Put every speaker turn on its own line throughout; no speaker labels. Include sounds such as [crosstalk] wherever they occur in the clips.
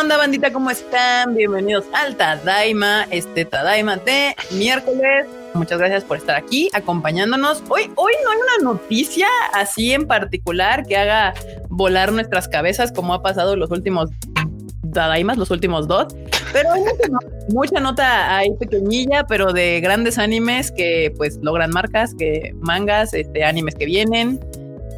onda, bandita? ¿Cómo están? Bienvenidos al Tadaima, este Tadaima de miércoles. Muchas gracias por estar aquí acompañándonos. Hoy, hoy no hay una noticia así en particular que haga volar nuestras cabezas como ha pasado los últimos Tadaimas, los últimos dos. Pero hay mucha, mucha nota ahí pequeñilla, pero de grandes animes que pues logran marcas, que mangas, este, animes que vienen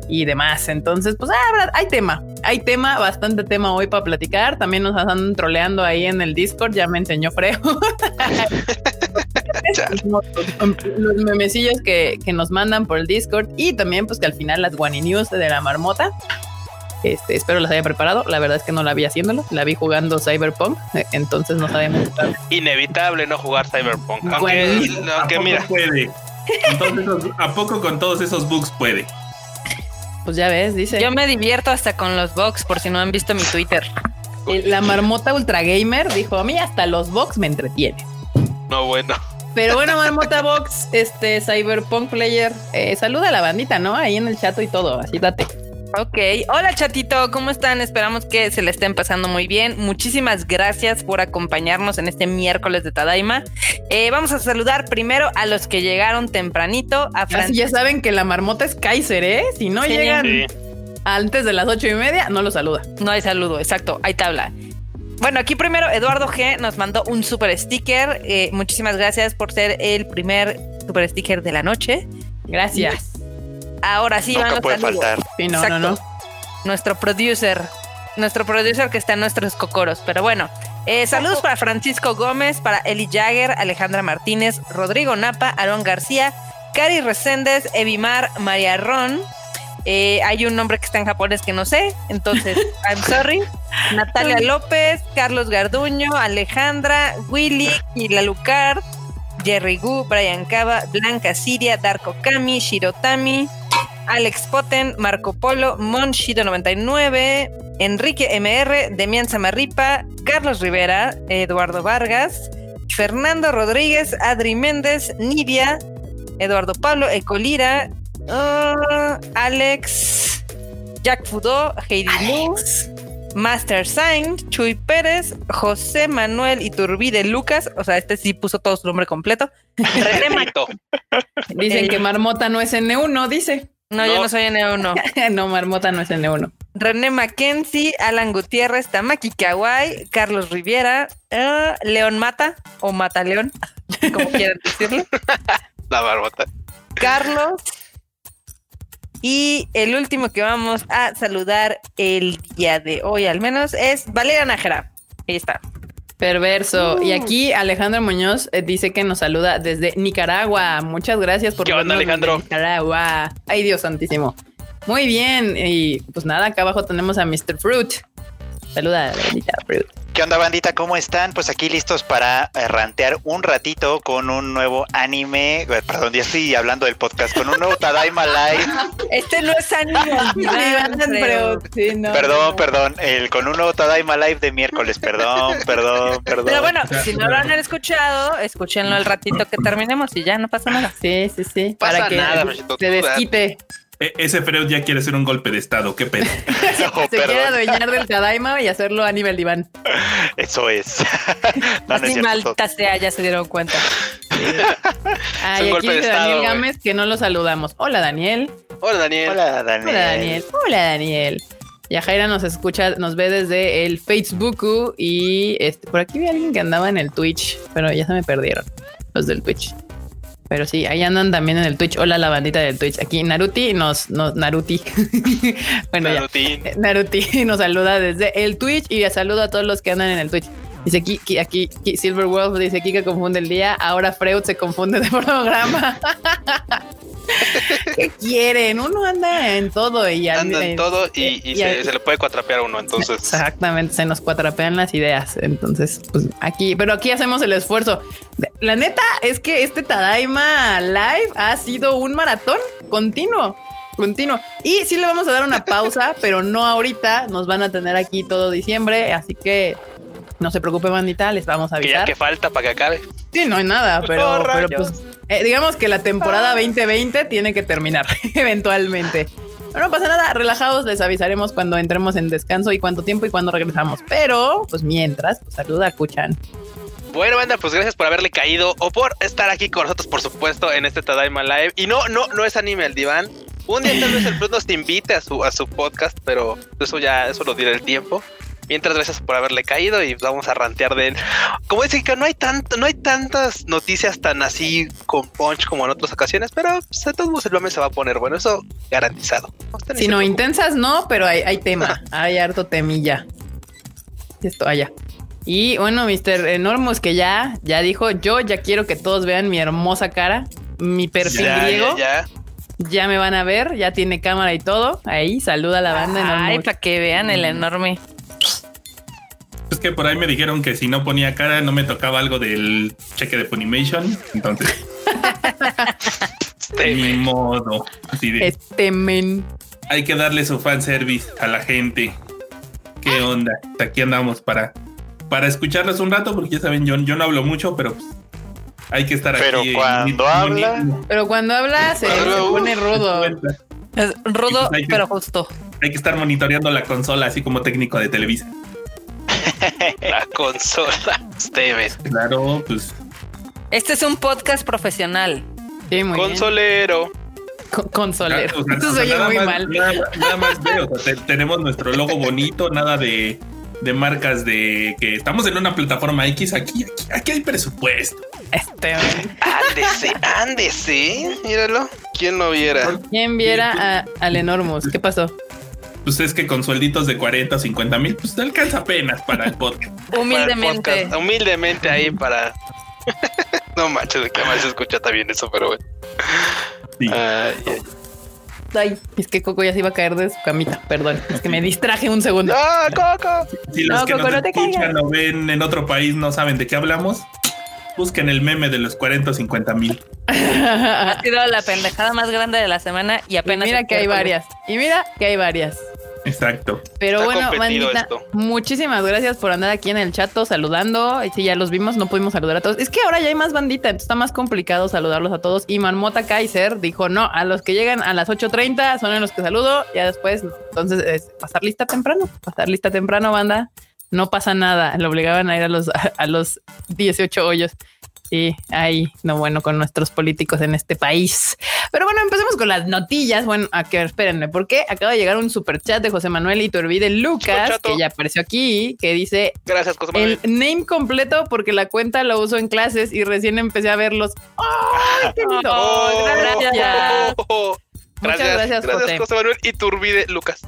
y demás. Entonces, pues ah, hay tema, hay tema, bastante tema hoy para platicar. También nos andan troleando ahí en el Discord, ya me enseñó Freo. [laughs] los memecillos que, que, nos mandan por el Discord y también pues que al final las Guani News de la marmota. Este, espero las haya preparado. La verdad es que no la vi haciéndolo. La vi jugando Cyberpunk. Eh, entonces no sabemos.
Inevitable no jugar Cyberpunk. Aunque, aunque mira.
Puede. ¿A poco con todos esos bugs puede?
Pues ya ves, dice.
Yo me divierto hasta con los box, por si no han visto mi Twitter.
La marmota ultra gamer dijo: A mí hasta los box me entretienen.
No, bueno.
Pero bueno, Marmota Box, este Cyberpunk Player, eh, saluda a la bandita, ¿no? Ahí en el chat y todo, así date.
Ok, hola chatito, ¿cómo están? Esperamos que se le estén pasando muy bien. Muchísimas gracias por acompañarnos en este miércoles de Tadaima. Eh, vamos a saludar primero a los que llegaron tempranito. A
Así ya saben que la marmota es Kaiser, ¿eh? Si no llegan antes de las ocho y media, no lo saluda.
No hay saludo, exacto, hay tabla. Bueno, aquí primero Eduardo G nos mandó un super sticker. Eh, muchísimas gracias por ser el primer super sticker de la noche.
Gracias.
Ahora sí,
Nunca puede faltar.
Sí, no, no, no.
Nuestro producer, nuestro producer que está en nuestros cocoros. Pero bueno, eh, saludos para Francisco Gómez, para Eli Jagger, Alejandra Martínez, Rodrigo Napa, Aarón García, Cari Reséndez, Evimar, María Ron. Eh, hay un nombre que está en japonés que no sé, entonces, [laughs] I'm sorry. Natalia López, Carlos Garduño, Alejandra, Willy, Lucar, Jerry Gu, Brian Cava, Blanca Siria, Darko Kami, Shirotami, Alex Poten, Marco Polo, Monshido99, Enrique MR, Demian Samarripa, Carlos Rivera, Eduardo Vargas, Fernando Rodríguez, Adri Méndez, Nivia, Eduardo Pablo, Ecolira, uh, Alex, Jack Fudo, Heidi Luz, Master Sign, Chuy Pérez, José Manuel Iturbide Lucas, o sea, este sí puso todo su nombre completo. [laughs]
René
Dicen que Marmota no es N1, dice.
No, yo no soy N1. [laughs]
no, Marmota no es N1.
René Mackenzie, Alan Gutiérrez, Tamaki Kawai, Carlos Riviera, uh, León Mata o Mata León, [laughs] como quieran decirlo. [laughs]
La barbota.
Carlos. Y el último que vamos a saludar el día de hoy, al menos, es Valeria Nájera. Ahí está.
Perverso. Y aquí Alejandro Muñoz eh, dice que nos saluda desde Nicaragua. Muchas gracias por
¿Qué onda, Alejandro?
Nicaragua. Ay, Dios santísimo. Muy bien. Y pues nada, acá abajo tenemos a Mr. Fruit. Saluda, bendita Fruit.
¿Qué onda bandita? ¿Cómo están? Pues aquí listos para eh, rantear un ratito con un nuevo anime. Eh, perdón, ya estoy hablando del podcast, con un nuevo Tadaima Live. [laughs]
Este no es anime. [laughs]
perdón, perdón, el, con un nuevo Tadaima Live de miércoles. Perdón, perdón, perdón.
Pero bueno, si no lo han escuchado, escúchenlo el ratito que terminemos y ya no pasa nada.
Sí, sí, sí.
para que nada,
se desquite.
E, ese Freud ya quiere hacer un golpe de estado, qué pedo. [laughs]
Se quiere adueñar del Tadaima y hacerlo a nivel diván.
Eso es. [laughs]
no, Así malta sea, ya se dieron cuenta. [laughs]
Ah, y aquí dice Daniel Gámez que no lo saludamos. Hola Daniel.
Hola Daniel.
Hola Daniel.
Hola Daniel. Hola Daniel. Yajaira nos escucha, nos ve desde el Facebook y este, por aquí vi a alguien que andaba en el Twitch, pero ya se me perdieron los del Twitch. Pero sí, ahí andan también en el Twitch. Hola, la bandita del Twitch. Aquí Naruti nos, nos Naruti. [laughs] bueno, Naruti. ya. Naruti [laughs] nos saluda desde el Twitch y saludo a todos los que andan en el Twitch. Dice aquí, aquí, aquí Silver Wolf dice aquí que confunde el día. Ahora Freud se confunde de [laughs] programa. [laughs] ¿Qué quieren? Uno anda en todo y
anda en todo y, se, le puede cuatrapear a uno. Entonces,
exactamente, se nos cuatrapean las ideas. Entonces, pues aquí, pero aquí hacemos el esfuerzo. La neta es que este Tadaima Live ha sido un maratón continuo continuo. Y sí le vamos a dar una pausa, [laughs] pero no ahorita. Nos van a tener aquí todo diciembre, así que no se preocupe, bandita, les vamos a avisar.
¿Qué falta para que acabe?
Sí, no hay nada, pero, pero pues eh, digamos que la temporada 2020 tiene que terminar [laughs] eventualmente. no pasa nada, relajados, les avisaremos cuando entremos en descanso y cuánto tiempo y cuándo regresamos. Pero, pues mientras, pues saluda a Kuchan.
Bueno, banda, pues gracias por haberle caído o por estar aquí con nosotros, por supuesto, en este Tadaima Live. Y no, no, no es anime al diván. Un día tal vez el Plus nos invite a su, a su podcast, pero eso ya, eso lo dirá el tiempo. Mientras, gracias por haberle caído y vamos a rantear de él. Como dice que no hay tanto, no hay tantas noticias tan así con punch como en otras ocasiones, pero pues, de todos modos el mame se va a poner bueno, eso garantizado.
Si no, intensas no, pero hay, hay tema, hay harto temilla. Esto allá. Y bueno, Mr. Enormous que ya, ya dijo, yo ya quiero que todos vean mi hermosa cara, mi perfil
Ya,
griego.
ya,
Ya,
ya.
me van a ver, ya tiene cámara y todo. Ahí, saluda a la banda
Ay, para que vean el enorme.
Que por ahí me dijeron que si no ponía cara no me tocaba algo del cheque de Funimation. Entonces,
Este,
ni modo. Así de,
Este men.
hay que darle su fanservice a la gente. ¿Qué onda? Aquí andamos para, para escucharlos un rato, porque ya saben, yo, yo no hablo mucho, pero pues, hay que estar
Pero
aquí. en
cuando habla-
Pero cuando habla se, pone rudo.
Es rudo,
Y pues que-
pero justo.
Hay que estar monitoreando la consola, así como técnico de Televisa. [laughs]
la consola. Ustedes.
Claro, pues
Este es un podcast profesional.
Sí, muy bien.
Consolero.
Co- Consolero.
O sea,
Esto
o
se
sea,
oye
nada
muy
más-
mal.
Nada, nada más veo, o sea, te- tenemos nuestro logo bonito, nada de, de marcas de que estamos en una plataforma X. Aquí, aquí, aquí hay presupuesto.
Este.
Ándese, ándese. Míralo. ¿Quién lo viera?
¿Quién viera a, al Enormous? ¿Qué pasó?
Pues es que con suelditos de 40 o 50 mil, pues te alcanza apenas para el podcast. [laughs]
Para el
Humildemente.
podcast. Humildemente ahí para. [laughs] no manches, de qué mal se escucha también eso, pero bueno.
Sí.
Ay, ay.
Ay, es que Coco ya se iba a caer de su camita. Perdón, es que me distraje un segundo.
¡Ah, Coco!
Si los
No,
que
Coco,
nos
no te
escuchan o ven en otro país no saben de qué hablamos, busquen el meme de los 40 o 50 mil. [laughs]
Ha sido la pendejada más grande de la semana y
Y
apenas.
mira que hay varias. Y mira que hay varias.
Exacto.
Pero
Está
bueno, bandita,
esto.
muchísimas gracias por andar aquí en el chato saludando. Y si ya los vimos, no pudimos saludar a todos. Es que ahora ya hay más bandita, entonces está más complicado saludarlos a todos. Y Marmota Kaiser dijo: No, a los que llegan a las 8:30 son a los que saludo. Ya después, entonces, es pasar lista temprano, pasar lista temprano, banda. No pasa nada. Lo obligaban a ir a los, a los 18 hoyos. Sí, ahí, no bueno, con nuestros políticos en este país. Pero bueno, empecemos con las notillas. Bueno, a que espérenme, porque acaba de llegar un super chat de José Manuel Iturbide Lucas, que ya apareció aquí, que dice
Gracias, José
el
Manuel.
name completo porque la cuenta lo uso en clases y recién empecé a verlos. ¡Ay, qué lindo! [laughs]
Oh, [laughs]
gracias.
oh,
Muchas gracias, José.
José Manuel y Turbide Lucas.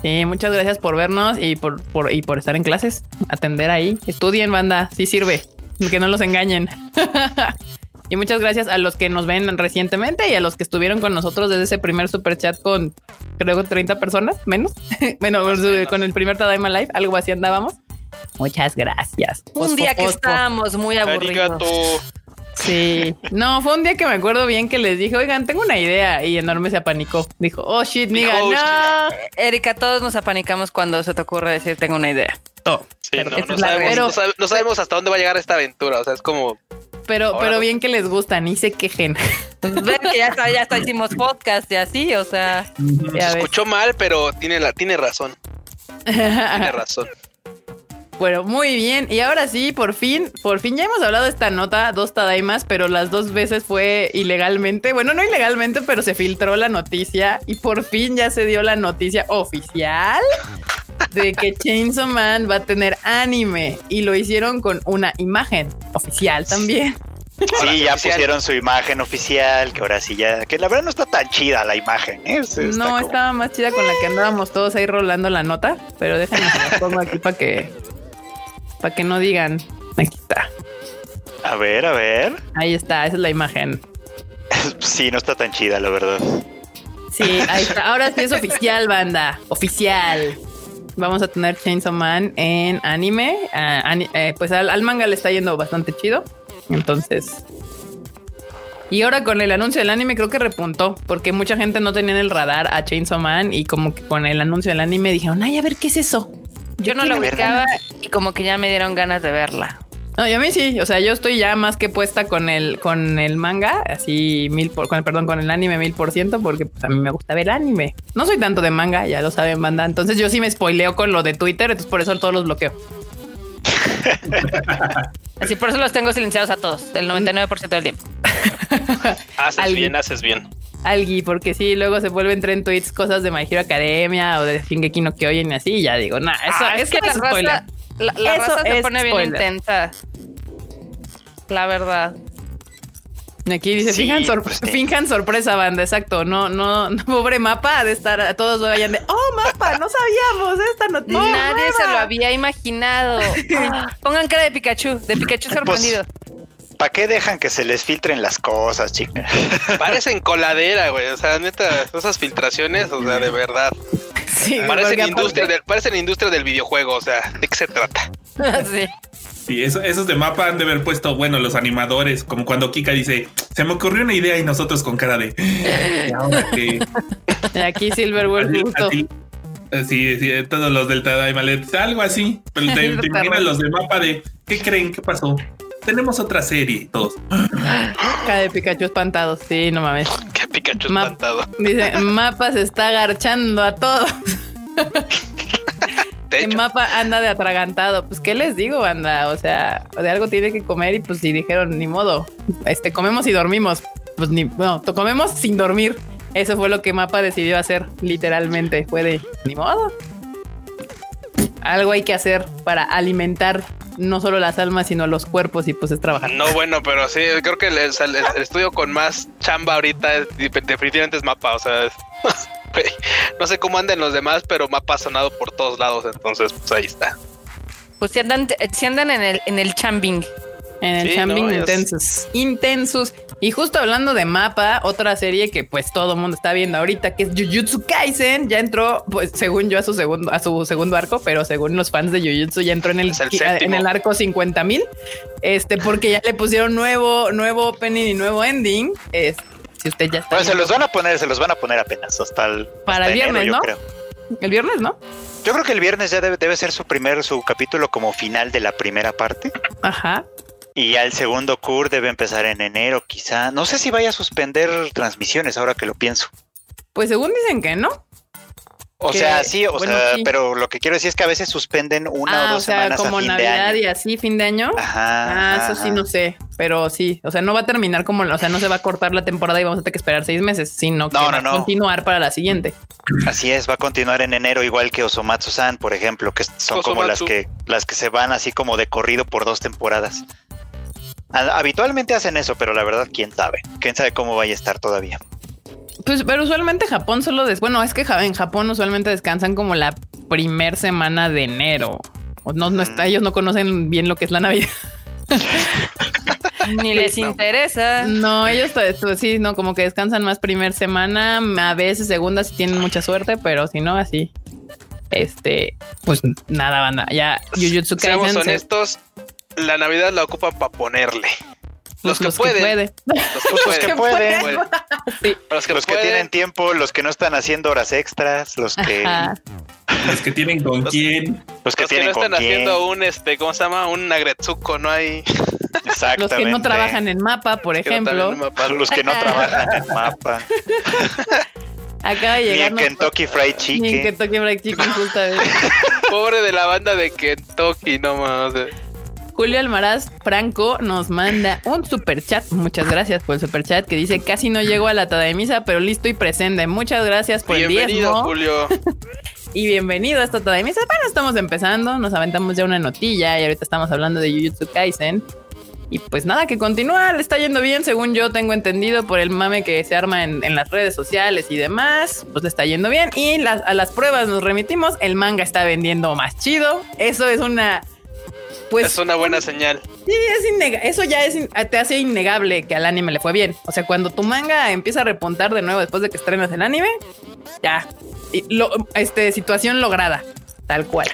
Sí, muchas gracias por vernos y por, por, y por estar en clases, atender ahí. Estudien, banda, sí sirve, [laughs] que no los engañen. [laughs] y muchas gracias a los que nos ven recientemente y a los que estuvieron con nosotros desde ese primer super chat con creo 30 personas, menos. [laughs] bueno, con el primer Tadaima Live, algo así andábamos. Muchas gracias.
Un día que
Fosfo, fosfo.
estábamos muy aburridos.
Arigato.
Sí, no, fue un día que me acuerdo bien que les dije, oigan, tengo una idea y enorme se apanicó. Dijo, oh shit, niga,
"Oh,
no.
Erika, todos nos apanicamos cuando se te ocurre decir tengo una idea.
Sí,
Pero
no, no sabemos,
pero-
no sabe- no sabemos hasta dónde va a llegar esta aventura. O sea, es como.
Pero,
Ahora
pero bien que les gusta, ni se quejen.
Pues ven que ya está, ya está, hicimos podcast y así, o sea.
Ya ves.
Escuchó mal, pero tiene, la, tiene razón. Tiene [laughs] razón.
Bueno, muy bien. Y ahora sí, por fin, por fin ya hemos hablado de esta nota, dos Tadaimas, pero las dos veces fue ilegalmente. Bueno, no ilegalmente, pero se filtró la noticia y por fin ya se dio la noticia oficial de que Chainsaw Man va a tener anime y lo hicieron con una imagen oficial también.
Sí, ya
oficial.
pusieron su imagen oficial, que ahora sí ya, que la verdad no está tan chida la imagen. ¿eh? Está
no,
como-
estaba más chida con la que andábamos todos ahí rolando la nota, pero déjenme las pongo aquí para que, para que no digan. Aquí está.
A ver, a ver.
Ahí está, esa es la imagen. [laughs]
Sí, no está tan chida, la verdad.
Sí, ahí está. Ahora sí es oficial, banda. Oficial. Vamos a tener Chainsaw Man en anime. Ah, ani- eh, pues al, al manga le está yendo bastante chido. Entonces. Y ahora con el anuncio del anime creo que repuntó, porque mucha gente no tenía en el radar a Chainsaw Man y como que con el anuncio del anime dijeron, ay, a ver qué es eso.
Yo no la
ver
ubicaba y como que ya me dieron ganas de verla.
No, y a mí sí, o sea, yo estoy ya más que puesta con el, con el manga, así mil por, con el, perdón, con el anime mil por ciento, porque pues, a mí me gusta ver anime. No soy tanto de manga, ya lo saben, banda. Entonces yo sí me spoileo con lo de Twitter, entonces por eso todos los bloqueo. [laughs]
Así por eso los tengo silenciados a todos, el 99% del tiempo. [laughs]
Haces bien, haces bien.
Algui, porque sí, luego se vuelven tren tweets cosas de My Hero Academia o de Shingeki no Kyojin y así, y ya digo, nah, eso
Ah,
es que
la
es spoiler.
raza, la, la
Eso
raza se
es
pone bien intensa. La verdad.
Aquí dice,
Sí,
finjan, sor-
pues, sí.
finjan sorpresa, banda, exacto. No, no, no, [laughs] pobre mapa de estar, a todos vayan de, oh, mapa, no sabíamos esta noticia.
Nadie se
nueva".
lo había imaginado. [laughs] Pongan cara de Pikachu, de Pikachu sorprendido.
¿Para qué dejan que se les filtren las cosas, chicas? [laughs]
Parecen coladera, güey. O sea, neta, esas filtraciones, o sea, de verdad.
Sí,
Parecen industria,
aparte-
del, parecen industria del videojuego, o sea, ¿de qué se trata? [laughs]
sí.
Sí, eso, esos de mapa han de haber puesto, bueno, los animadores, como cuando Kika dice, se me ocurrió una idea y nosotros con cara de, "¿Y ahora qué?".
Y [laughs] aquí Silverwolf
Así-
justo.
así- Sí, sí, todos los del Tadaima le algo así, pero te, te imaginas los de mapa de, ¿qué creen? ¿Qué pasó? Tenemos otra serie, todos.
Cara de Pikachu espantado. Sí, no mames.
Qué Pikachu
Ma-
espantado.
Dice, mapa se está agarchando a todos. [laughs]
De
El
hecho,
mapa anda de atragantado. Pues, ¿qué les digo, anda? O sea, de algo tiene que comer y pues si dijeron, ni modo. Este, comemos y dormimos. Pues ni, no, to- comemos sin dormir. Eso fue lo que Mapa decidió hacer, literalmente. Fue de, ni modo. Algo hay que hacer para alimentar no solo las almas, sino los cuerpos y pues es trabajar.
no, bueno, pero sí, creo que el, el- el estudio con más chamba ahorita es- definitivamente es mapa, o sea, es- [laughs] no sé cómo andan los demás, pero mapa ha sonado por todos lados, entonces pues ahí está.
Pues si andan, si andan en el, en el chambing.
En el
Sí,
Chambing
no,
Intensos. Intensos. Y justo hablando de mapa, otra serie que pues todo el mundo está viendo ahorita, que es Jujutsu Kaisen, ya entró, pues según yo, a su segundo, a su segundo arco, pero según los fans de Jujutsu, ya entró en el, en el arco 50 mil. Este, porque ya le pusieron nuevo, nuevo opening y nuevo ending. Es, si usted ya está
Bueno, se los van a poner, se los van a poner apenas hasta el
Para
hasta
el viernes,
enero,
¿no?
yo creo.
el viernes, ¿no?
Yo creo que el viernes ya debe, debe ser su primer, su capítulo como final de la primera parte.
Ajá.
Y ya el segundo cur debe empezar en enero, quizá. No sé si vaya a suspender transmisiones ahora que lo pienso.
Pues según dicen que no.
O
Que-
sea, sí, o
bueno,
sea,
sí.
pero lo que quiero decir es que a veces suspenden una
ah,
o
o
dos
sea,
semanas
como
a fin
Navidad
de año.
y así, fin de año.
Ajá.
Ah, eso sí
ajá.
no sé, pero sí, o sea, no va a terminar como, o sea, no se va a cortar la temporada y vamos a tener que esperar seis meses, sino que
No,
va
no,
a
no.
continuar para la siguiente.
Así es, va a continuar en enero igual que Osomatsu-san, por ejemplo, que son como las que las que se van así como de corrido por dos temporadas. Habitualmente hacen eso, pero la verdad, quién sabe. Quién sabe cómo vaya a estar todavía.
Pues, pero usualmente Japón solo des, bueno, es que en Japón usualmente descansan como la primer semana de enero. O no, no está, ellos no conocen bien lo que es la Navidad.
Ni les
No.
interesa.
No, ellos pues, sí, no, como que descansan más primer semana, a veces segunda si tienen mucha suerte, pero si no, así. Este, pues nada, banda. Ya Jujutsu
Seamos
Kaisen se-
honestos, la Navidad la ocupa para ponerle. Los,
pues,
que pueden.
puede.
Los que
Pues, los que pueden.
Sí.
Los que,
Los tienen tiempo, los que no están haciendo horas extras, los que
Ajá.
Los que tienen con
Los-
quién.
los que
los que
tienen
no están
con quién.
haciendo un este, ¿cómo se llama? Un agretsuko, no hay.
Los
Exactamente.
que no trabajan en mapa, por
que no
ejemplo,
mapa.
los que no trabajan en mapa,
acaba de
ni
llegar
en Kentucky Fried
ni en
Chicken.
Kentucky Fried Chicken justamente.
Pobre de la banda de Kentucky, no más.
Julio Almaraz Franco nos manda un super chat. Muchas gracias por el super chat que dice casi no llego a la Tadaimisa, pero listo y presente. Muchas gracias por el
Bienvenido,
diezmo
Julio. [laughs]
y bienvenido a esta Tadaimisa. Bueno, estamos empezando, nos aventamos ya una notilla y ahorita estamos hablando de Jujutsu Kaisen. Y pues nada, que continúa, le está yendo bien, según yo tengo entendido por el mame que se arma en, en las redes sociales y demás, pues le está yendo bien. Y las- a las pruebas nos remitimos, el manga está vendiendo más chido. Eso es una... Pues
es una buena señal.
Sí, es eso ya es te hace innegable que al anime le fue bien. O sea, cuando tu manga empieza a repuntar de nuevo después de que estrenas el anime, ya. Y lo- este, situación lograda, tal cual.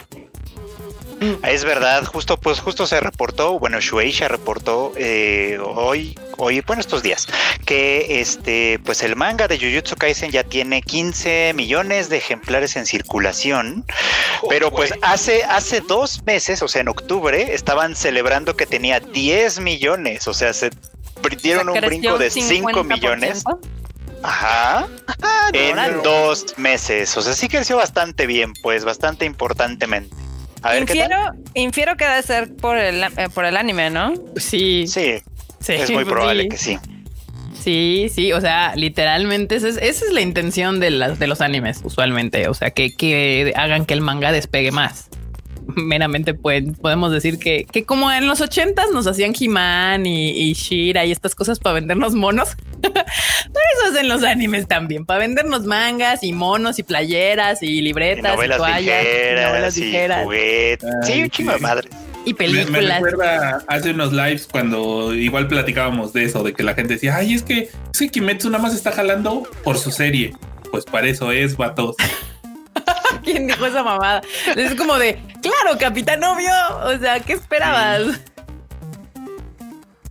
Es verdad, justo pues justo se reportó, bueno, Shueisha reportó eh, hoy, hoy, bueno, estos días, que este, pues el manga de Jujutsu Kaisen ya tiene 15 millones de ejemplares en circulación, pero pues hace, hace dos meses, o sea, en octubre, estaban celebrando que tenía 10 millones, o sea, se dieron un brinco de 5 millones. Ajá.
Ah,
en dos meses. O sea, sí creció bastante bien, pues, bastante importantemente. A ver, ¿qué tal?
Infiero, infiero que debe ser por el, eh, por el anime, ¿no?
Sí,
Sí,
sí,
es muy probable
sí.
que sí.
Sí, sí, o sea, literalmente esa es, esa es la intención de, las, de los animes, usualmente. O sea, que, que hagan que el manga despegue más. [laughs] Meramente pues, podemos decir que, que como en los ochentas nos hacían He-Man y, y Shira y estas cosas para vendernos monos. [laughs] Pero eso hacen los animes también, para vendernos mangas y monos y playeras y
Y
libretas y,
novelas
toallas y
ligeras,
novelas
y
ligeras
juguetes. Sí,
Ay,
un chingo de
sí.
madre.
y
Me, me
películas.
recuerda hace unos lives cuando igual platicábamos de eso, de que la gente decía, ay, es que, es que Kimetsu nada más está jalando por su serie. Pues para eso es, vatos. [laughs]
¿Quién dijo esa mamada? Es como de, claro, capitán obvio. O sea, ¿qué esperabas? [laughs]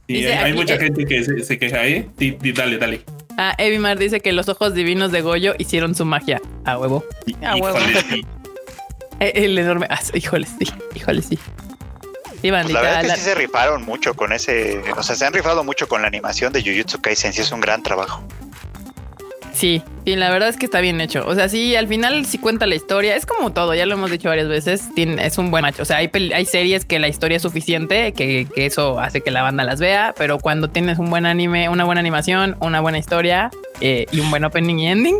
Y
Dice
hay,
aquí,
mucha
eh,
gente que se, se queja, ¿eh? Sí, sí, dale, dale.
Ah, Evimar dice que los ojos divinos de Goyo hicieron su magia. A huevo.
Ah, huevo.
Híjole, [laughs] sí.
Eh, El enorme. ah, híjole, sí. Híjole, sí. Sí,
Pues
bandita.
la verdad es
la-
que sí se rifaron mucho con ese, o sea, se han rifado mucho con la animación de Jujutsu Kaisen, sí es un gran trabajo.
Sí, sí, la verdad es que está bien hecho. O sea, sí, al final sí cuenta la historia. Es como todo, ya lo hemos dicho varias veces. tiene- es un buen hecho. O sea, hay, hay series que la historia es suficiente, que, que eso hace que la banda las vea. Pero cuando tienes un buen anime, una buena animación, una buena historia eh, y un buen opening y ending,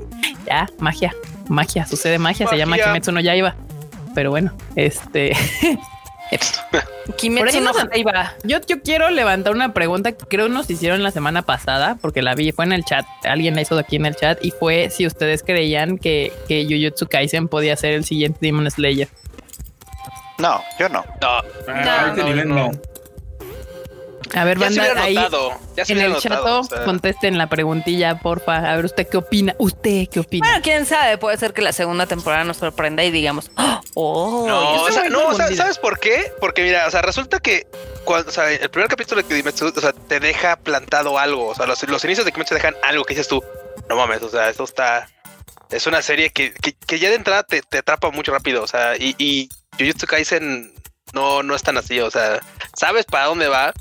ya, magia, magia, sucede magia. Se llama
Magia.
Kimetsu no Yaiba. Pero bueno, este. [laughs] [laughs]
Kimetsu no Yaiba.
Yo, yo quiero levantar una pregunta que creo nos hicieron la semana pasada, porque la vi, fue en el chat, alguien la hizo de aquí en el chat, y fue si ustedes creían que, que Jujutsu Kaisen podía ser el siguiente Demon Slayer.
No, yo no.
No,
Ah,
no.
A ver,
ya se
banda,
hubiera
ahí
notado. Ya se
en el chat
o sea.
contesten la preguntilla, porfa. A ver, ¿usted qué opina? ¿Usted qué opina?
Bueno, quién sabe, puede ser que la segunda temporada nos sorprenda y digamos, oh,
No, o sea, no, o sea,
confundida.
¿sabes por qué? Porque mira, o sea, resulta que cuando, o sea, el primer capítulo de Kimetsu, o sea, te deja plantado algo, o sea, los, los inicios de Kimetsu dejan algo que dices tú, no mames, o sea, esto está, es una serie que, que, que ya de entrada te, te atrapa mucho rápido, o sea, y, y Jujutsu Kaisen no, no es tan así, o sea, sabes para dónde va,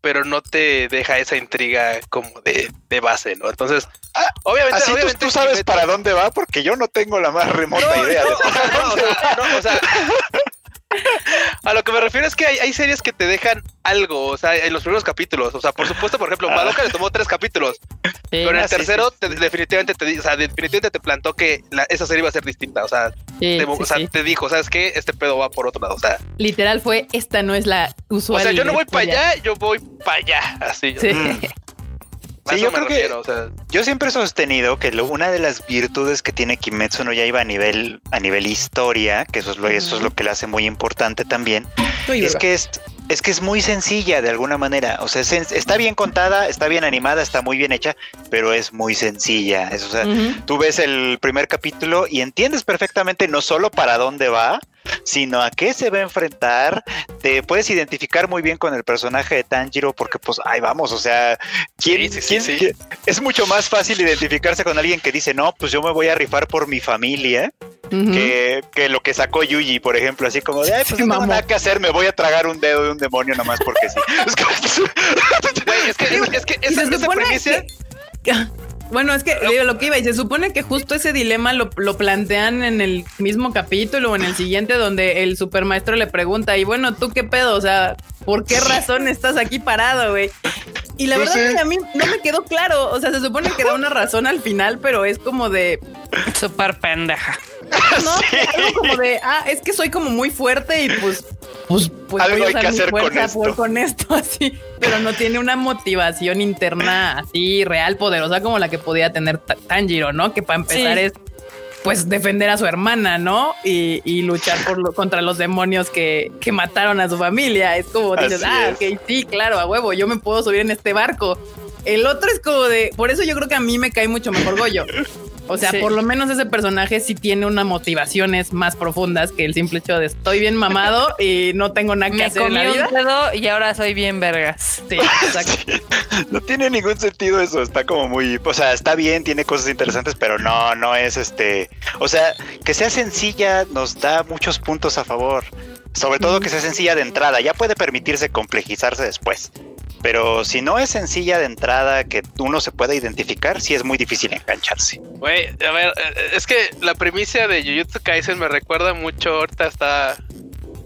pero no te deja esa intriga como de, de base, ¿no? Entonces, obviamente,
Así tú,
obviamente
tú sabes para dónde va porque yo no tengo la más remota idea de
no, sea, no, o sea, no, o sea, [laughs] a lo que me refiero es que hay, hay series que te dejan algo, o sea, en los primeros capítulos. O sea, por supuesto, por ejemplo, Madoka le tomó tres capítulos,
Sí.
pero en
ah,
el
sí,
tercero te- definitivamente te, o sea, definitivamente te plantó que la- esa serie iba a ser distinta. O sea,
Sí,
te,
sí,
o sea,
sí.
te dijo, ¿sabes qué? Este pedo va por otro lado. O sea,
Literal fue, esta no es la
o
usual.
sea yo no voy para allá, yo voy para allá. Así.
Sí.
Mm. [laughs] Sí, yo creo que-
refiero, o sea,
Yo siempre he sostenido que lo- una de las virtudes que tiene Kimetsu no Yaiba a nivel a nivel historia, que eso es lo, eso es lo que le hace muy importante también, es que es es que es muy sencilla de alguna manera. O sea, es- está bien contada, está bien animada, está muy bien hecha, pero es muy sencilla. Es, o sea, tú ves el primer capítulo y entiendes perfectamente no solo para dónde va, sino a qué se va a enfrentar. Te puedes identificar muy bien con el personaje de Tanjiro porque pues ahí vamos, o sea, ¿quién,
Sí, sí, sí,
quién-
sí.
quién- es mucho más fácil identificarse con alguien que dice, no, pues yo me voy a rifar por mi familia,
Ujú.
que, que lo que sacó Yuji, por ejemplo, así como de, ay, pues
Sí,
no tengo
mamá.
nada que hacer, me voy a tragar un dedo de un demonio nomás porque sí. [laughs] Es
güey, es que, es que esa, esa premisa.
que- [laughs] Bueno, es que digo, lo que iba y se supone que justo ese dilema lo, lo plantean en el mismo capítulo o en el siguiente donde el supermaestro le pregunta y bueno, ¿tú qué pedo? O sea, ¿por qué razón estás aquí parado, güey? Y la verdad
sí.
que a mí no me quedó claro, o sea, se supone que da una razón al final, pero es como de,
súper pendeja. [laughs]
no, algo como de, ah, es que soy como muy fuerte y pues, pues, pues
Algo
voy a
hay
usar
que
mi
hacer con
fuerza
esto.
por- con esto [laughs] así, pero no tiene una motivación interna así real, poderosa como la que podía tener Ta- Tanjiro, ¿no? Que para empezar
Sí.
es pues defender a su hermana, ¿no? Y, y luchar por lo- contra los demonios que, que mataron a su familia. Es como dices,
Así
ah,
es.
ok, sí, claro, a huevo, yo me puedo subir en este barco. El otro es como de, por eso yo creo que a mí me cae mucho mejor Goyo. O sea,
Sí.
por lo menos ese personaje sí tiene unas motivaciones más profundas que el simple hecho de estoy bien mamado y no tengo nada que
Me
hacer en
comí
la vida.
un dedo y ahora soy bien vergas.
Sí, exacto. [laughs]
No tiene ningún sentido eso, está como muy, o sea, está bien, tiene cosas interesantes, pero no, no es este, o sea, que sea sencilla nos da muchos puntos a favor, sobre todo que sea sencilla de entrada, ya puede permitirse complejizarse después, pero si no es sencilla de entrada que uno se pueda identificar, sí es muy difícil engancharse.
Güey, a ver, eh, es que la primicia de Jujutsu Kaisen me recuerda mucho, ahorita está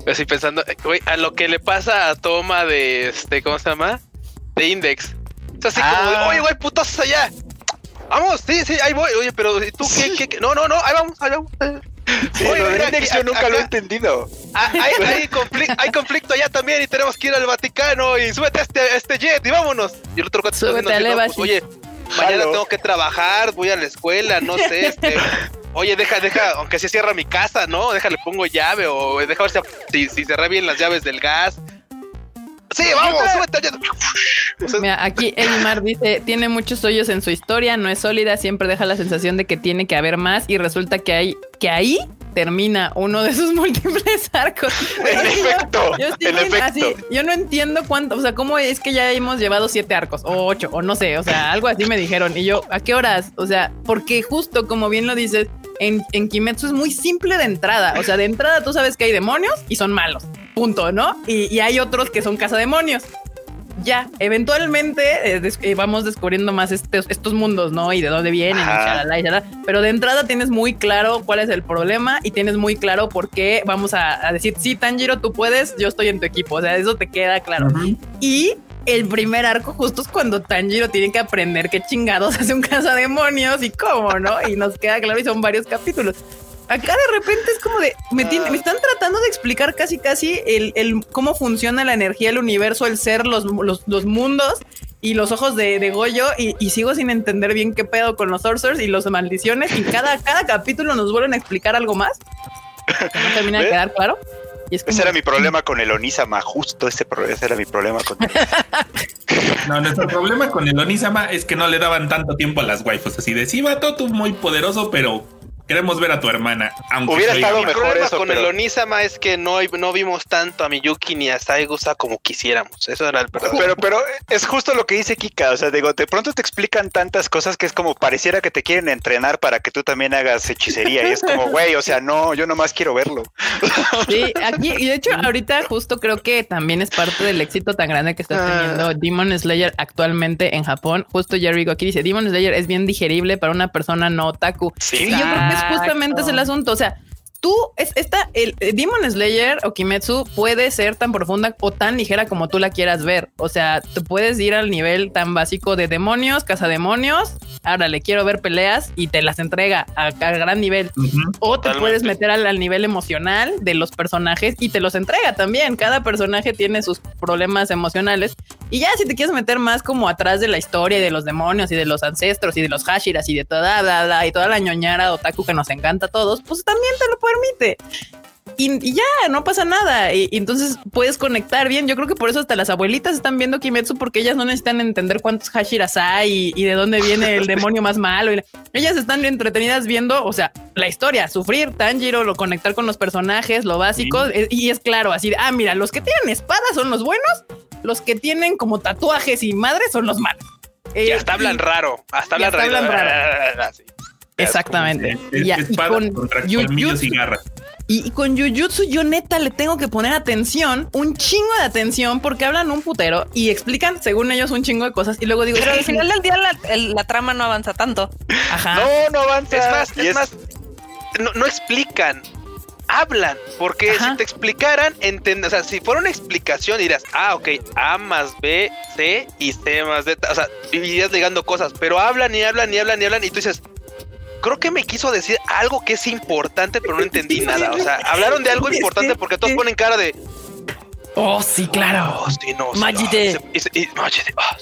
así pensando, eh, güey, a lo que le pasa a Toma de, este, ¿cómo se llama? De Index. Es así como, de,
Ah.
oye, güey, putos allá. Vamos, sí, sí, ahí voy. Oye, pero ¿y tú qué, qué, qué? No, no, no, ahí vamos, ahí vamos.
Sí,
Oye, mira,
index
aquí-
yo nunca lo he entendido.
Hay, hay, [laughs] conflicto, hay conflicto allá también y tenemos que ir al Vaticano y súbete a este, a este jet y vámonos. Y el otro cuate está así, ¿no?
Evashi.
Oye, mañana tengo que trabajar, voy a la escuela, no sé, este. [laughs] Oye, deja, deja, aunque se cierra mi casa, ¿no? Déjale, pongo llave o deja ver si, si, si cerré bien las llaves del gas. Sí, vamos, súbete
Mira, aquí Elimar dice, tiene muchos hoyos en su historia, no es sólida, siempre deja la sensación de que tiene que haber más y resulta que hay que ahí termina uno de sus [laughs] múltiples arcos.
En [laughs] efecto,
yo
en efecto.
así, yo no entiendo cuánto, o sea, cómo es que ya hemos llevado siete arcos o ocho o no sé, o sea, algo así me dijeron. Y yo, ¿a qué horas? O sea, porque justo como bien lo dices, en, en Kimetsu es muy simple de entrada, o sea, de entrada tú sabes que hay demonios y son malos, punto, ¿no? Y, y hay otros que son cazademonios. Ya, eventualmente eh, des- eh, vamos descubriendo más estos, estos mundos, ¿no? Y de dónde vienen, y shalala, y shalala. Pero de entrada tienes muy claro cuál es el problema y tienes muy claro por qué vamos a, a decir, sí, Tanjiro, tú puedes, yo estoy en tu equipo. O sea, eso te queda claro.
Ujú.
Y el primer arco justo es cuando Tanjiro tiene que aprender qué chingados [laughs] hace un cazademonios y cómo, ¿no? Y nos queda claro y son varios capítulos. Acá de repente es como de, me, tiene- me están tratando de explicar casi casi el, el cómo funciona la energía, el universo, el ser, los, los, los mundos y los ojos de, de Goyo y, y sigo sin entender bien qué pedo con los sorcerers y los maldiciones y cada, cada capítulo nos vuelven a explicar algo más que no termina de quedar claro. Y es como-
Ese era mi problema con el Onisama, justo [laughs] ese, ese era mi problema con
No, nuestro problema con el Onisama es que no le daban tanto tiempo a las waifus. Así de sí, vato, tú muy poderoso, pero queremos ver a tu hermana. Aunque
Hubiera estado mejor
problema
eso,
con
pero-
el Onisama es que no, no vimos tanto a Miyuki ni a Saigusa como quisiéramos. Eso era el verdadero.
Pero, pero es justo lo que dice Kika. O sea, digo, de pronto te explican tantas cosas que es como pareciera que te quieren entrenar para que tú también hagas hechicería. Y es como, [laughs] güey, o sea, no, yo nomás quiero verlo. [laughs]
Sí, aquí, y de hecho, ahorita justo creo que también es parte del éxito tan grande que está
Ah.
teniendo Demon Slayer actualmente en Japón. Justo Jerry aquí dice: Demon Slayer es bien digerible para una persona no otaku.
Sí.
Yo creo que es justamente ese el asunto. O sea, tú, es, esta, el, el Demon Slayer o Kimetsu puede ser tan profunda o tan ligera como tú la quieras ver. O sea, tú puedes ir al nivel tan básico de demonios, cazademonios. Ahora le quiero ver peleas y te las entrega a, a gran nivel.
Ujú.
O te
Totalmente.
puedes meter al, al nivel emocional de los personajes y te los entrega también. Cada personaje tiene sus problemas emocionales. Y ya si te quieres meter más como atrás de la historia y de los demonios y de los ancestros y de los Hashiras y de toda bla, bla, y toda la ñoñara otaku que nos encanta a todos, pues también te lo permite. Y, y ya, no pasa nada. Y, y entonces puedes conectar bien. Yo creo que por eso hasta las abuelitas están viendo Kimetsu porque ellas no necesitan entender cuántos Hashiras hay y, y de dónde viene el [laughs] demonio más malo. Y la- ellas están entretenidas viendo, o sea, la historia, sufrir, Tanjiro, lo conectar con los personajes, lo básico. eh, Y es claro, así, ah, mira, los que tienen espadas son los buenos, los que tienen como tatuajes y madres son los malos.
Y
Eh,
hasta hablan
y-
raro. Hasta
y
hablan
hasta
raro.
hablan [laughs]
Sí.
Exactamente.
Es-
Y ya, y
espadas
con
y
Jujutsu-
garras.
Y, y con Jujutsu yo neta le tengo que poner atención, un chingo de atención, porque hablan un putero y explican, según ellos, un chingo de cosas. Y luego digo,
Pero al
"Sí,
final del día la, el- la trama no avanza tanto.
ajá.
No, no avanza.
Es más, es más, no, no explican, hablan, porque
Ajá.
si te explicaran, enten- o sea, si fuera una explicación dirás, ah, ok, A más B, C y C más D, o sea, irías ligando cosas, pero hablan y hablan y hablan y hablan y tú dices, creo que me quiso decir algo que es importante, pero no entendí nada, o sea, hablaron de algo importante porque todos ponen cara de,
Oh, sí, claro.
oh, sí, no, sí,
Majide.
ah, y se- y- y- Majide, ah,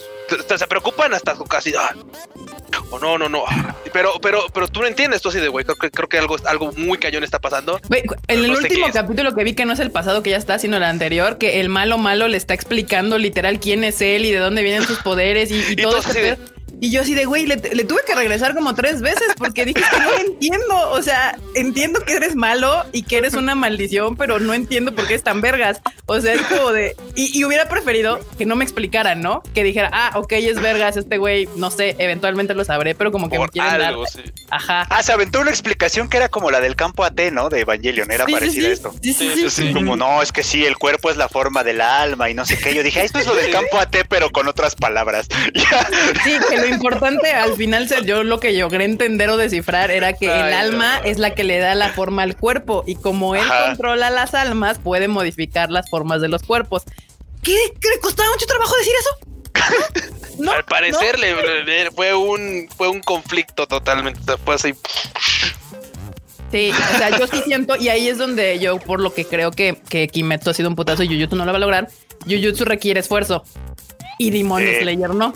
se- se preocupan hasta casi, o no, no, no, ah, pero, pero, pero tú no entiendes, tú así de, güey, creo que, creo que algo, algo muy cañón está pasando.
En el
No
último capítulo que vi, que no es el pasado que ya está, sino el anterior, que el malo malo le está explicando literal quién es él y de dónde vienen sus poderes y, y [laughs]
Y
todo ese. Y yo así de, güey, le, le tuve que regresar como tres veces porque dije que no entiendo. O sea, entiendo que eres malo y que eres una maldición, pero no entiendo por qué es tan vergas. O sea, es como de... Y, y hubiera preferido que no me explicaran, ¿no? Que dijera, ah, ok, es vergas, este güey, no sé, eventualmente lo sabré, pero como que me
Por
quieren dar...
algo, sí.
Ajá.
Ah, se aventó una explicación que era como la del campo AT, ¿no? De Evangelion, era
Sí,
parecida
sí.
a esto.
Sí, sí,
Sí.
Como no, es que sí, el cuerpo es la forma del alma y no sé qué. Yo dije, "Ah, esto es lo del campo AT, pero con otras palabras. [laughs]
Sí, que lo importante al final, yo lo que logré entender o descifrar era que el alma
no.
es la que le da la forma al cuerpo y como él
Ajá.
controla las almas, puede modificar las formas de los cuerpos. ¿Qué? ¿Que le costaba mucho trabajo decir eso? No,
Al parecer le, le- fue un fue un conflicto totalmente. Fue así.
Sí, o sea, yo sí siento, y ahí es donde yo, por lo que creo que, que Kimetsu ha sido un putazo y Jujutsu no lo va a lograr, Jujutsu requiere esfuerzo y Demon
Sí.
Slayer no.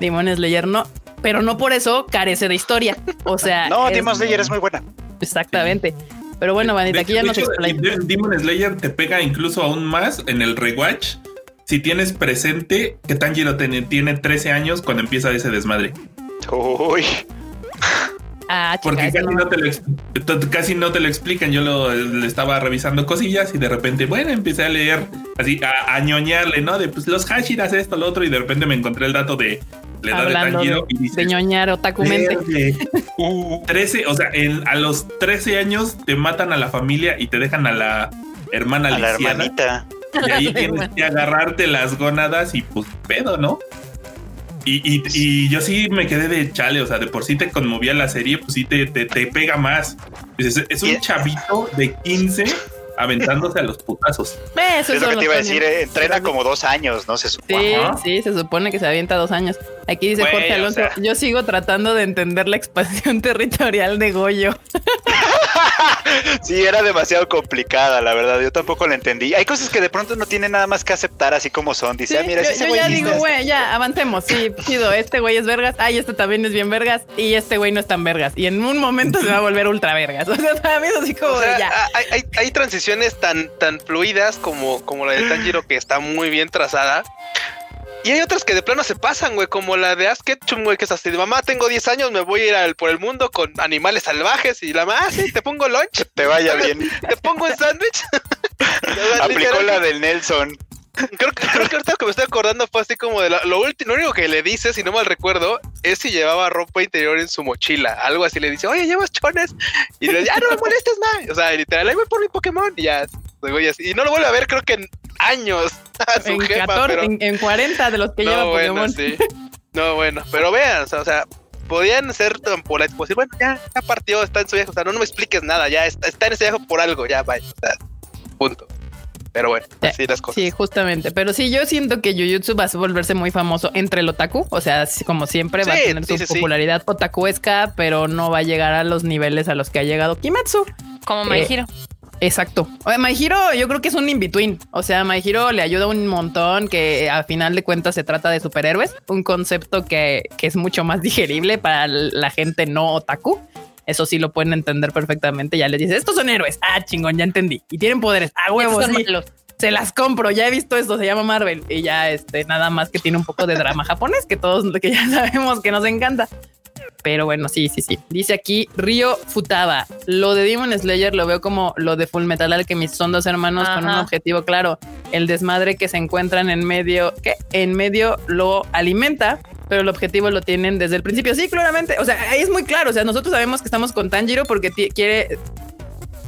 Demon Slayer no, pero no por eso carece de historia. O sea,
No, Demon Slayer es muy buena.
Exactamente. Pero bueno, Vanita, aquí ya
de
nos
Demon Slayer te pega incluso aún más en el rewatch si tienes presente que Tanjiro tiene, tiene 13 años cuando empieza ese desmadre.
Uy,
Ah,
Porque casi
no.
te lo, ex- to- casi no te lo explican. Yo lo, le estaba revisando cosillas y de repente, bueno, empecé a leer así, a, a ñoñarle, ¿no? De pues los Hashiras, esto, lo otro, y de repente me encontré el dato de la edad de
Hablando
Tanjiro
de,
y dices,
de ñoñar otakumente.
"Verde". [laughs] 13, o sea, en- a los 13 años te matan a la familia y te dejan a la hermana
a la hermanita.
Y ahí [laughs] tienes que agarrarte las gónadas y pues pedo, ¿no? Y, y- y yo sí me quedé de chale, o sea, de por sí te conmovía la serie, pues sí te, te, te pega más. Es un chavito de 15 aventándose a los putazos.
Eso
Es lo que te iba a decir, eh, entrena como dos años, ¿no? Se supone.
Sí, sí, se supone que se avienta dos años. Aquí dice
Güey,
Jorge
o
Alonso,
sea.
yo sigo tratando de entender la expansión [laughs] territorial de Goyo. [laughs]
Sí, era demasiado complicada, la verdad. Yo tampoco la entendí. Hay cosas que de pronto no tienen nada más que aceptar así como son. Dice,
Sí,
ah, mira,
yo,
ese
yo
güey
ya digo,
esto".
güey, ya, avancemos. Sí, chido, este güey es vergas. Ay, este también es bien vergas. Y este güey no es tan vergas. Y en un momento se va a volver ultra vergas. [laughs] O sea, para mí es así como
O sea,
ya.
hay, hay, hay transiciones tan, tan fluidas como, como la de Tanjiro que está muy bien trazada. Y hay otras que de plano se pasan, güey, como la de Ash Ketchum, güey, que es así de mamá, tengo 10 años, me voy a ir al- por el mundo con animales salvajes y la mamá, ah, sí, te pongo lunch,
Te vaya [laughs] bien.
te pongo un sándwich. [laughs]
Aplicó la del Nelson.
Creo que, creo que ahorita que me estoy acordando fue así como de la- lo último, lo único que le dice, si no mal recuerdo, es si llevaba ropa interior en su mochila. Algo así le dice, oye, llevas chones. Y le dice, ah, no me molestes más. O sea, literal, ahí voy por mi Pokémon. Y ya, así. Y no lo vuelve a ver, creo que años [laughs] a su
En,
jefa.
14,
pero...
en, en 40 de los que lleva
no, bueno,
Pokémon.
sí. [laughs] No, bueno, pero vean, o sea, o sea, podían ser tan pues decir, bueno, ya, ya partió, está en su viaje, o sea, no, no me expliques nada, ya está, está en ese viaje por algo, ya, vaya, o sea, punto. Pero bueno,
Sí,
así las cosas.
Sí, justamente. Pero sí, yo siento que Jujutsu va a volverse muy famoso entre el otaku. O sea, sí, como siempre va a
Sí,
tener
sí,
su
sí, sí.
popularidad otakuesca, pero no va a llegar a los niveles a los que ha llegado Kimetsu.
Como My
Eh,
Hero.
Exacto. Oye, My Hero yo creo que es un in-between. O sea, My Hero le ayuda un montón que a final de cuentas se trata de superhéroes. Un concepto que, que es mucho más digerible para la gente no otaku. Eso sí lo pueden entender perfectamente. Ya les dices, estos son héroes. Ah, chingón, ya entendí. Y tienen poderes. Ah, huevos. Sí. Se las compro. Ya he visto esto. Se llama Marvel. Y ya este, nada más que tiene un poco de drama [laughs] japonés que todos que ya sabemos que nos encanta. Pero bueno, sí, sí, sí. Dice aquí Río Futaba. Lo de Demon Slayer lo veo como lo de Full Metal Alchemist. Son dos hermanos con un objetivo claro. El desmadre que se encuentran en medio, que en medio lo alimenta, pero el objetivo lo tienen desde el principio. Sí, claramente. O sea, ahí es muy claro. O sea, nosotros sabemos que estamos con Tanjiro porque quiere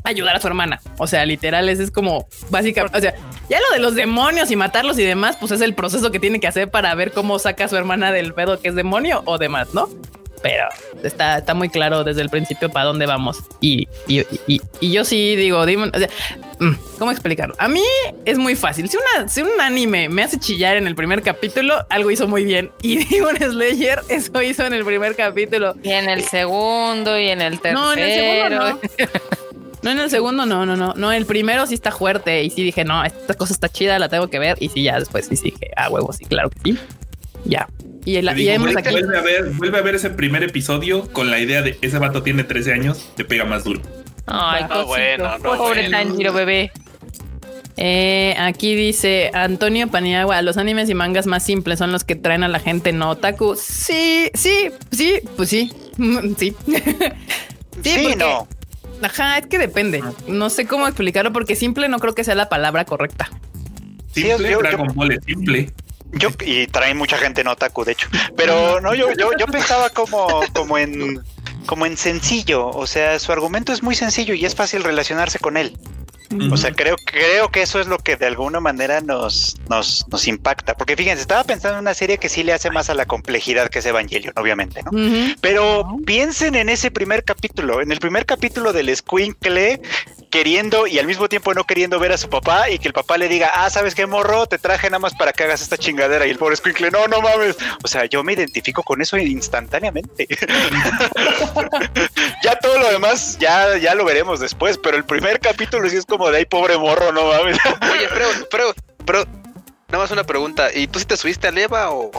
ayudar a su hermana. O sea, literal, ese es como básicamente, o sea, ya lo de los demonios y matarlos y demás, pues es el proceso que tiene que hacer para ver cómo saca a su hermana del pedo que es demonio o demás, ¿no? Pero está, está muy claro desde el principio para dónde vamos. Y, y, y- y yo sí digo, Demon- o sea, mm, ¿cómo explicarlo? A mí es muy fácil. Si, una, si un anime me hace chillar en el primer capítulo, algo hizo muy bien. Y [laughs] Demon Slayer eso hizo en el primer capítulo.
Y en el segundo y en el tercero.
No, en el segundo no. [laughs] No, en el segundo no, no, no. No, el primero sí está fuerte y sí dije, no, esta cosa está chida, la tengo que ver. Y sí, ya después sí dije, ah, huevo, sí, claro que sí. Ya. Y, la, y
digo,
hemos
vuelve,
aquí.
vuelve a ver, vuelve a ver ese primer episodio con la idea de ese vato tiene 13 años, te pega más duro.
Ay,
Ah,
cosito.
bueno, no,
Pobre
bueno.
Tanjiro, bebé.
Eh, aquí dice Antonio Paniagua, los animes y mangas más simples son los que traen a la gente no otaku. Sí, sí, sí, pues sí, [laughs] sí.
sí, no.
Ajá, es que depende. No sé cómo explicarlo porque simple no creo que sea la palabra correcta.
Simple, Dragon Ball es simple.
Yo, y trae mucha gente no otaku, de hecho. Pero no, yo, yo, yo pensaba como, como en como en sencillo, o sea, su argumento es muy sencillo y es fácil relacionarse con él. O sea, creo, creo que eso es lo que de alguna manera nos, nos, nos impacta. Porque fíjense, estaba pensando en una serie que sí le hace más a la complejidad que es Evangelion, obviamente, ¿no? Pero piensen en ese primer capítulo. En el primer capítulo del Squinkle queriendo y al mismo tiempo no queriendo ver a su papá y que el papá le diga, ah, ¿sabes qué, morro? Te traje nada más para que hagas esta chingadera. Y el pobre Squinkle, no, no mames. O sea, yo me identifico con eso instantáneamente. [laughs] ya todo lo demás, ya, ya lo veremos después, pero el primer capítulo sí es como de ahí, pobre morro, no mames.
Oye, pero, pero, pero, nada más una pregunta. ¿Y tú sí te subiste a Leva o,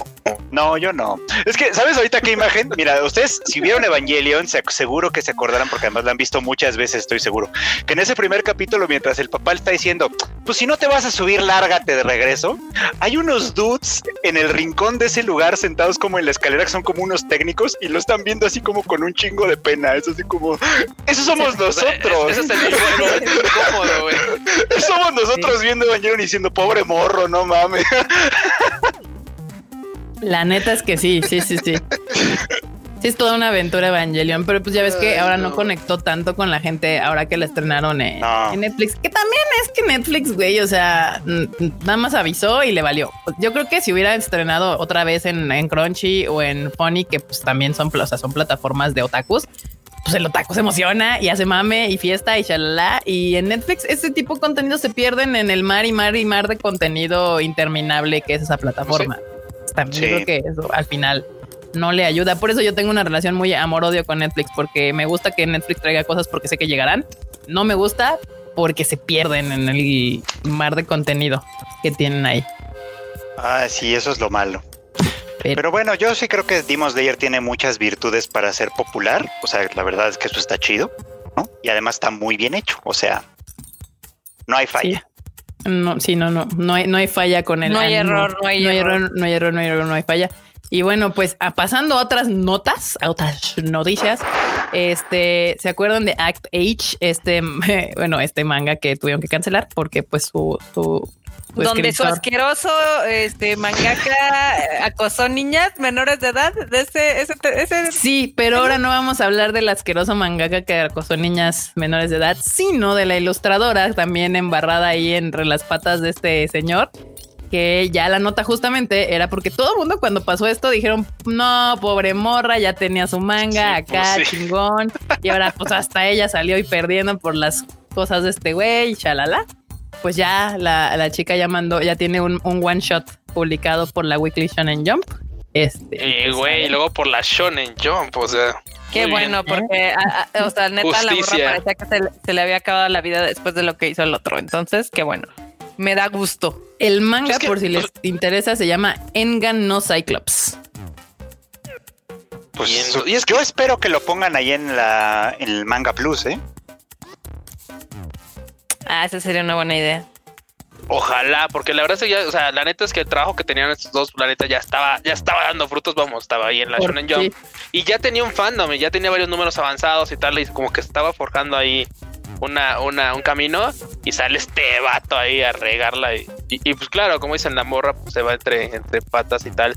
no, yo no. Es que, ¿sabes ahorita qué imagen? Mira, ustedes, si vieron Evangelion, seguro que se acordarán, porque además la han visto muchas veces, estoy seguro, que en ese primer capítulo, mientras el papá le está diciendo, pues si no te vas a subir, lárgate de regreso, hay unos dudes en el rincón de ese lugar sentados como en la escalera, que son como unos técnicos, y lo están viendo así como con un chingo de pena. Es así como, [laughs] eso somos nosotros. Eso es el incómodo, güey. [laughs] Somos nosotros viendo Evangelion y diciendo, pobre morro, no mames.
La neta es que sí, sí, sí, sí. Sí, es toda una aventura Evangelion, pero pues ya ves que ahora no. conectó tanto con la gente ahora que la estrenaron en, Netflix. Que también es que Netflix, güey, o sea, nada más avisó y le valió. Yo creo que si hubiera estrenado otra vez en, Crunchy o en Funny, que pues también son, o son plataformas de otakus, pues el otaku se emociona y hace mame y fiesta y chalala. Y en Netflix ese tipo de contenido se pierden en el mar y mar y mar de contenido interminable que es esa plataforma también creo que eso al final no le ayuda. Por eso yo tengo una relación muy amor-odio con Netflix, porque me gusta que Netflix traiga cosas porque sé que llegarán. No me gusta porque se pierden en el mar de contenido que tienen ahí.
Ah, sí, eso es lo malo. Pero, bueno, yo sí creo que Demon Slayer tiene muchas virtudes para ser popular. O sea, la verdad es que eso está chido, ¿no? Y además está muy bien hecho. O sea, no hay falla.
No, sí, no, no, no hay, no hay falla con el.
No hay error, no hay, error.
No hay error, no hay error, no hay falla. Y bueno, pues pasando a otras notas, a otras noticias, este, ¿se acuerdan de Act H? Este, [laughs] bueno, este manga que tuvieron que cancelar porque pues su, su
donde su asqueroso este mangaka acosó niñas menores de edad de ese, ese,
sí pero ahora no vamos a hablar del asqueroso mangaka que acosó niñas menores de edad sino de la ilustradora también embarrada ahí entre las patas de este señor que ya la nota justamente era porque todo el mundo cuando pasó esto dijeron, no, pobre morra, ya tenía su manga acá, pues chingón. Y ahora pues hasta ella salió y perdiendo por las cosas de este güey, chalala pues ya la, chica ya mandó, ya tiene un, one shot publicado por la Weekly Shonen Jump. Este,
eh, güey, y luego por la Shonen Jump, o sea.
Qué bueno, porque, o sea, neta, la morra parecía que se, le había acabado la vida después de lo que hizo el otro. Entonces, qué bueno. Me da gusto.
El manga, por si les interesa, se llama Engan no Cyclops.
Pues y es yo espero que lo pongan ahí en la en el Manga Plus, ¿eh?
Ah, esa sería una buena idea.
Ojalá, porque la verdad es que ya, o sea, la neta es que el trabajo que tenían estos dos planetas ya estaba, ya estaba dando frutos, vamos, estaba ahí en la Shonen Jump. Y ya tenía un fandom, y ya tenía varios números avanzados y tal, y como que estaba forjando ahí una, una, un camino, y sale este vato ahí a regarla. Y, y, pues claro, como dicen, la morra pues, se va entre, entre patas y tal.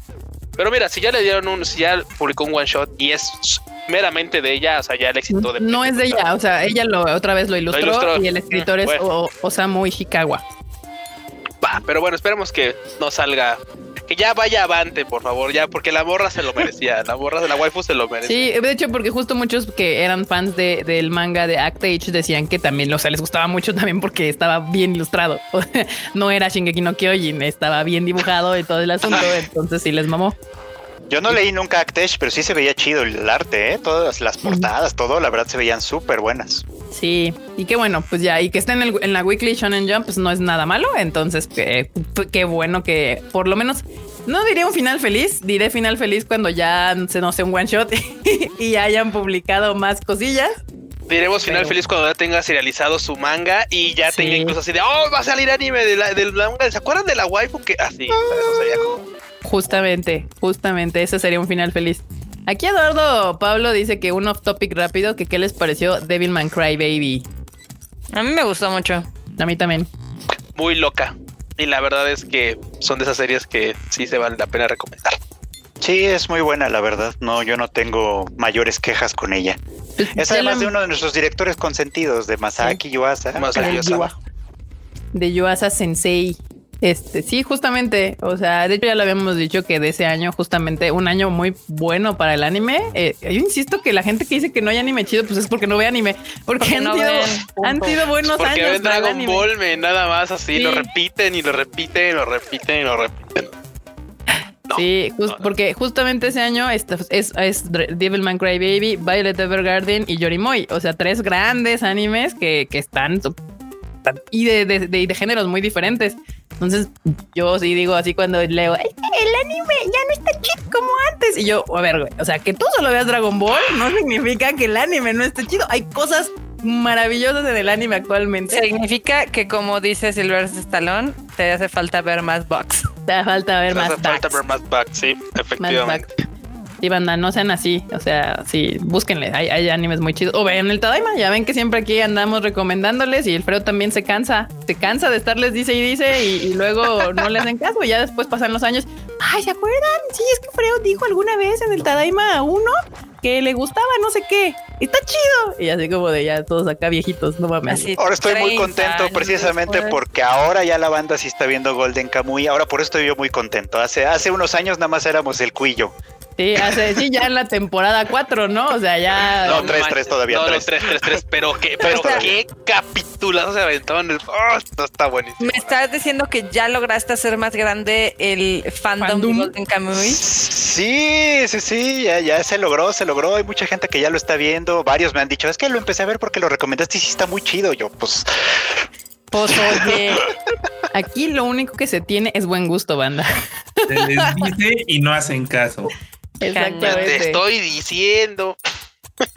Pero mira, si ya le dieron un, si ya publicó un one shot y es meramente de ella, o sea, ya el éxito de.
No es de ella, o sea, ella lo otra vez lo ilustró, y el escritor es Osamu Ishikawa.
Va, pero bueno, esperemos que no salga. Que ya vaya avante, por favor, ya, porque la morra se lo merecía. La morra de la waifu se lo merecía.
Sí, de hecho, porque justo muchos que eran fans de, del manga de Act Age decían que también, o sea, les gustaba mucho también porque estaba bien ilustrado. [laughs] no era Shingeki no Kyojin, estaba bien dibujado y todo el asunto, [laughs] entonces sí les mamó.
Yo no leí nunca Actesh, pero sí se veía chido el arte, ¿eh? Todas las portadas, todo, la verdad se veían súper buenas.
Sí, y qué bueno, pues ya, y que esté en, la Weekly Shonen Jump, pues no es nada malo. Entonces, qué, bueno que por lo menos, no diría un final feliz, diré final feliz cuando ya se no sé un one shot [laughs] y hayan publicado más cosillas.
Diremos final
Pero-
feliz cuando ya tenga serializado su manga y ya
Sí.
tenga incluso así de, oh, va a salir anime de la, del manga. ¿Se acuerdan de la waifu que así? sería como.
Justamente, justamente, ese sería un final feliz. Aquí Eduardo Pablo dice que un off topic rápido, que qué les pareció Devilman Cry Baby.
A mí me gustó mucho.
A mí también.
muy loca. Y la verdad es que son de esas series que sí se vale la pena recomendar.
Sí, es muy buena, la verdad. No, yo no tengo mayores quejas con ella.
Pues,
Es además
la-
de uno de nuestros directores consentidos, de Masaki Yuasa.
Más
de
valiosa.
Yua- de Yuasa Sensei. Este, sí, justamente, o sea, de hecho ya lo habíamos dicho que de ese año, justamente un año muy bueno para el anime. Eh, yo insisto que la gente que dice que no hay anime chido, pues es porque no ve anime, porque,
Porque
han,
no
sido,
ven, punto.
han sido buenos
Porque
años.
ven
para el
Dragon. Ball, me nada más así,
Sí.
lo repiten y lo repiten y lo repiten y lo repiten. [laughs] No,
sí, jus-
no, no.
porque justamente ese año es, es, es Dr- Devilman Crybaby, Violet Evergarden y Yorimoy. O sea, tres grandes animes que, que están y de, de, de- de géneros muy diferentes. Entonces, yo sí digo así cuando leo, "Es que el anime ya no está chido como antes. Y yo, a ver, güey, o sea, que tú solo veas Dragon Ball no significa que el anime no esté chido. Hay cosas maravillosas en el anime actualmente.
Significa que, como dice Silvestre Stallone, te hace falta ver más box.
Te falta ver
Hace
más
falta
backs.
ver más back, sí, efectivamente.
Sí, banda, no sean así. O sea, sí, búsquenle. Hay, hay animes muy chidos. O vean el Tadaima. Ya ven que siempre aquí andamos recomendándoles y el Freo también se cansa. Se cansa de estarles dice y dice y, y luego no le hacen caso. Y ya después pasan los años. Ay, ¿se acuerdan? Sí, es que Freo dijo alguna vez en el Tadaima a uno que le gustaba no sé qué. Está chido. Y así como de ya todos acá viejitos. No mames.
Así,
Ahora estoy muy
30
contento precisamente
después.
porque ahora ya la banda sí está viendo Golden Kamuy. Ahora por eso estoy yo muy contento. Hace, hace unos años nada más éramos el cuillo.
Sí, hace, sí, ya en la temporada 4, ¿no? O sea, ya.
No, tres,
manches.
tres todavía,
No, no,
tres.
tres, tres, tres. Pero qué, pero qué capitulazo se aventaron. El... Oh, esto está buenísimo.
Me estás diciendo que ya lograste hacer más grande el fandom,
Fandom.
de Golden Kamuy.
Sí, sí, sí, ya, ya se logró, se logró. Hay mucha gente que ya lo está viendo. Varios me han dicho, es que lo empecé a ver porque lo recomendaste y sí está muy chido. Yo, pues,
Pues oye, aquí lo único que se tiene es buen gusto, banda.
Se les dice y no hacen caso.
Te
Exactamente.
estoy diciendo.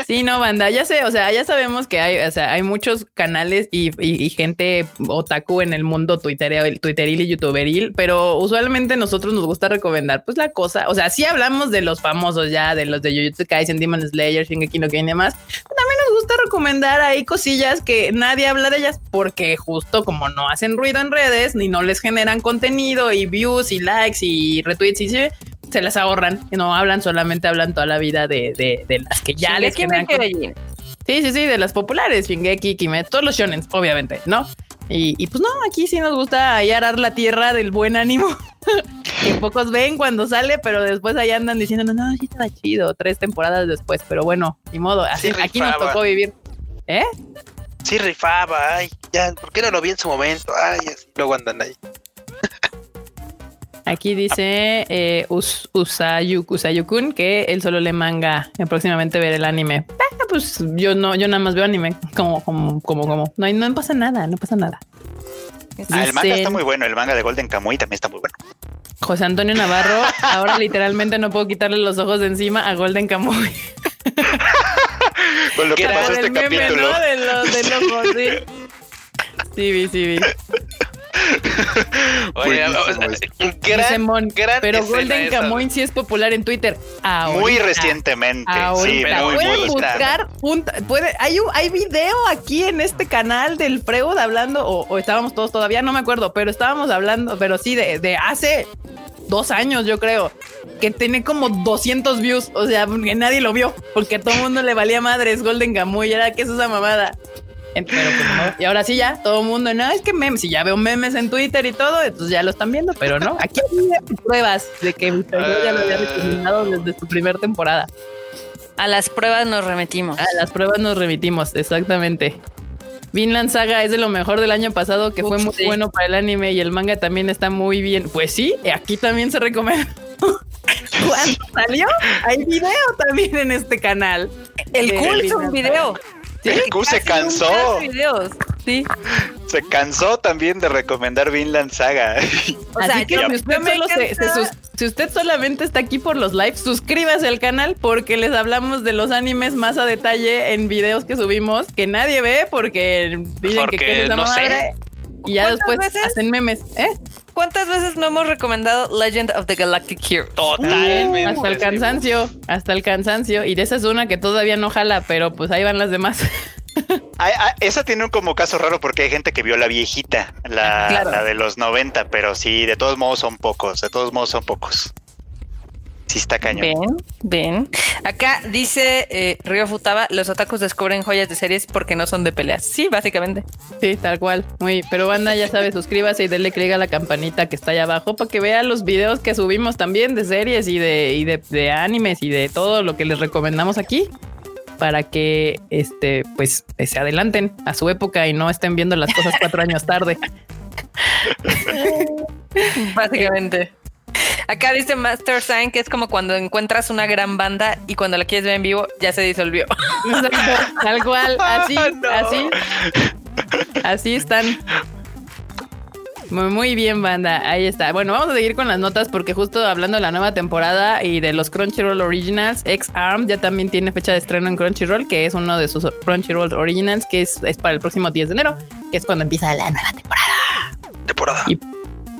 Sí, no, banda, ya sé, o sea, ya sabemos que hay, o sea, hay muchos canales y, y- y gente otaku en el mundo twitteril, twitteril y youtuberil, pero usualmente nosotros nos gusta recomendar, pues la cosa, o sea, sí hablamos de los famosos ya, de los de Jujutsu Kaisen, Demon Slayer, Shingeki no Kyojin y demás, también nos gusta recomendar ahí cosillas que nadie habla de ellas porque justo como no hacen ruido en redes ni no les generan contenido y views y likes y retweets y sí, se las ahorran y no hablan, solamente hablan toda la vida de, de, de las que ya les
Kyojin.
Sí, sí, sí, de las populares, Shingeki, Kimetsu, todos los shonen, obviamente, ¿no? Y, y pues no, aquí sí nos gusta ahí arar la tierra del buen ánimo, [laughs] que pocos ven cuando sale, pero después ahí andan diciendo, no, no, sí estaba chido, tres temporadas después, pero bueno, ni modo, así,
Sí,
aquí nos tocó vivir. ¿Eh?
Sí, rifaba. Ay, ya, ¿por qué no lo vi en su momento? Ay, así. Luego andan ahí.
Aquí dice eh, Us- Usayu- Usayukun que él solo le manga eh, próximamente ver el anime. Ah, pues yo no, yo nada más veo anime, como, como, como, como. No, no pasa nada, no pasa nada.
ah, el manga está muy bueno. El manga de Golden Kamuy también está muy bueno.
José Antonio Navarro, ahora literalmente no puedo quitarle los ojos de encima a Golden Kamuy. [laughs]
Con lo que
Era
pasó este
el meme,
capítulo.
¿no? De los, del ojo, sí. Sí, sí, vi. [laughs]
Oye, gran,
Mon,
gran
pero Golden
esa.
Kamuy sí es popular en Twitter. Ahorita.
Muy recientemente. Sí,
Ahorita.
muy,
Pueden
muy
buscar, puede, hay, un- hay video aquí en este canal del Freud hablando, o, o estábamos todos todavía, no me acuerdo, pero estábamos hablando, pero sí, de, de hace dos años, yo creo, que tiene como 200 views, o sea, que nadie lo vio, porque a todo el mundo le valía madres Golden Kamuy, era que es esa mamada. Pero pues no. Y ahora sí ya, todo el mundo, no, es que memes, si ya veo memes en Twitter y todo, entonces ya lo están viendo, pero no, aquí hay pruebas de que Hugo ya lo había recomendado desde su primera temporada.
A las pruebas nos remitimos.
A las pruebas nos remitimos, exactamente. Vinland Saga es de lo mejor del año pasado, que fue muy
sí.
bueno para el anime y el manga también está muy bien. Pues sí, aquí también se recomienda. [laughs] Cuando salió, hay video también en este canal.
El cool hizo un video.
El Q se cansó.
Sí.
Se cansó también de recomendar Vinland Saga. [laughs]
O
Así
sea,
que
yo-
si usted
me
solo se, se
cansaba-
sus- si usted solamente está aquí por los lives, suscríbase al canal porque les hablamos de los animes más a detalle en videos que subimos que nadie ve porque dicen
Porque
que es la
no sé.
madre. Y ya
¿Cuántas
después
veces?
hacen memes, ¿eh?
¿Cuántas veces no hemos recomendado Legend of the Galactic Hero?
Totalmente.
Hasta el cansancio, hasta el cansancio. Y de esa es una que todavía no jala, pero pues ahí van las demás. [laughs]
Ah, ah, esa tiene un como caso raro porque hay gente que vio la viejita, la,
Claro.
la de los 90, pero sí, de todos modos son pocos, de todos modos son pocos. Sí está cañón.
Ven, ven. Acá dice eh, Río Futaba, los otakus descubren joyas de series porque no son de peleas. Sí, básicamente.
Sí, tal cual. Muy, pero banda, ya sabe, suscríbase y denle click a la campanita que está allá abajo para que vea los videos que subimos también de series y de, y de, de animes y de todo lo que les recomendamos aquí para que este pues se adelanten a su época y no estén viendo las cosas cuatro años tarde. [laughs]
Básicamente. Acá dice Master Sign que es como cuando encuentras una gran banda y cuando la quieres ver en vivo ya se disolvió. [laughs]
Tal cual, [laughs] así,
No.
así, así están. Muy, muy bien, banda. Ahí está. Bueno, vamos a seguir con las notas porque justo hablando de la nueva temporada y de los Crunchyroll Originals, X-Arm ya también tiene fecha de estreno en Crunchyroll, que es uno de sus Crunchyroll Originals, que es, es para el próximo 10 de enero, que es cuando empieza la nueva temporada.
Temporada.
Y,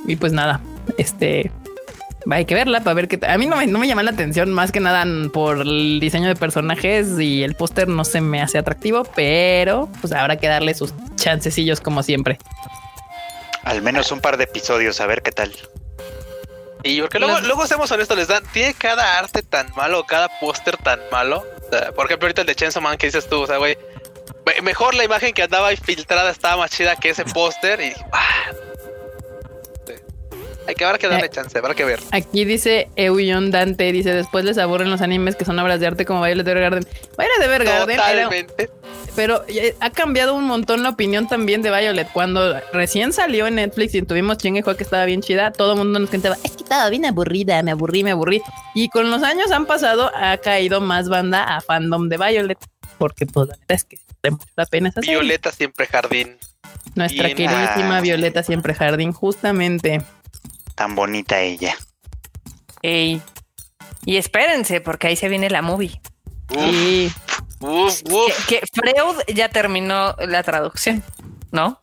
y pues nada, este... Hay que verla para ver qué tal. A mí no me, no me llama la atención más que nada por el diseño de personajes y el póster no se me hace atractivo, pero pues habrá que darle sus chancecillos como siempre.
Al menos un par de episodios, a ver qué tal.
Y porque luego, luego seamos honestos, les dan, tiene cada arte tan malo, cada póster tan malo. O sea, por ejemplo, ahorita el de Chainsaw Man que dices tú, o sea, güey, me- mejor la imagen que andaba filtrada estaba más chida que ese póster y ah. Hay que habrá que darle
Eh.
chance, habrá que ver.
Aquí dice Euyon Dante, dice después les aburren los animes que son obras de arte como Violet Evergarden. Violet Evergarden era,
Totalmente.
pero eh, ha cambiado un montón la opinión también de Violet. Cuando recién salió en Netflix y tuvimos chingue que estaba bien chida, todo el mundo nos contaba, es que estaba bien aburrida, me aburrí, me aburrí. Y con los años han pasado, ha caído más banda a fandom de Violet, porque pues la neta es que la pena esa.
Violeta siempre jardín.
Nuestra
bien.
queridísima
Ah.
Violeta siempre jardín, justamente.
Tan bonita ella.
Ey. Y espérense, porque ahí se viene la movie.
Uf,
Y
uf, uf.
Que, que Freud ya terminó la traducción, ¿no?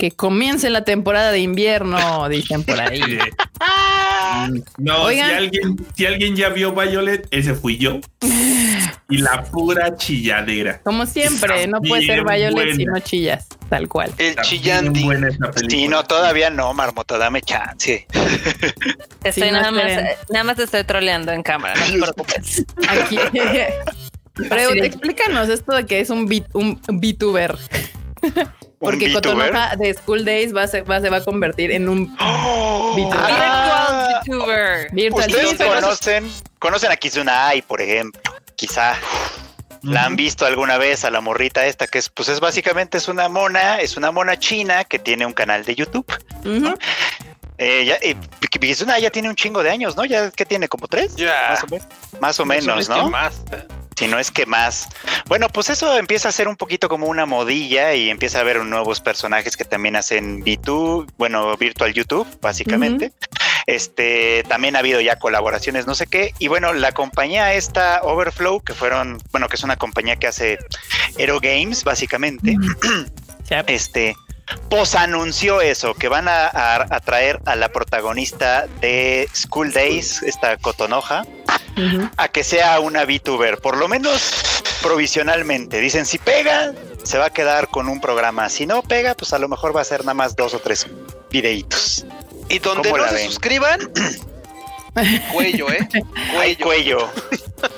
Que comience la temporada de invierno, dicen por ahí. [laughs]
No,
Oigan.
si alguien, si alguien ya vio Violet, ese fui yo. Y la pura chilladera.
Como siempre,
Está
no puede ser Violet
buena.
si no chillas, tal cual.
El
Está película.
Sí, no, todavía no, Marmota, dame chance. [laughs]
Estoy
Sí, no
nada más, nada más te estoy troleando en cámara, no te preocupes. [laughs]
Aquí.
De-
explícanos esto de que es un, bit, un VTuber. Porque
¿Un VTuber?
Kotonoha de School Days va a, se, va, se va a convertir en un
¡Oh!
VTuber.
Ah,
Virtual VTuber.
Ustedes conocen, conocen a Kizuna Ai, por ejemplo. Quizá la han visto alguna vez a la morrita esta, que es, pues es básicamente es una mona, es una mona china que tiene un canal de YouTube.
Ujú.
Eh, ya, eh, Kizuna ya tiene un chingo de años, ¿no? Ya que tiene como tres,
Ya.
más o menos, más o menos, ¿no?
más.
Si no es que más. Bueno, pues eso empieza a ser un poquito como una modilla y empieza a haber nuevos personajes que también hacen V2, bueno, Virtual YouTube, básicamente. Este, también ha habido ya colaboraciones, no sé qué. Y bueno, la compañía esta, Overflow, que fueron, bueno, que es una compañía que hace Aero Games, básicamente, [clears throat] este, pues anunció eso, que van a, a- a traer a la protagonista de School Days, esta Cotonoja, A que sea una VTuber, por lo menos provisionalmente. Dicen, si pega, se va a quedar con un programa. Si no pega, pues a lo mejor va a ser nada más dos o tres videitos.
Y donde
¿Cómo
no se
ven?
suscriban, [laughs] cuello, ¿eh?
Hay
Cuello.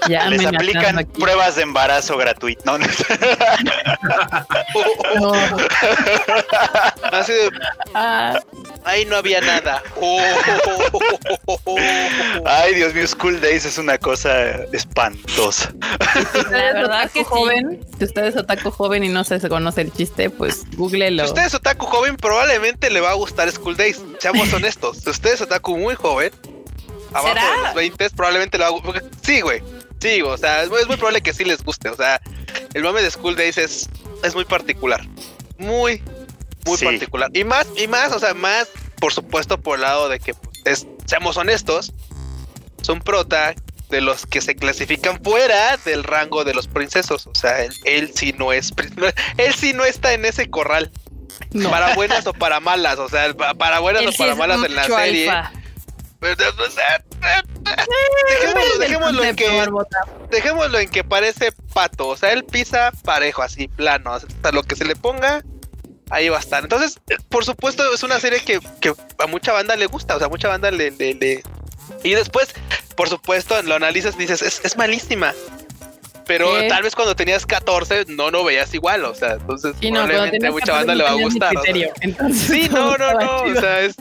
Ya
Les aplican
aquí.
pruebas de embarazo gratuito. No, [laughs] no.
No. [laughs]
Así de,
Ah,
ahí no había nada. Oh. [laughs]
Ay, Dios mío, School Days es una cosa espantosa.
si usted
La
es
verdad
otaku
que sí.
joven, si usted es otaku joven y no se conoce el chiste, pues googlelo.
Si usted es otaku joven, probablemente le va a gustar School Days. Seamos honestos. Si usted es otaku muy joven, abajo
¿Será?
de los 20, probablemente a gustar. Sí, güey. Sí, o sea, es muy, es muy probable que sí les guste. O sea, el mame de School Days es, es muy particular. Muy, muy
Sí.
particular. Y más, y más, o sea, más, por supuesto, por el lado de que, pues, es, seamos honestos, es un prota de los que se clasifican fuera del rango de los princesos. O sea, él, él sí no es, [laughs] él sí no está en ese corral.
No.
Para [laughs] buenas o para malas, o sea, pa- para buenas
Él
o para malas en la serie.
alfa.
Dejémoslo, dejémoslo en que dejémoslo en que parece pato, o sea, él pisa parejo, así plano, hasta lo que se le ponga, ahí va a estar. Entonces, eh, por supuesto, es una serie que, que a mucha banda le gusta, o sea, a mucha banda le, le- le- Y después, por supuesto, lo analizas y dices, es, es malísima. Pero
¿Qué?
tal vez cuando tenías 14 no lo veías igual, o sea, entonces
Sí, no,
probablemente a mucha
14
banda le va a
no
gustar. o sea.
criterio, entonces
Sí, [laughs] no, no, no,
chido.
o sea, es...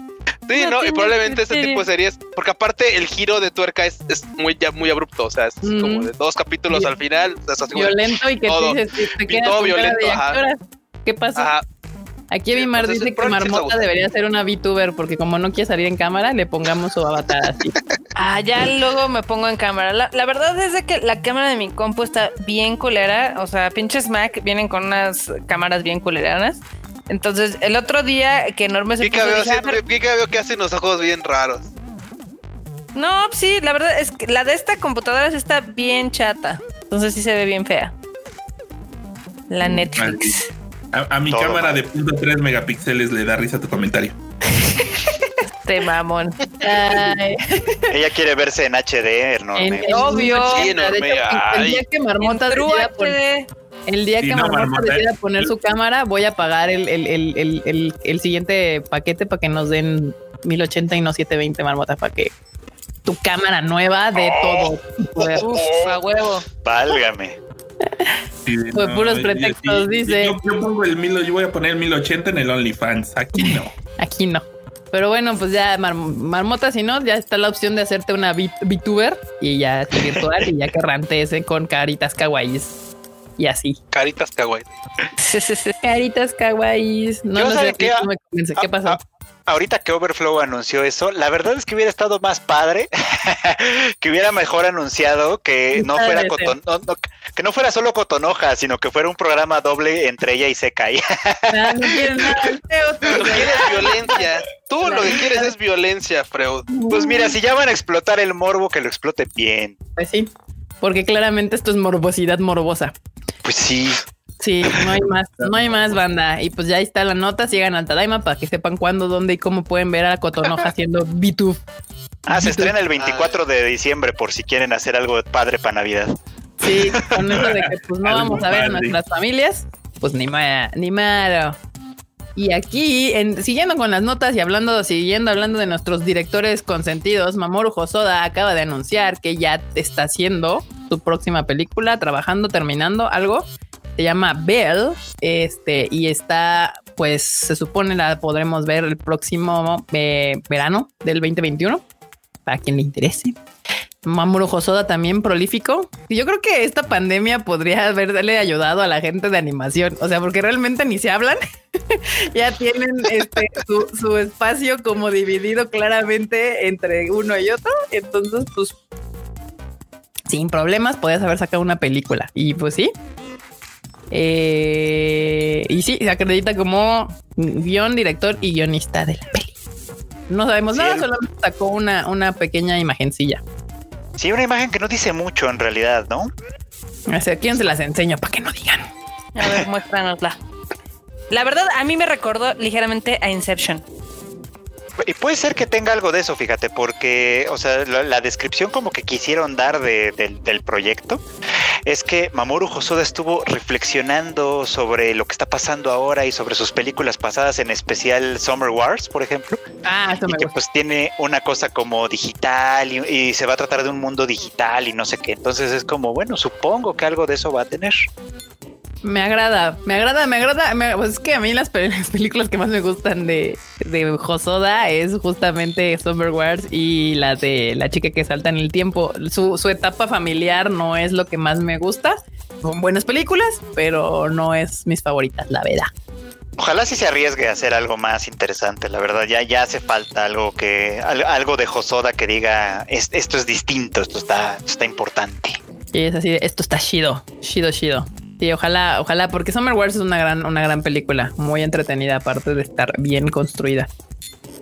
Sí,
No
no, y probablemente ese
criterio.
tipo de series, porque aparte el giro de tuerca es, es muy ya muy abrupto, o sea, es
Mm.
como de dos capítulos al final, o sea,
Violento y que
todo.
tú dices, te quedas
todo violento,
de,
ajá.
¿a qué.
Ajá,
Aquí Evimar
entonces,
dice que Marmota debería ser una VTuber porque como no quiere salir en cámara, le pongamos su avatar así. [laughs]
Ah, ya luego me pongo en cámara. La, la verdad es de que la cámara de mi compu está bien culera. O sea, pinches Mac vienen con unas cámaras bien culeranas. Entonces, el otro día que Enorme se
Kika
puso,
veo,
dije, "Ah,
siempre- Kika veo que hace unos ojos bien raros.
No, sí, la verdad es que la de esta computadora sí está bien chata. Entonces sí se ve bien fea. La Netflix.
A, a mi
Todo
cámara
mal.
de punto .3 megapíxeles le da risa tu comentario. [laughs]
Este mamón.
Ay, [laughs]
Ella quiere verse en HD,
en-
enorme.
en-
Obvio.
Sí,
de
enorme,
hecho, el día que Marmota
En True.
El día
Sí,
que
no,
Marmota decida poner su cámara, voy a pagar el, el, el, el, el, el siguiente paquete para que nos den 1080 y no 720 Marmota para que tu cámara nueva de todo. Poder.
Uf, a huevo.
Válgame.
Sí,
Por puros
yo-
pretextos, dice.
Yo, yo pongo el mil, yo voy a poner el 1080 en el OnlyFans. Aquí no.
Aquí no. Pero bueno, pues ya Mar- Marmota, si no, ya está la opción de hacerte una VTuber y ya virtual y ya que rantes con caritas kawaiis y así.
Caritas kawaii. [laughs]
Caritas kawaiis. No,
Yo
no sé,
qué,
no me convence. ¿Qué
Ah,
pasó?
ah, ahorita que Overflow anunció eso, la verdad es que hubiera estado más padre [laughs] que hubiera mejor anunciado que no fuera coton- no- no, que no fuera solo Cotonoja, sino que fuera un programa doble entre ella y Sekai. [laughs]
Ah, no quieres nada feo, tú,
Lo que
güey.
quieres es violencia. Tú lo que quieres es violencia, Freud.
Pues mira, si ya van a explotar el morbo, que lo explote bien.
Pues sí, porque claramente esto es morbosidad morbosa.
Pues sí.
Sí, no hay más, no hay más banda. Y pues ya ahí está la nota, sigan al Tadaima para que sepan cuándo, dónde y cómo pueden ver a Cotonoja haciendo VTube.
Ah, se estrena el 24 de diciembre por si quieren hacer algo padre para Navidad.
Sí, con eso de que pues no vamos a ver a nuestras familias, pues ni ma, ni malo. Y aquí, en- siguiendo con las notas y hablando, siguiendo hablando de nuestros directores consentidos, Mamoru Hosoda acaba de anunciar que ya está haciendo su próxima película, trabajando, terminando algo. Se llama Bell, este, y está, pues, se supone la podremos ver el próximo eh, verano del 2021, para quien le interese. Mamoru Hosoda también prolífico. Yo creo que esta pandemia podría haberle ayudado a la gente de animación. O sea, porque realmente ni se hablan. [laughs] ya tienen este, su, su espacio como dividido claramente entre uno y otro. Entonces, pues, sin problemas, podías haber sacado una película. Y pues sí. Eh, y sí, se acredita como guion, director y guionista de la peli. No sabemos
Sí,
nada,
el-
solamente sacó una, una pequeña imagencilla.
Sí, una imagen que no dice mucho en realidad, ¿no?
O sea, ¿quién se las enseño para que no digan?
A ver, muéstranosla. La verdad, a mí me recordó ligeramente a Inception.
Y puede ser que tenga algo de eso, fíjate, porque, o sea, la, la descripción como que quisieron dar de- del- del proyecto es que Mamoru Hosoda estuvo reflexionando sobre lo que está pasando ahora y sobre sus películas pasadas, en especial Summer Wars, por ejemplo,
Ah,
y que pues tiene una cosa como digital y, y se va a tratar de un mundo digital y no sé qué. Entonces es como, bueno, supongo que algo de eso va a tener.
Me agrada, me agrada, me agrada. me- pues es que a mí las, pe- [laughs] las películas que más me gustan de, de Hosoda es justamente Summer Wars y la de la chica que salta en el tiempo. Su, su etapa familiar no es lo que más me gusta. Son buenas películas, pero no es mis favoritas, la verdad.
Ojalá sí se arriesgue a hacer algo más interesante, la verdad. Ya, ya hace falta algo que, al- algo de Hosoda que diga "Es- esto es distinto, esto está, esto está importante.
Y es así, esto está chido, chido, chido. Sí, ojalá, ojalá, porque Summer Wars es una gran, una gran película, muy entretenida, aparte de estar bien construida.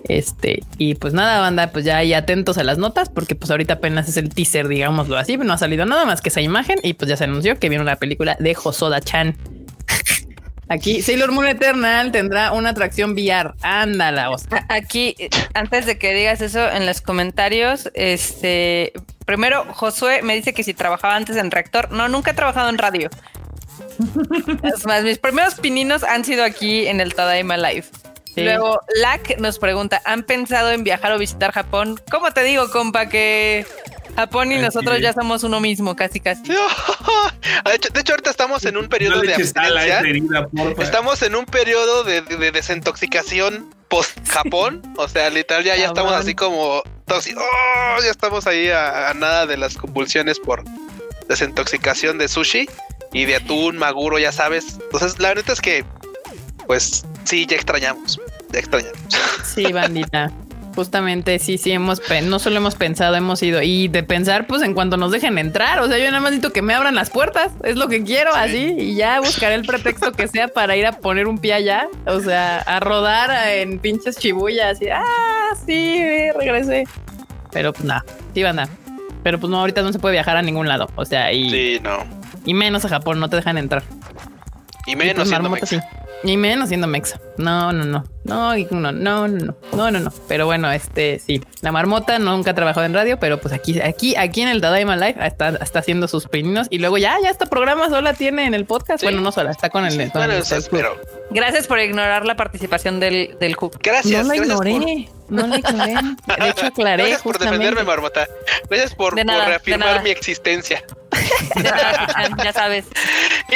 Este, y pues nada, banda, pues ya ahí atentos a las notas, porque pues ahorita apenas es el teaser, digámoslo así, no ha salido nada más que esa imagen y pues ya se anunció que viene una película de Hosoda Chan. [laughs] Aquí Sailor Moon Eternal tendrá una atracción VR. Ándala, Oscar.
Aquí, antes de que digas eso en los comentarios, este primero Josué me dice que si trabajaba antes en reactor. No, nunca he trabajado en radio. Es más, mis primeros pininos han sido aquí en el Tadaima Live. Luego, Lack nos pregunta: ¿Han pensado en viajar o visitar Japón? ¿Cómo te digo, compa, que Japón y nosotros ya somos uno mismo, casi casi. [laughs]
de, hecho, ahorita estamos en un periodo de abstinencia. estamos en un periodo de, desintoxicación post Japón. o sea, literal ya, ya estamos así como oh, ya estamos ahí a, nada de las convulsiones por desintoxicación de sushi y de atún, maguro, ya sabes. Entonces, la verdad es que, pues sí, ya extrañamos. Ya extrañamos. [laughs]
Sí, bandita. Justamente, sí, sí, hemos, no solo hemos pensado, hemos ido y de pensar, pues en cuanto nos dejen entrar, o sea, yo nada más necesito que me abran las puertas, es lo que quiero, así, y ya buscaré el pretexto que sea para ir a poner un pie allá, o sea, a rodar en pinches chibullas, así, ah, sí, regresé. Pero pues nada, sí van a. Pero pues no, ahorita no se puede viajar a ningún lado, o sea, y.
Sí, no.
Y menos a Japón, no te dejan entrar.
Y menos y pues,
ni menos siendo mexa. No, no, no. No, no, no, no, no, no, no, Pero bueno, este sí. La marmota nunca ha trabajado en radio, pero pues aquí, aquí, aquí en el Dadaima Live está, está haciendo sus pininos y luego ya, ya este programa sola tiene en el podcast. Bueno, no sola, está con el.
Gracias por ignorar la participación del, del
Gracias.
No
la
ignoré. No la ignoré. De hecho, aclaré.
Gracias por defenderme, marmota. Gracias por, reafirmar mi existencia.
ya sabes.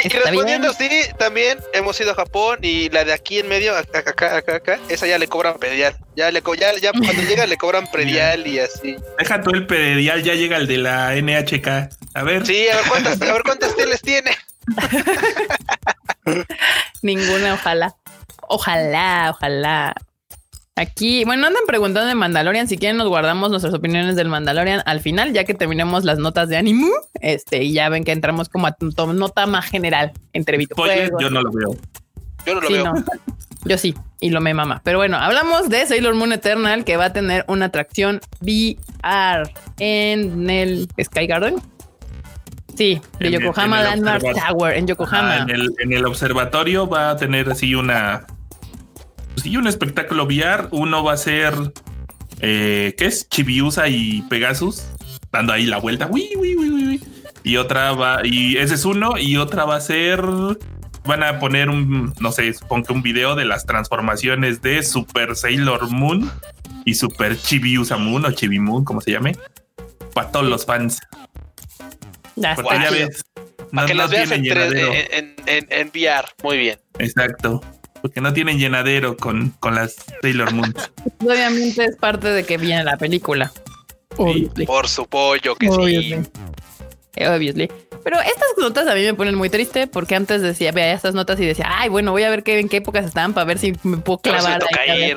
Y, respondiendo, sí, también hemos ido a Japón y la de aquí en medio, acá, acá, acá, acá esa ya le cobran predial. Ya, le, ya, ya cuando llega le cobran predial y así.
Deja tú el predial, ya llega el de la NHK. A ver.
Sí, a ver cuántas, a ver cuántas teles tiene. [laughs]
Ninguna, ojalá. Ojalá, ojalá. Aquí, bueno, andan preguntando de Mandalorian. Si quieren, nos guardamos nuestras opiniones del Mandalorian al final, ya que terminemos las notas de Animu. Este, y ya ven que entramos como a nota más general entre videojuegos.
Yo no lo veo.
Yo no lo veo.
Yo sí, y lo me mama. Pero bueno, hablamos de Sailor Moon Eternal, que va a tener una atracción VR en el Sky Garden. Sí, de Yokohama Landmark Tower, en Yokohama.
Ah, en, el, en el observatorio va a tener así una sí, un espectáculo VR. Uno va a ser, eh, ¿qué es? Chibiusa y Pegasus, dando ahí la vuelta. y otra va, y ese es uno, y otra va a ser, van a poner un, no sé, supongo que un video de las transformaciones de Super Sailor Moon y Super Chibiusa Moon o Chibi Moon, como se llame, para todos los fans.
Ya ves. para que las veas en, en, VR, muy bien.
Exacto porque no tienen llenadero con, con las Sailor Moon. [laughs]
Obviamente es parte de que viene la película.
Por su pollo que sí.
Obviously. Pero estas notas a mí me ponen muy triste porque antes decía, vea estas notas y decía, ay, bueno, voy a ver qué, en qué épocas están para ver si me puedo clavar.
Ahí,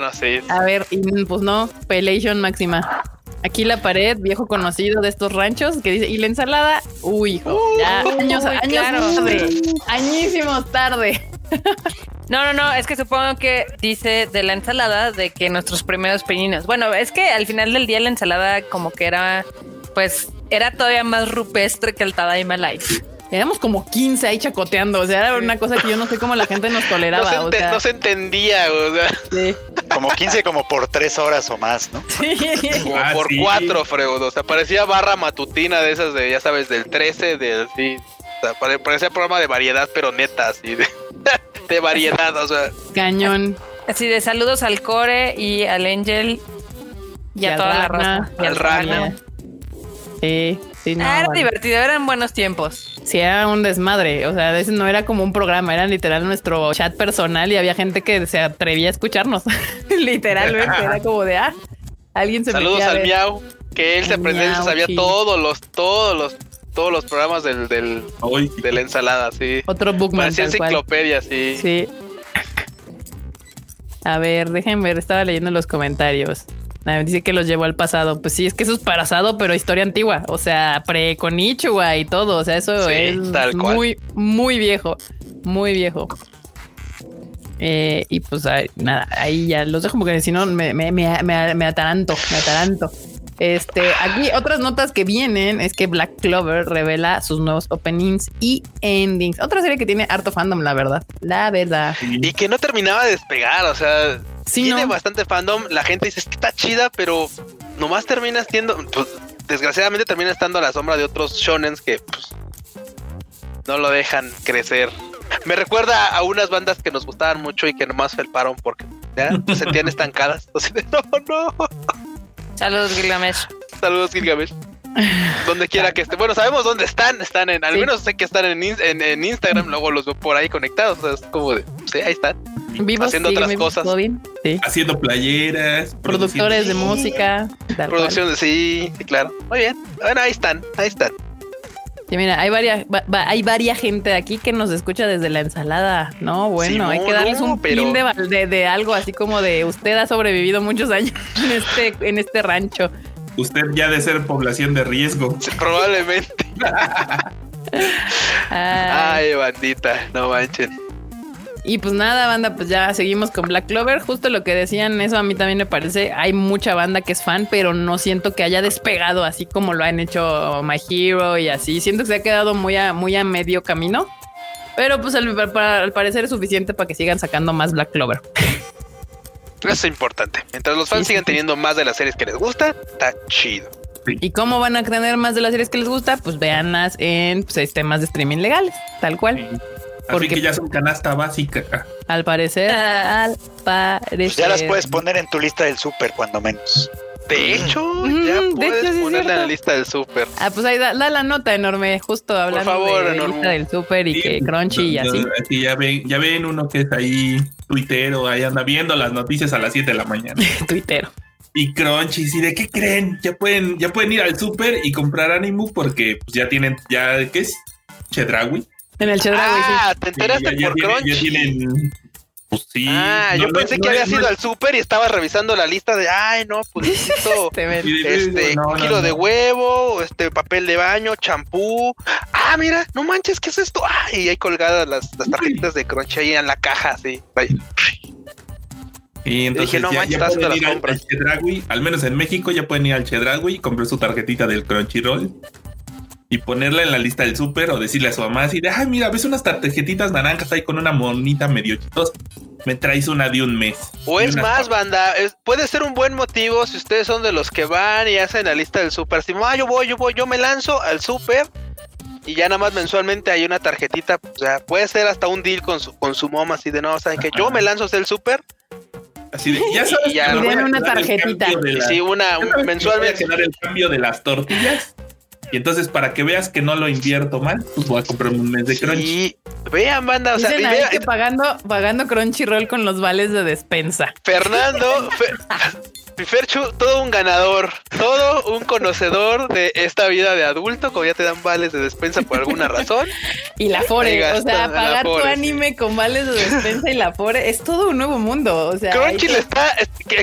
a, ver. y pues no, Pelation máxima. Aquí la pared, viejo conocido de estos ranchos, que dice, y la ensalada, uy, ya años, años tarde, añísimos tarde. [laughs]
No, no, no, es que supongo que dice de la ensalada de que nuestros primeros peninos. Bueno, es que al final del día la ensalada como que era, pues, era todavía más rupestre que el Tadaima Life.
Éramos como 15 ahí chacoteando, o sea, era una cosa que yo no sé cómo la gente nos toleraba.
No se, no se entendía, o sea.
Sí. Como 15 como por 3 horas o más, ¿no?
Sí.
Como ah, por 4, Freud, o sea, parecía barra matutina de esas de, ya sabes, del 13, del sí. O sea, parecía programa de variedad, pero neta, así de de variedad, o sea.
Cañón.
Así de saludos al Core y al Angel y, a toda la raza.
Y al Rana.
Sí, sí, no,
ah, era divertido, eran buenos tiempos.
Sí, era un desmadre. O sea, a veces no era como un programa, era literal nuestro chat personal y había gente que se atrevía a escucharnos. [laughs] Literalmente, era como de ah, alguien se
Saludos al Miau, que él se aprendió se sabía todos los, todos los todos los programas del, del de la ensalada, sí.
Otro bookman.
Parecía enciclopedia, sí.
Sí. A ver, déjenme ver, estaba leyendo los comentarios. Dice que los llevó al pasado. Pues sí, es que eso es pasado, pero historia antigua. O sea, pre con y todo. O sea, eso es muy, muy viejo. Muy viejo. Eh, y pues nada, ahí ya los dejo porque si no me, me, me, me, ataranto, me ataranto. Este, aquí otras notas que vienen es que Black Clover revela sus nuevos openings y endings. Otra serie que tiene harto fandom, la verdad. La verdad.
Y que no terminaba de despegar, o sea, tiene bastante fandom. La gente dice que está chida, pero nomás termina siendo, pues, desgraciadamente termina estando a la sombra de otros shonens que pues, no lo dejan crecer. Me recuerda a unas bandas que nos gustaban mucho y que nomás felparon porque ya se sentían [laughs] estancadas. no, no.
Saludos, Gilgamesh.
Saludos, Gilgamesh. Donde quiera que esté. Bueno, sabemos dónde están. Están en, al menos sé que están en, en, Instagram. Luego los veo por ahí conectados. es como de, sí, ahí están.
Vivos,
haciendo otras cosas.
Haciendo playeras.
Productores de música.
Producción, sí, sí, claro. Muy bien. Bueno, ahí están, ahí están.
Y mira, hay varias, hay varias gente aquí que nos escucha desde la ensalada. No, bueno, hay que darles un pin de, de, algo así como de usted ha sobrevivido muchos años [laughs] en este, en este rancho.
Usted ya de ser población de riesgo.
probablemente. [laughs] Ay, bandita, no manchen.
Y pues nada, banda, pues ya seguimos con Black Clover. Justo lo que decían, eso a mí también me parece. Hay mucha banda que es fan, pero no siento que haya despegado así como lo han hecho My Hero y así. Siento que se ha quedado muy a, muy a medio camino. Pero pues al, parecer es suficiente para que sigan sacando más Black Clover.
Eso es importante. Mientras los fans sigan teniendo más de las series que les gusta, está chido.
¿Y cómo van a tener más de las series que les gusta? Pues véanlas en pues, temas de streaming legales, tal cual.
Porque que ya son canasta básica.
Al parecer, al parecer. Pues
ya las puedes poner en tu lista del súper, cuando menos.
De hecho, ya puedes ponerla en la lista del súper.
Ah, pues ahí da, la nota enorme, justo hablando de la lista del súper y que Crunchy y así.
ya ven, ya ven uno que es ahí tuitero, ahí anda viendo las noticias a las 7 de la mañana. [laughs]
tuitero.
Y Crunchy, ¿y de qué creen? Ya pueden, ya pueden ir al súper y comprar Animu porque pues, ya tienen, ya, ¿qué es? Chedrawi
en el Chedraui.
Ah, te enteraste por Crunchy.
Pues sí.
Ah, yo pensé que había sido al súper y estaba revisando la lista de, ay, no, pues [laughs] necesito este, kilo de huevo, este papel de baño, champú. Ah, mira, no manches, ¿qué es esto? Ah, y hay colgadas las, las tarjetitas de Crunchy ahí en la caja, sí.
Y entonces dije, no ya, manches, ya pueden ir al, al, al menos en México ya pueden ir al Chedragui y comprar su tarjetita del Crunchyroll y ponerla en la lista del súper o decirle a su mamá así de, ay, mira, ves unas tarjetitas naranjas ahí con una monita medio chistosa. Me traes una de un mes.
O es más, banda, puede ser un buen motivo si ustedes son de los que van y hacen la lista del súper. Así, ah, yo voy, yo voy, yo me lanzo al súper y ya nada más mensualmente hay una tarjetita. O sea, puede ser hasta un deal con su, con su mamá, así de, no, ¿saben que Yo me lanzo hacia el súper
Así de, ya [laughs] sabes,
y ya, una tarjetita.
sí, una, mensualmente.
Voy a el cambio de las tortillas y entonces, para que veas que no lo invierto mal, pues voy a comprar un mes de Crunchy.
Y vean, banda, o sea,
que pagando, pagando Crunchyroll con los vales de despensa.
Fernando, [laughs] Ferchu, todo un ganador, todo un conocedor de esta vida de adulto, como ya te dan vales de despensa por alguna [laughs] razón.
y la Fore, o sea, pagar tu anime con vales de despensa y la Fore es todo un nuevo mundo. O sea,
Crunchy le está,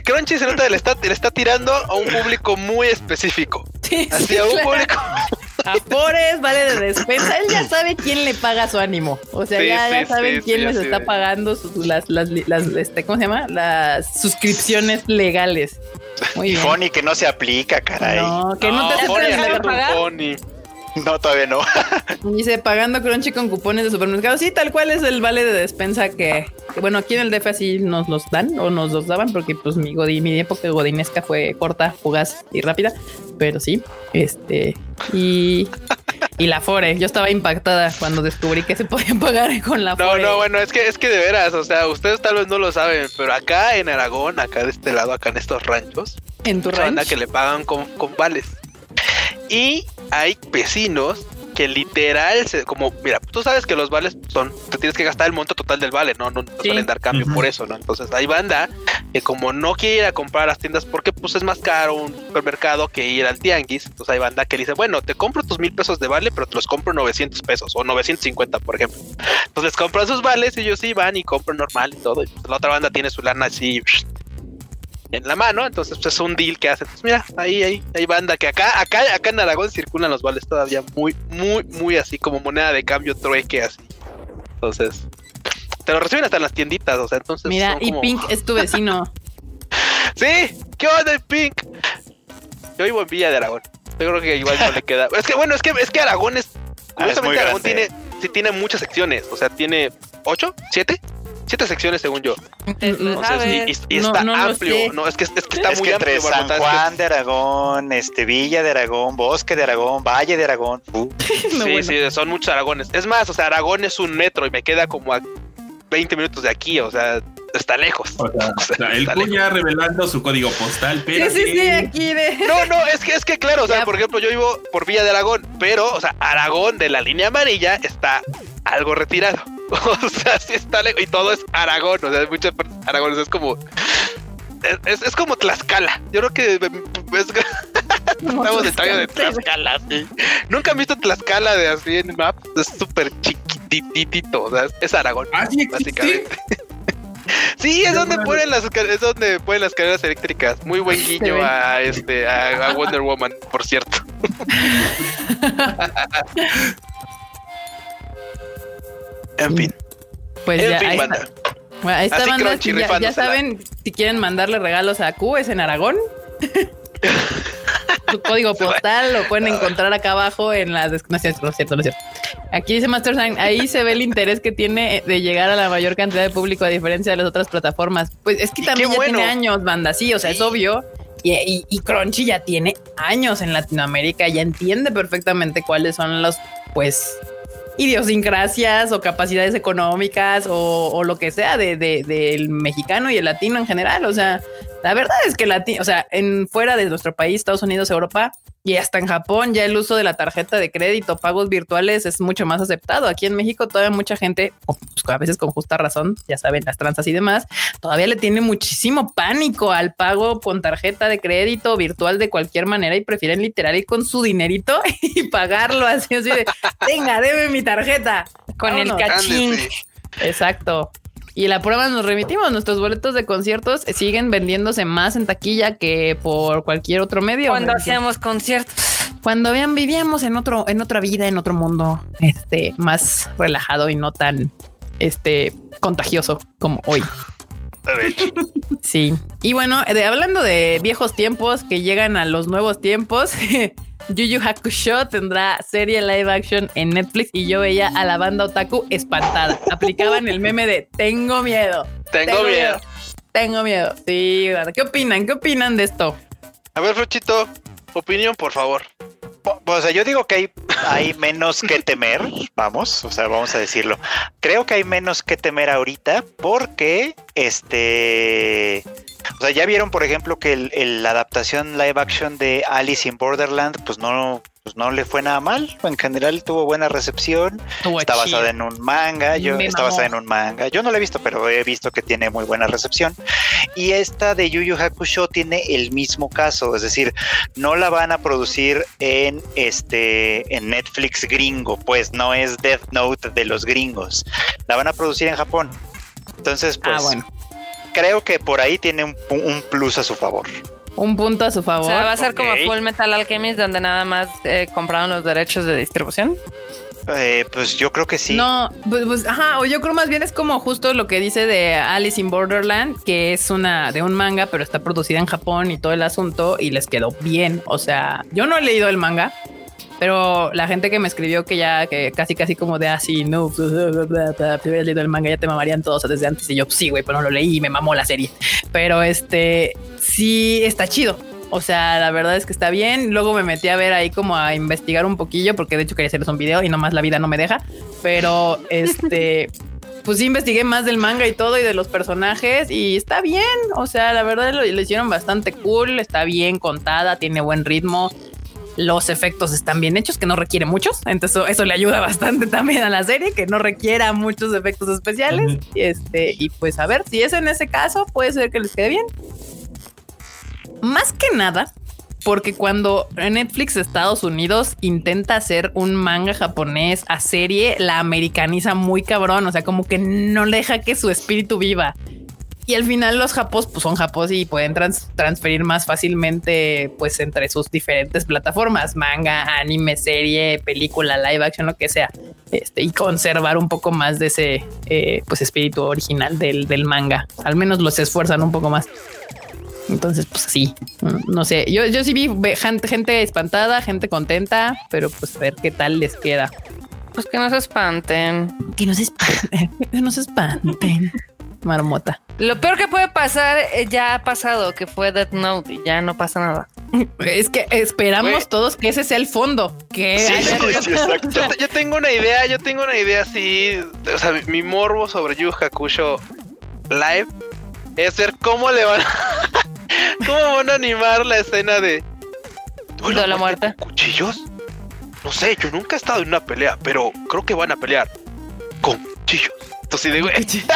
Crunchy se nota le está, le está tirando a un público muy específico. Sí, hacia un público.
Afores, vale de despensa. Él ya sabe quién le paga su ánimo. O sea, ya, ya, saben quién les está pagando las, las, las, este, ¿cómo se llama? Las suscripciones legales.
Muy y Fonny que no se aplica, caray.
No, que no, te hace pagar. [laughs]
No, todavía no. [laughs]
Dice, pagando Crunchy con cupones de supermercado. Sí, tal cual es el vale de despensa que, bueno, aquí en el DF así nos los dan o nos los daban porque pues mi, godín, mi época godinesca fue corta, fugaz y rápida. Pero sí, este, y, [laughs] y la Fore. Yo estaba impactada cuando descubrí que se podían pagar con la Fore.
No, no, bueno, es que, es que de veras, o sea, ustedes tal vez no lo saben, pero acá en Aragón, acá de este lado, acá en estos ranchos,
en tu rancho,
que le pagan con, con vales. Y hay vecinos que literal, se, como, mira, tú sabes que los vales son, te tienes que gastar el monto total del vale, no, no, no suelen dar cambio por eso, ¿no? Entonces hay banda que como no quiere ir a comprar a las tiendas porque pues es más caro un supermercado que ir al tianguis, entonces hay banda que dice, bueno, te compro tus mil pesos de vale, pero te los compro 900 pesos o 950, por ejemplo. Entonces les compran sus vales y ellos sí van y compran normal y todo, y pues, la otra banda tiene su lana así en la mano, entonces pues, es un deal que hacen. Pues mira, ahí, ahí, hay banda que acá, acá, acá en Aragón circulan los vales todavía muy, muy, muy así como moneda de cambio trueque así. Entonces, te lo reciben hasta en las tienditas, o sea, entonces.
Mira, y
como-
Pink es tu vecino. [laughs]
Sí, ¿qué onda, Pink? Yo vivo en Villa de Aragón. Yo creo que igual no le queda. [laughs] Es que bueno, es que es que Aragón es.
Ah, es muy
Curiosamente, Aragón
grande.
tiene, sí tiene muchas secciones. O sea, tiene ocho, siete, siete secciones según yo. Y, está
no
amplio. No, es que, es que está
es
muy
que entre
amplio.
San
Barbota, es que-
Juan de Aragón, este Villa de Aragón, Bosque de Aragón, Valle de Aragón. uh, [laughs]
No,
sí,
bueno.
sí, son muchos Aragones. Es más, o sea, Aragón es un metro y me queda como a 20 minutos de aquí. O sea, está lejos.
O sea, [laughs] o sea, el ya revelando su código postal, pero.
Sí, sí, sí, aquí de.
No, no, es que, es que claro, o sea, por ejemplo, yo vivo por Villa de Aragón, pero, o sea, Aragón de la línea amarilla está algo retirado. [laughs] O sea, sí está lejos y todo es Aragón, o sea, hay muchas partes de Aragón, o sea, es como. Es, como Tlaxcala. Yo creo que es- [laughs] estamos en talla de Tlaxcala, sí. Nunca han visto Tlaxcala de así en map. Es súper o sea, es- Aragón,
Ah, sí,
básicamente. [laughs] Sí, es donde ponen las es donde ponen las carreras eléctricas. Muy buen guiño a este a, a Wonder Woman, por cierto. [laughs] en fin,
Pues
en
ya,
fin,
ahí
banda.
está. Bueno, ahí está,
Así
banda.
Crunchy
Ya, saben, si quieren mandarle regalos a Q, es en Aragón. [laughs] Su código [laughs] postal lo pueden encontrar acá abajo en la des- No es cierto, no es cierto, no es cierto. Aquí dice Master Sign, ahí se ve el interés que tiene de llegar a la mayor cantidad de público a diferencia de las otras plataformas. Pues es que
Y
también ya
bueno.
tiene años, banda, sí, o sea, es
Sí.
obvio. Y, y, y Crunchy ya tiene años en Latinoamérica, ya entiende perfectamente cuáles son los, pues, idiosincrasias o capacidades económicas o, o lo que sea de, de- del mexicano y el latino en general. O sea, la verdad es que latino, o sea, en fuera de nuestro país, Estados Unidos, Europa y hasta en Japón, ya el uso de la tarjeta de crédito, pagos virtuales es mucho más aceptado. Aquí en México todavía mucha gente, pues, a veces con justa razón, ya saben, las tranzas y demás, todavía le tiene muchísimo pánico al pago con tarjeta de crédito virtual de cualquier manera y prefieren literal ir con su dinerito [laughs] y pagarlo así, así de, venga, debe mi tarjeta.
Con el cachín.
Exacto. Y la prueba nos remitimos. Nuestros boletos de conciertos siguen vendiéndose más en taquilla que por cualquier otro medio.
Cuando hacemos conciertos.
Cuando vean, vivíamos en otro, en otra vida, en otro mundo, este, más relajado y no tan, este, contagioso como hoy. Sí. Y bueno, de, hablando de viejos tiempos que llegan a los nuevos tiempos, [laughs] Yu Yu Hakusho tendrá serie live action en Netflix y yo veía a la banda otaku espantada. Aplicaban el meme de tengo miedo.
Tengo miedo.
Tengo miedo. Sí, ¿verdad? ¿qué opinan? ¿Qué opinan de esto?
A ver, Fruchito, opinión, por favor.
Po- O sea, yo digo que hay, hay menos que temer, vamos, o sea, vamos a decirlo. Creo que hay menos que temer ahorita porque, este, o sea, ya vieron, por ejemplo, que el, el- la adaptación live action de Alice in Borderland, pues no, pues no le fue nada mal. En general tuvo buena recepción. Está basada en un manga, yo
Me
está
mamó.
basada en un manga. Yo no la he visto, pero he visto que tiene muy buena recepción. Y esta de Yu Yu Hakusho tiene el mismo caso, es decir, no la van a producir en este en Netflix gringo, pues no es Death Note de los gringos. La van a producir en Japón. Entonces, pues
ah, bueno.
Creo que por ahí tiene un, un plus a su favor.
Un punto a su
O
favor.
sea, va a ser como. Full Metal Alchemist, donde nada más eh, compraron los derechos de distribución.
Eh, pues yo creo que sí.
No, pues, pues, ajá, o yo creo más bien es como justo lo que dice de Alice in Borderland, que es una de un manga, pero está producida en Japón y todo el asunto y les quedó bien. O sea, yo no he leído el manga, pero la gente que me escribió que ya, que casi, casi como de así, no, si hubieras leído el manga ya te mamarían todos desde antes. Y yo, sí, güey, pero no lo leí y me mamó la serie. Pero este, sí está chido. O sea, la verdad es que está bien. Luego me metí a ver ahí como a investigar un poquillo, porque de hecho quería hacerles un video y nomás la vida no me deja. Pero [laughs] este, pues sí investigué más del manga y todo y de los personajes y está bien. O sea, la verdad lo, lo hicieron bastante cool. Está bien contada, tiene buen ritmo. Los efectos están bien hechos, que no requiere muchos. Entonces eso, eso le ayuda bastante [laughs] también a la serie, que no requiera muchos efectos especiales. Y este, y pues a ver, si es en ese caso, puede ser que les quede bien. Más que nada, porque cuando Netflix de Estados Unidos intenta hacer un manga japonés a serie, la americaniza muy cabrón. O sea, como que no le deja que su espíritu viva. Y al final los japos pues son japos y pueden trans- transferir más fácilmente pues entre sus diferentes plataformas, manga, anime, serie, película, live action, lo que sea. este, y conservar un poco más de ese eh, pues espíritu original del, del manga. Al menos los esfuerzan un poco más. Entonces, pues sí, no sé. Yo, yo sí vi gente, espantada, gente contenta, pero pues a ver qué tal les queda.
Pues que no se espanten.
Que no se espanten. [laughs] que no se espanten. Marmota.
Lo peor que puede pasar eh, ya ha pasado, que fue Death Note y ya no pasa nada. [laughs]
Es que esperamos todos que ese sea el fondo. Que
yo, tengo una idea, yo tengo una idea así. O sea, mi morbo sobre Yu Hakusho Live es ver cómo le van a, [laughs] cómo van a animar la escena de
de la muerte.
¿Cuchillos? No sé, yo nunca he estado en una pelea, pero creo que van a pelear con cuchillos. [laughs]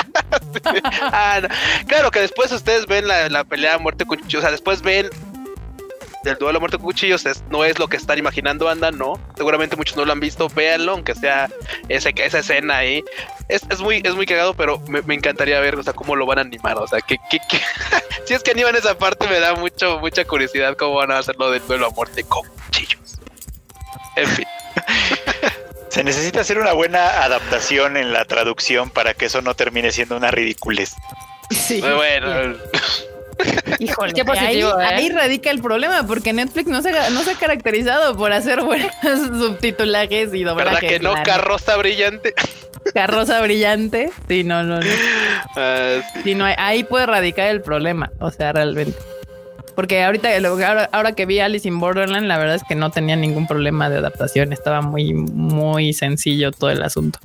[laughs] Ah, claro que después ustedes ven la, la pelea muerte con cuchillos, o sea, después ven del duelo muerte con cuchillos es, no es lo que están imaginando anda, no. Seguramente muchos no lo han visto, véanlo, aunque sea ese, esa escena ahí. Es, es muy, es muy cagado, pero me, encantaría ver, o sea, cómo lo van a animar. O sea, que, [laughs] si es que animan esa parte, me da mucho, mucha curiosidad cómo van a hacerlo del duelo a muerte con cuchillos. En fin.
Se necesita hacer una buena adaptación en la traducción para que eso no termine siendo una ridiculez.
Sí. Bueno. [laughs]
Híjole, Qué positivo, ¿eh? ahí, radica el problema, porque Netflix no se, no se ha caracterizado por hacer buenos [laughs] subtitulajes y doblajes. ¿Verdad
que no? Carroza brillante.
Carroza brillante. Sí, no, no, no. [laughs] Ah, no ahí puede radicar el problema. O sea, realmente. Porque ahorita, ahora, ahora que vi Alice in Borderland, la verdad es que no tenía ningún problema de adaptación. Estaba muy, muy sencillo todo el asunto.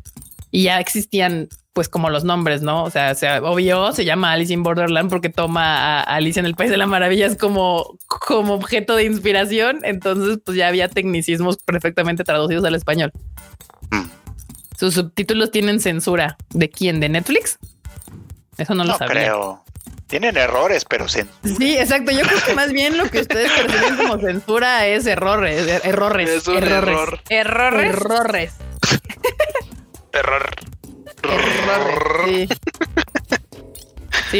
Y ya existían pues como los nombres, ¿no? O sea, se obvio se llama Alice in Borderland porque toma a Alice en el País de las Maravillas como, como objeto de inspiración. Entonces, pues ya había tecnicismos perfectamente traducidos al español. Mm. Sus subtítulos tienen censura. ¿De quién? ¿De Netflix? Eso no lo no creo.
Tienen errores, pero sí.
Sí, exacto. Yo creo que más bien lo que ustedes perciben como censura es errores, er, errores,
es un errores, error.
errores, errores.
Error.
Sí.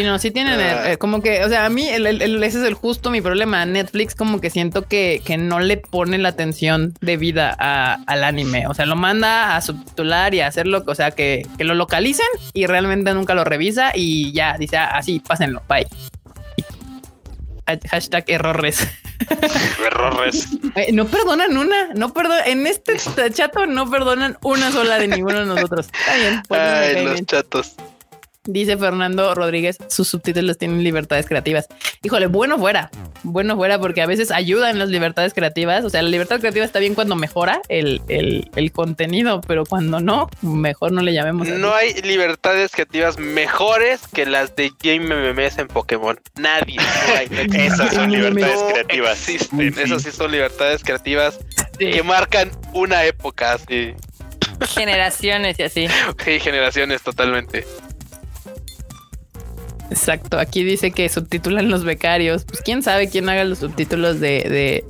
No, sí tienen ah. eh, como que, o sea, a mí ese es el justo mi problema. Netflix como que siento que, no le pone la atención debida al anime. O sea, lo manda a subtitular y a hacerlo, o sea, que, lo localicen y realmente nunca lo revisa y ya dice, así, ah, pásenlo, bye. Hashtag errores. [laughs]
Errores.
no perdonan una, no perdonan. En este [laughs] chato no perdonan una sola de ninguno de nosotros. Está bien.
Pues, Ay, los chatos.
Dice Fernando Rodríguez, sus subtítulos tienen libertades creativas. Híjole, bueno fuera, bueno fuera, porque a veces ayudan las libertades creativas. O sea, la libertad creativa está bien cuando mejora el, contenido, pero cuando no, mejor no le llamemos.
No hay libertades creativas mejores que las de Game MMS en Pokémon. Nadie. [laughs]
Esas son libertades creativas.
Existen. Esas sí son libertades creativas que marcan una época así.
Generaciones y así. [laughs]
Sí, generaciones totalmente.
Exacto, aquí dice que subtitulan los becarios. Pues quién sabe quién haga los subtítulos de,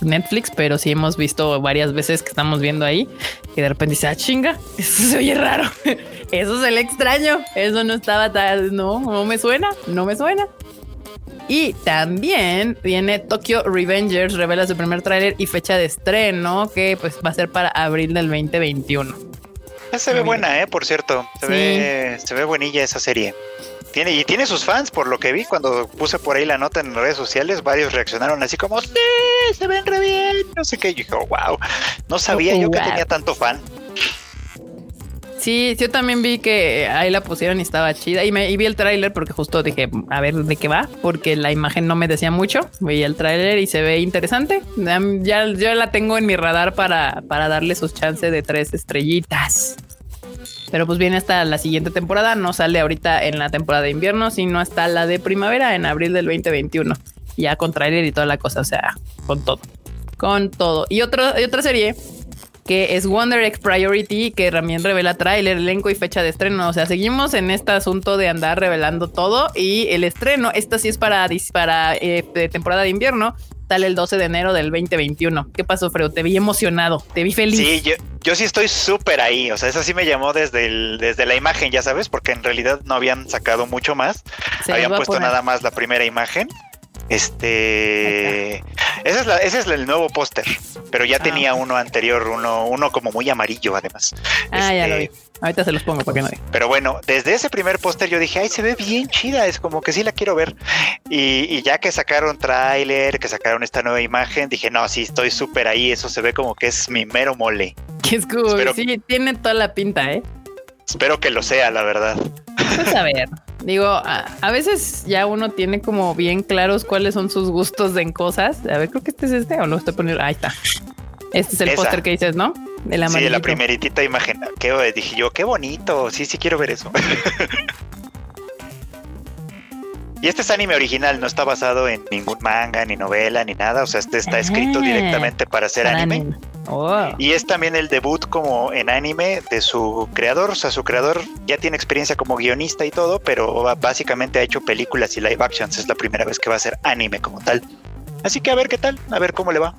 Netflix, pero sí hemos visto varias veces que estamos viendo ahí que de repente dice, ah, chinga, eso se oye raro. [laughs] Eso es el extraño. Eso no estaba tal, no, no me suena, no me suena. Y también viene Tokyo Revengers, revela su primer tráiler y fecha de estreno, que pues va a ser para abril del 2021.
se ve buena, eh, por cierto. Se ve, se ve buenilla esa serie. Tiene, y tiene sus fans, por lo que vi cuando puse por ahí la nota en redes sociales, varios reaccionaron así como, sí, se ven re bien, no sé qué. Y yo wow, no sabía yo que tenía tanto fan.
Sí, yo también vi que ahí la pusieron y estaba chida. Y, me, vi el tráiler porque justo dije, a ver de qué va, porque la imagen no me decía mucho. Vi el tráiler y se ve interesante. Ya, yo la tengo en mi radar para, para darle sus chances de tres estrellitas. Pero pues viene hasta la siguiente temporada, no sale ahorita en la temporada de invierno, sino hasta la de primavera en abril del 2021. Ya con trailer y toda la cosa, o sea, con todo. Con todo. Y, otro, otra serie que es Wonder X Priority, que también revela trailer, elenco y fecha de estreno. O sea, seguimos en este asunto de andar revelando todo y el estreno, esta sí es para, para eh, temporada de invierno, sale el 12 de enero del 2021. ¿Qué pasó, Fredo? Te vi emocionado, te vi feliz.
Sí, yo, sí estoy súper ahí. O sea, eso sí me llamó desde, desde la imagen, ya sabes, porque en realidad no habían sacado mucho más. habían puesto nada más la primera imagen. Este Ese es, la, ese es el nuevo póster, pero ya
Ah,
tenía uno anterior, uno, uno como muy amarillo además.
Ah, ya lo
Este,
vi. Ahorita se los pongo para que no digan.
Pero bueno, desde ese primer póster yo dije, ay, se ve bien chida, es como que sí la quiero ver. Y, y ya que sacaron tráiler, que sacaron esta nueva imagen, dije, no, sí, estoy súper ahí, eso se ve como que es mi mero mole. [laughs]
Que es cool.
Espero-
Sí, tiene toda la pinta, ¿eh?
Espero que lo sea, la verdad.
Pues a ver. [laughs] Digo, a, a veces ya uno tiene como bien claros cuáles son sus gustos en cosas. A ver, creo que este es este o no estoy poniendo. Ahí está. Este es el póster que dices, ¿no? El
Sí, la
amarillito.
primeritita imagen. Que dije yo, qué bonito. Sí, sí quiero ver eso. [laughs] y este es anime original, no está basado en ningún manga, ni novela, ni nada. O sea, este está escrito
Ah.
directamente para hacer
Para
anime.
anime. Oh.
Y es también el debut como en anime de su creador. O sea, su creador ya tiene experiencia como guionista y todo, pero básicamente ha hecho películas y live actions. Es la primera vez que va a hacer anime como tal. Así que a ver qué tal, a ver cómo le va.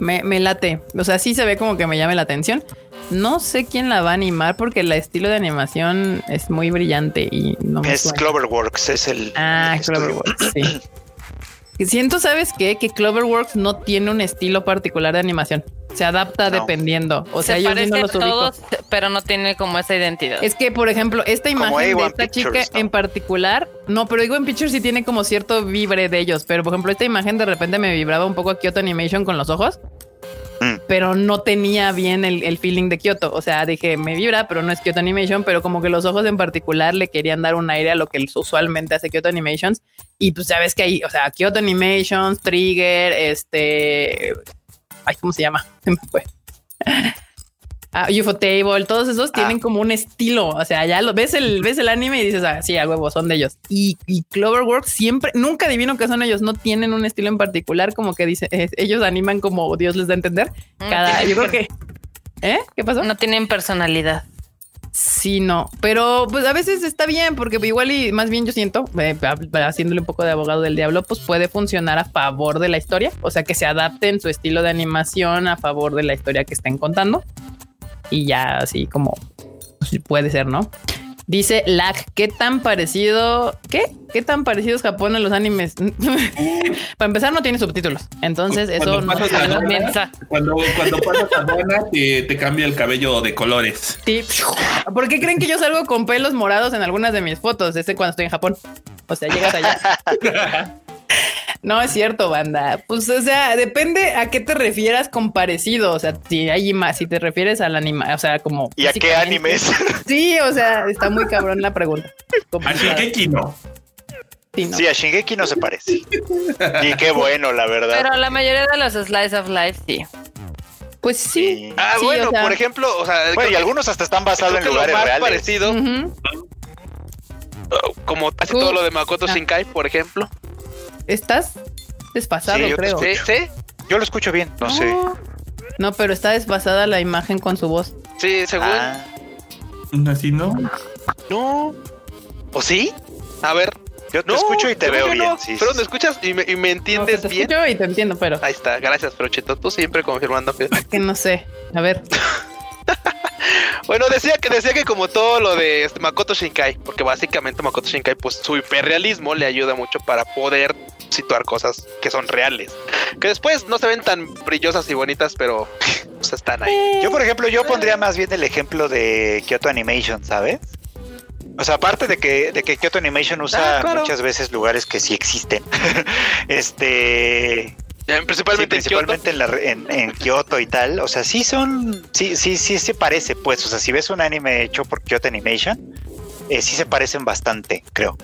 Me, me late. O sea, sí se ve como que me llame la atención. No sé quién la va a animar porque el estilo de animación es muy brillante y no me
Es
suena.
Cloverworks, es el.
Ah,
el.
Cloverworks, sí. [clears throat] Siento, ¿sabes qué? Que Cloverworks no tiene un estilo particular de animación. Se adapta
No.
dependiendo. O sea,
Se
yo sí no los ubico.
todos, pero no tiene como esa identidad.
Es que, por ejemplo, esta imagen de
A1
esta chica en particular, no, pero digo en Pictures sí tiene como cierto vibre de ellos. Pero, por ejemplo, esta imagen de repente me vibraba un poco a Kyoto Animation con los ojos. Pero no tenía bien el, el feeling de Kyoto. O sea, dije, me vibra, pero no es Kyoto Animation, pero como que los ojos en particular le querían dar un aire a lo que usualmente hace Kyoto Animations. Y pues sabes que ahí, o sea, Kyoto Animations, Trigger, este. Ay, ¿cómo se llama? [laughs] Se me fue. Ah, UFO Table, todos esos
Ah.
tienen como un estilo. O sea, ya lo ves el, ves el anime y dices, ah, sí, a huevo, son de ellos. Y, y Cloverworks siempre, nunca adivino que son ellos, no tienen un estilo en particular, como que dice, eh, ellos animan como Dios les da a entender. Cada, yo creo que. ¿Eh? ¿Qué pasó?
no tienen personalidad.
Sí, no, pero pues a veces está bien porque igual y más bien yo siento, eh, haciéndole un poco de abogado del diablo, pues puede funcionar a favor de la historia, o sea que se adapte en su estilo de animación a favor de la historia que estén contando y ya así como puede ser, ¿no? Dice Lag, ¿qué tan parecido? ¿Qué? ¿Qué tan parecido es Japón a los animes? [laughs] Para empezar, no tiene subtítulos. Entonces, eso
Cuando
no
a
no.
Cuando, cuando pasas a te, te cambia el cabello de colores.
Sí. ¿Por qué creen que yo salgo con pelos morados en algunas de mis fotos? Ese cuando estoy en Japón. O sea, llegas allá. [laughs] No es cierto, banda. Pues, o sea, depende a qué te refieras con parecido. O sea, si hay más, si te refieres al anime, o sea, como.
¿Y a qué animes? [laughs]
Sí, o sea, está muy cabrón la pregunta.
A. Shingeki no.
Sí, no.
Sí, a Shingeki no se parece. Y qué bueno, la verdad.
Pero la mayoría de los slice of life sí.
Pues sí.
Sí.
Ah,
Sí,
bueno,
o sea-
por ejemplo, o sea,
Bueno, y algunos hasta están basados en lugares
más
reales.
parecido, como casi todo lo de Makoto
Ah.
Shinkai, por ejemplo.
Estás desfasado,
Sí, yo te
creo.
Sí, sí,
Yo lo escucho bien, no sé.
No, pero está desfasada la imagen con su voz.
sí, según.
Ah,
Así no.
No. ¿O sí? A ver.
yo te
No,
escucho y te veo
yo
bien.
no.
sí,
pero
sí,
me escuchas y me, y me
No,
entiendes
te
bien.
escucho y te entiendo, pero
Ahí está, gracias, Prochito. Tú siempre confirmando que.
que no sé. A ver. [laughs] [laughs]
Bueno, decía que decía que como todo lo de este Makoto Shinkai, porque básicamente Makoto Shinkai, pues su hiperrealismo le ayuda mucho para poder situar cosas que son reales, que después no se ven tan brillosas y bonitas, pero [laughs] pues están ahí.
Yo, por ejemplo, yo pondría más bien el ejemplo de Kyoto Animation, ¿sabes? O sea, aparte de que, de que Kyoto Animation usa
Ah, claro.
muchas veces lugares que sí existen. [laughs] este. Sí,
Principalmente, en
en, la re- en, en Kyoto y tal. O sea, sí son. Sí, sí, sí se parece, pues. O sea, si ves un anime hecho por Kyoto Animation, eh, sí se parecen bastante, creo.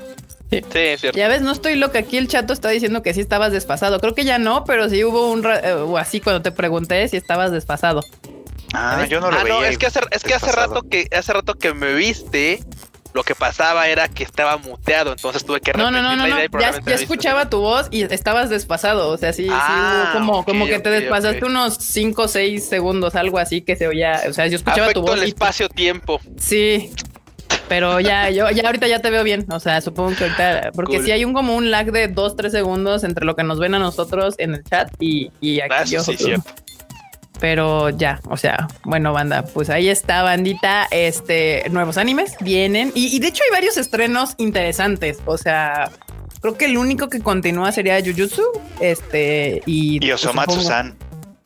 Sí, es cierto.
Ya ves, no estoy loca. Aquí el chato está diciendo que sí estabas desfasado. Creo que ya no, pero sí hubo un ra- eh, o así cuando te pregunté si estabas desfasado.
Ah, yo no lo
ah, no,
veía.
es que hace, es que hace rato que hace rato que me viste, lo que pasaba era que estaba muteado, entonces tuve que
No, no, no,
repetir
no,
la
no.
idea y
Ya, ya escuchaba tu voz y estabas desfasado. O sea, sí,
Ah,
sí hubo como, como que te despasaste unos 5 o 6 segundos, algo así que se oía. O sea, yo escuchaba
Afecto
tu voz.
el espacio-tiempo.
Sí. Pero ya, yo ya ahorita ya te veo bien. O sea, supongo que ahorita, porque
Cool.
sí hay un como un lag de 2, 3 segundos entre lo que nos ven a nosotros en el chat y, y aquí
Ah, eso
yo.
sí, cierto.
Pero ya, o sea, bueno, banda, pues ahí está, bandita. Este nuevos animes vienen y, y de hecho hay varios estrenos interesantes. O sea, Creo que el único que continúa sería Jujutsu, este, y...
Y Osomatsu-san.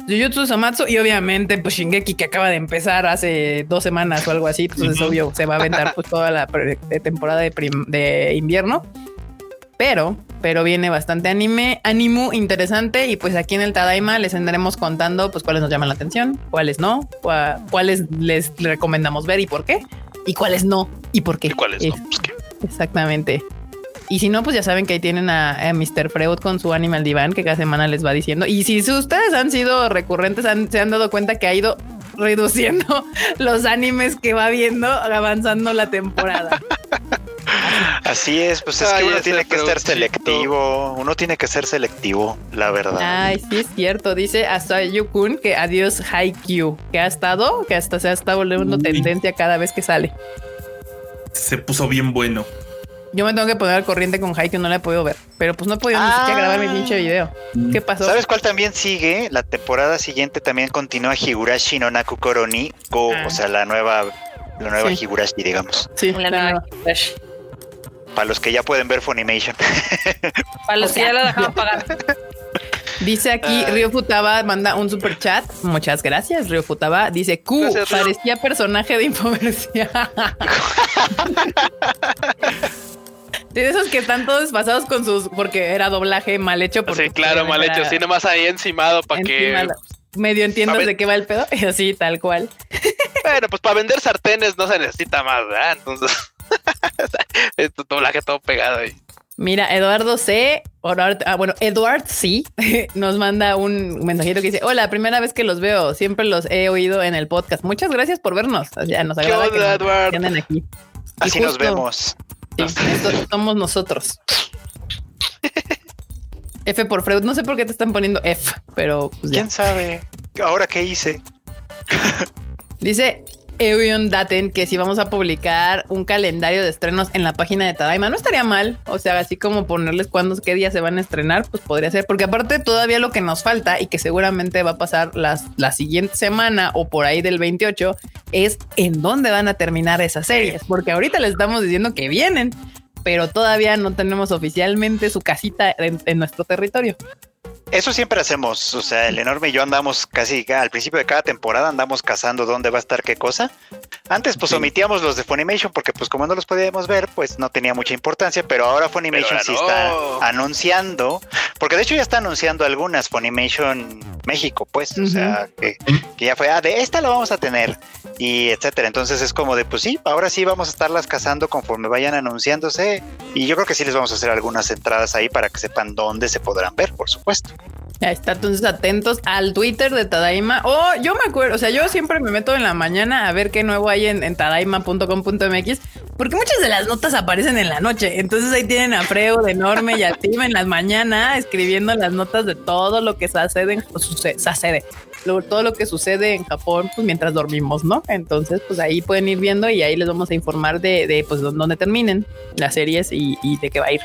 Jujutsu Somatsu y obviamente pues Shingeki que acaba de empezar hace dos semanas o algo así, entonces obvio se va a aventar pues toda la temporada de, de invierno. Pero, pero viene bastante anime, ánimo interesante y pues aquí en el Tadaima les andaremos contando pues cuáles nos llaman la atención, cuáles no, cuáles les recomendamos ver y por qué, y cuáles no y por qué.
¿Y cuáles no?
Pues, Exactamente. Y si no, pues ya saben que ahí tienen a, Mr. Freud con su Animal Divan que cada semana les va diciendo. Y si ustedes han sido recurrentes, se han dado cuenta que ha ido reduciendo [laughs] los animes que va viendo avanzando la temporada. [laughs]
Así es, pues es que uno tiene que ser selectivo, uno tiene que ser selectivo, la verdad.
Ay, sí es cierto, dice hasta Yukun que adiós Haikyuu, que ha estado, que hasta se ha estado volviendo tendencia cada vez que sale.
Se puso bien bueno.
Yo me tengo que poner al corriente con Haikyuu, no la he podido ver. Pero pues no he podido ni siquiera grabar mi pinche video. ¿Qué pasó?
¿Sabes cuál también sigue? La temporada siguiente también continúa Higurashi no Naku Koroni Go, ah. o sea, la nueva, la nueva Higurashi, digamos.
Sí, la nueva
Para los que ya pueden ver Funimation. [laughs]
Para los que ya la dejaron [laughs] pagar.
Dice aquí Río Futaba, manda un super chat. Muchas gracias, Río Futaba. Dice Q, parecía personaje de infomercial. [laughs] De esos que están todos pasados con sus, porque era doblaje mal hecho.
sí, claro, mal hecho. Sí, nomás ahí encimado para que.
Medio entiendas de qué va el pedo. Y así, tal cual.
Bueno, pues para vender sartenes no se necesita más, ¿verdad? Entonces, [laughs] es doblaje todo pegado ahí.
Mira, Eduardo C. Ah, bueno, Eduard C. [laughs] nos manda un mensajito que dice: Hola, primera vez que los veo. Siempre los he oído en el podcast. Muchas gracias por vernos. O sea, nos agrada que nos aquí.
Así nos vemos.
Sí, somos nosotros. [laughs] F por Freud. No sé por qué te están poniendo F, pero
pues quién sabe. Ahora qué hice.
Dice Evion Daten que si vamos a publicar un calendario de estrenos en la página de Tadaima, no estaría mal. O sea, así como ponerles cuándo, qué día se van a estrenar, pues podría ser. Porque aparte, todavía lo que nos falta y que seguramente va a pasar las, la siguiente semana o por ahí del 28 es en dónde van a terminar esas series. Porque ahorita les estamos diciendo que vienen, pero todavía no tenemos oficialmente su casita en nuestro territorio.
Eso siempre hacemos, o sea, el enorme y yo andamos casi al principio de cada temporada andamos cazando dónde va a estar qué cosa. Antes pues omitíamos los de Funimation porque pues como no los podíamos ver pues no tenía mucha importancia, pero ahora Funimation sí está anunciando, porque de hecho ya está anunciando algunas Funimation México pues, o sea, que, ya fue, ah, de esta lo vamos a tener y etcétera. Entonces es como de pues sí, ahora sí vamos a estarlas cazando conforme vayan anunciándose y yo creo que sí les vamos a hacer algunas entradas ahí para que sepan dónde se podrán ver, por supuesto.
Está, entonces atentos al Twitter de Tadaima. Oh, yo me acuerdo, o sea, yo siempre me meto en la mañana a ver qué nuevo hay en, tadaima.com.mx, porque muchas de las notas aparecen en la noche. Entonces ahí tienen a Freo de enorme y a Tim en las mañanas escribiendo las notas de todo lo que sucede, en, sucede, todo lo que sucede en Japón, pues mientras dormimos, ¿no? Entonces, pues ahí pueden ir viendo y ahí les vamos a informar de, de pues dónde terminen las series y, y de qué va a ir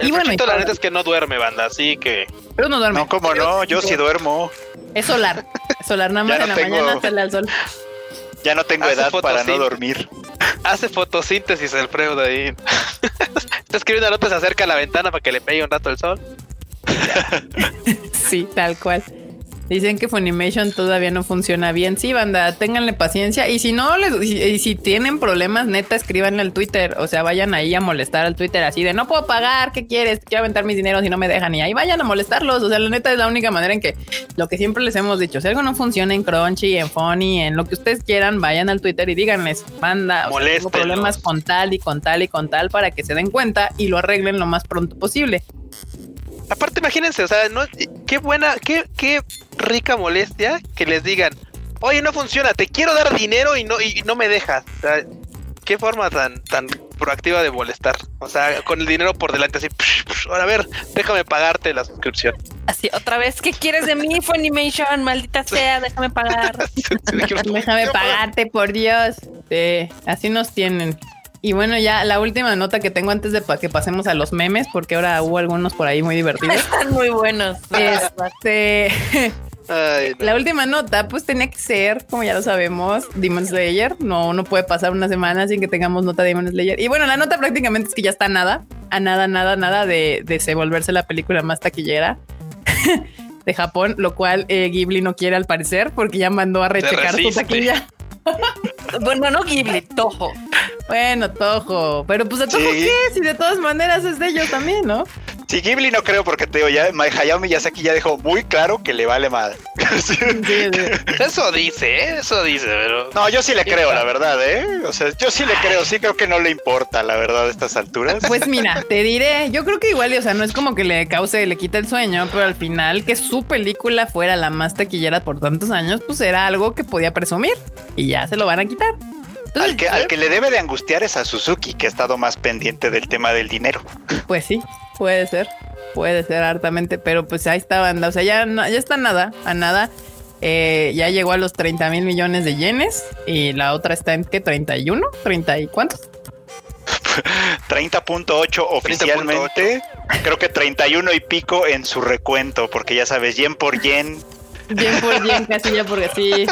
y bueno, la neta es que no duerme, banda, así que.
Pero no duerme.
No, como no, yo sí duermo.
Es solar. solar, nada más en la mañana sale al sol.
Ya no tengo edad para no dormir.
Hace fotosíntesis el Freud ahí. [laughs] Está escribiendo notas acerca de la ventana para que le pegue un rato el sol. [laughs]
sí, tal cual. Dicen que Funimation todavía no funciona bien. Sí, banda, ténganle paciencia. Y si no, les, y, si tienen problemas, neta, escríbanle al Twitter. O sea, vayan ahí a molestar al Twitter así de no puedo pagar, ¿qué quieres? Quiero aventar mis dineros y no me dejan. Y ahí vayan a molestarlos. O sea, la neta es la única manera en que lo que siempre les hemos dicho, si algo no funciona en Crunchy, en Funny, en lo que ustedes quieran, vayan al Twitter y díganles, banda, o tengo problemas con tal y con tal y con tal para que se den cuenta y lo arreglen lo más pronto posible.
Aparte, imagínense, o sea, no, qué buena, qué, qué rica molestia que les digan, oye, no funciona, te quiero dar dinero y no, y no me dejas. O sea, qué forma tan, tan proactiva de molestar. O sea, con el dinero por delante, así, ahora a ver, déjame pagarte la suscripción.
Así, otra vez, ¿qué quieres de mí, Funimation? Maldita sea, déjame pagar.
déjame pagarte, por Dios. Sí, así nos tienen. Y bueno, ya la última nota que tengo antes de que pasemos a los memes, porque ahora hubo algunos por ahí muy divertidos. [laughs]
Están muy buenos.
Este, [laughs] La última nota, pues tenía que ser, como ya lo sabemos, Demon Slayer. No, no puede pasar una semana sin que tengamos nota de Demon Slayer. Y bueno, la nota prácticamente es que ya está nada. a nada, nada, nada de, de se volverse la película más taquillera [laughs] de Japón, lo cual eh, Ghibli no quiere al parecer porque ya mandó a rechecar su taquilla.
bueno, no Ghibli, Toho.
Bueno, Toho. Pero pues de Toho, ¿qué? Si de todas maneras es de ellos también, ¿no?
Sí, Ghibli no creo porque te digo, ya Hayao Miyazaki ya dejó muy claro que le vale madre. [laughs]
Eso dice, ¿eh? eso dice, pero...
No, yo sí le creo, la verdad, ¿eh? O sea, yo sí le creo, sí creo que no le importa, la verdad, a estas alturas.
Pues mira, te diré, yo creo que igual, o sea, no es como que le cause, le quita el sueño, pero al final que su película fuera la más taquillera por tantos años, pues era algo que podía presumir y ya se lo van a quitar.
Al, que, al que le debe de angustiar es a Suzuki, que ha estado más pendiente del tema del dinero.
Pues sí, puede ser, puede ser hartamente, pero pues ahí está banda, o sea, ya, ya está nada, a nada. Eh, ya llegó a los 30 mil millones de yenes y la otra está en qué 31, 30 y cuántos? [laughs]
30.8 oficialmente, creo que 31 y pico en su recuento, porque ya sabes, yen por yen.
Yen por yen, casi ya porque sí.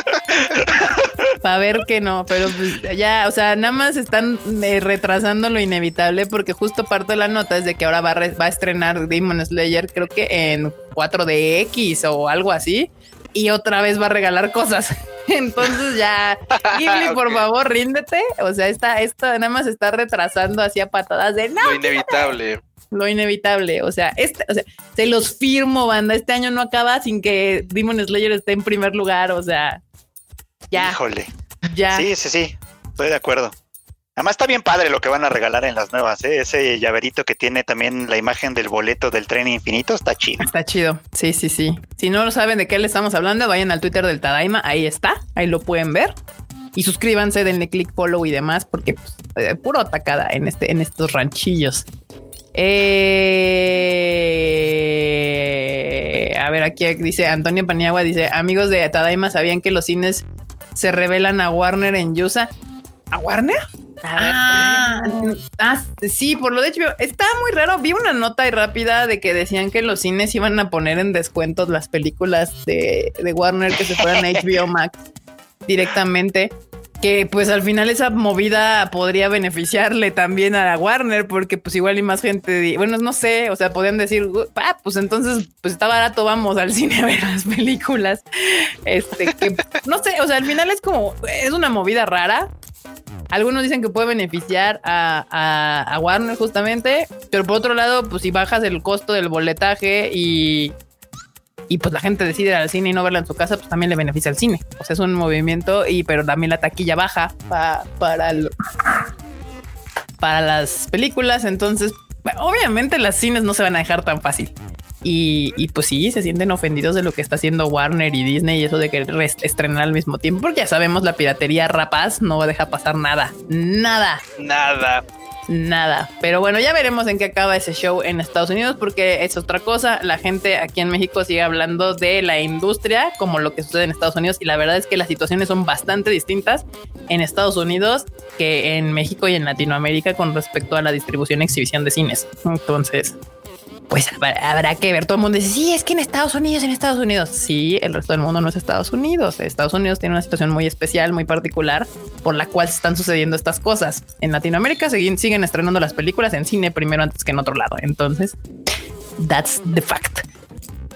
Para ver que no, pero pues ya, o sea, nada más están eh, retrasando lo inevitable porque justo parte de la nota es de que ahora va a, va a estrenar Demon Slayer, creo que en 4DX o algo así y otra vez va a regalar cosas. [laughs] Entonces ya, Ghibli, [laughs] por favor, ríndete. O sea, esta, esto nada más está retrasando hacia patadas de no.
Lo inevitable.
Lo inevitable. O sea, este, o sea, se los firmo, banda. Este año no acaba sin que Demon Slayer esté en primer lugar. O sea, ya.
Híjole. Ya. Sí, sí, sí. Estoy de acuerdo. Además está bien padre lo que van a regalar en las nuevas, ¿eh? ese llaverito que tiene también la imagen del boleto del tren infinito, está chido.
Está chido, sí, sí, sí. Si no lo saben de qué le estamos hablando, vayan al Twitter del Tadaima, ahí está, ahí lo pueden ver. Y suscríbanse, denle click, follow y demás, porque pues, eh, puro atacada en, este, en estos ranchillos. Eh, a ver, aquí dice Antonio Paniagua, dice, amigos de Tadaima, ¿sabían que los cines se revelan a Warner en Yusa? ¿A Warner? Ah, ah, sí, por lo de hecho, está muy raro. Vi una nota y rápida de que decían que los cines iban a poner en descuentos las películas de, Warner que se fueran a [laughs] HBO Max directamente. Que pues al final esa movida podría beneficiarle también a Warner, porque pues igual y más gente, bueno, no sé, o sea, podían decir, ah, pues entonces, pues está barato, vamos al [laughs] cine a ver las películas. Este, que no sé, o sea, al final es como, es una movida rara, algunos dicen que puede beneficiar a, Warner justamente, pero por otro lado, pues si bajas el costo del boletaje y, y pues la gente decide ir al cine y no verla en su casa, pues también le beneficia al cine. O sea, es un movimiento y pero también la taquilla baja para para las películas, entonces obviamente las cines no se van a dejar tan fácil. Y, pues sí, se sienten ofendidos de lo que está haciendo Warner y Disney y eso de que estrenar al mismo tiempo, porque ya sabemos la piratería rapaz no deja pasar nada, nada,
nada.
Nada, pero bueno, ya veremos en qué acaba ese show en Estados Unidos porque es otra cosa. La gente aquí en México sigue hablando de la industria como lo que sucede en Estados Unidos y la verdad es que las situaciones son bastante distintas en Estados Unidos que en México y en Latinoamérica con respecto a la distribución y exhibición de cines. Entonces, pues habrá que ver. Todo el mundo dice, sí, es que en Estados Unidos, en Estados Unidos. Sí, el resto del mundo no es Estados Unidos. Estados Unidos tiene una situación muy especial, muy particular, por la cual están sucediendo estas cosas. En Latinoamérica siguen, siguen estrenando las películas en cine primero antes que en otro lado. Entonces, that's the fact.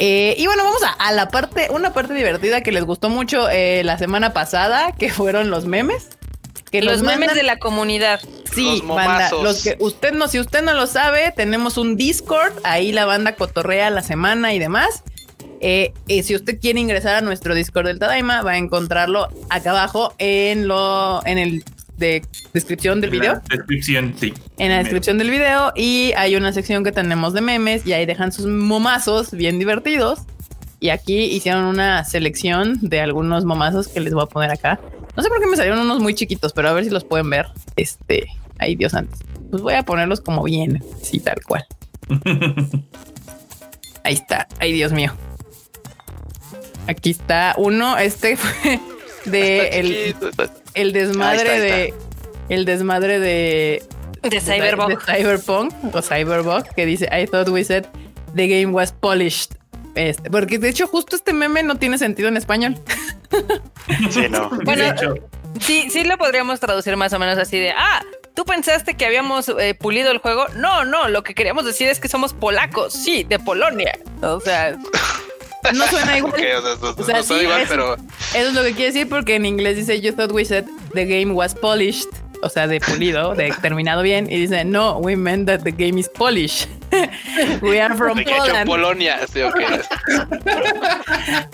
Eh, y bueno, vamos a, la parte, una parte divertida que les gustó mucho eh, la semana pasada, que fueron los memes.
Que los, memes de la comunidad.
Sí, los banda, los que usted no, si usted no lo sabe, tenemos un Discord, ahí la banda cotorrea la semana y demás. Eh, si usted quiere ingresar a nuestro Discord del Tadaima, va a encontrarlo acá abajo en lo, en el de descripción del video.
descripción, sí.
En la descripción del video y hay una sección que tenemos de memes y ahí dejan sus momazos bien divertidos. Y aquí hicieron una selección de algunos momazos que les voy a poner acá. No sé por qué me salieron unos muy chiquitos, pero a ver si los pueden ver. Este, ay Dios antes. Pues voy a ponerlos como bien, sí, tal cual. [laughs] Ahí está. Ay, Dios mío. Aquí está uno. Este [laughs] fue de el, el, desmadre de el desmadre de
de Cyberpunk.
De Cyberpunk o Cyberpunk que dice I thought we said the game was polished. Este, porque de hecho justo este meme no tiene sentido en español.
Sí, no. [laughs]
bueno, sí, sí lo podríamos traducir más o menos así de, ah, ¿tú pensaste que habíamos eh, pulido el juego? No, no, lo que queríamos decir es que somos polacos, sí, de Polonia. O sea,
no suena igual. [laughs]
Ok, o sea, no-
O sea,
no suena
sí,
igual,
es-
pero
Eso es lo que quiere decir porque en inglés dice You thought we said the game was polished, o sea, de pulido, de terminado bien, y dice No, we meant that the game is Polish. [laughs] we are from Poland.
Polonia. Sí, ok. [laughs]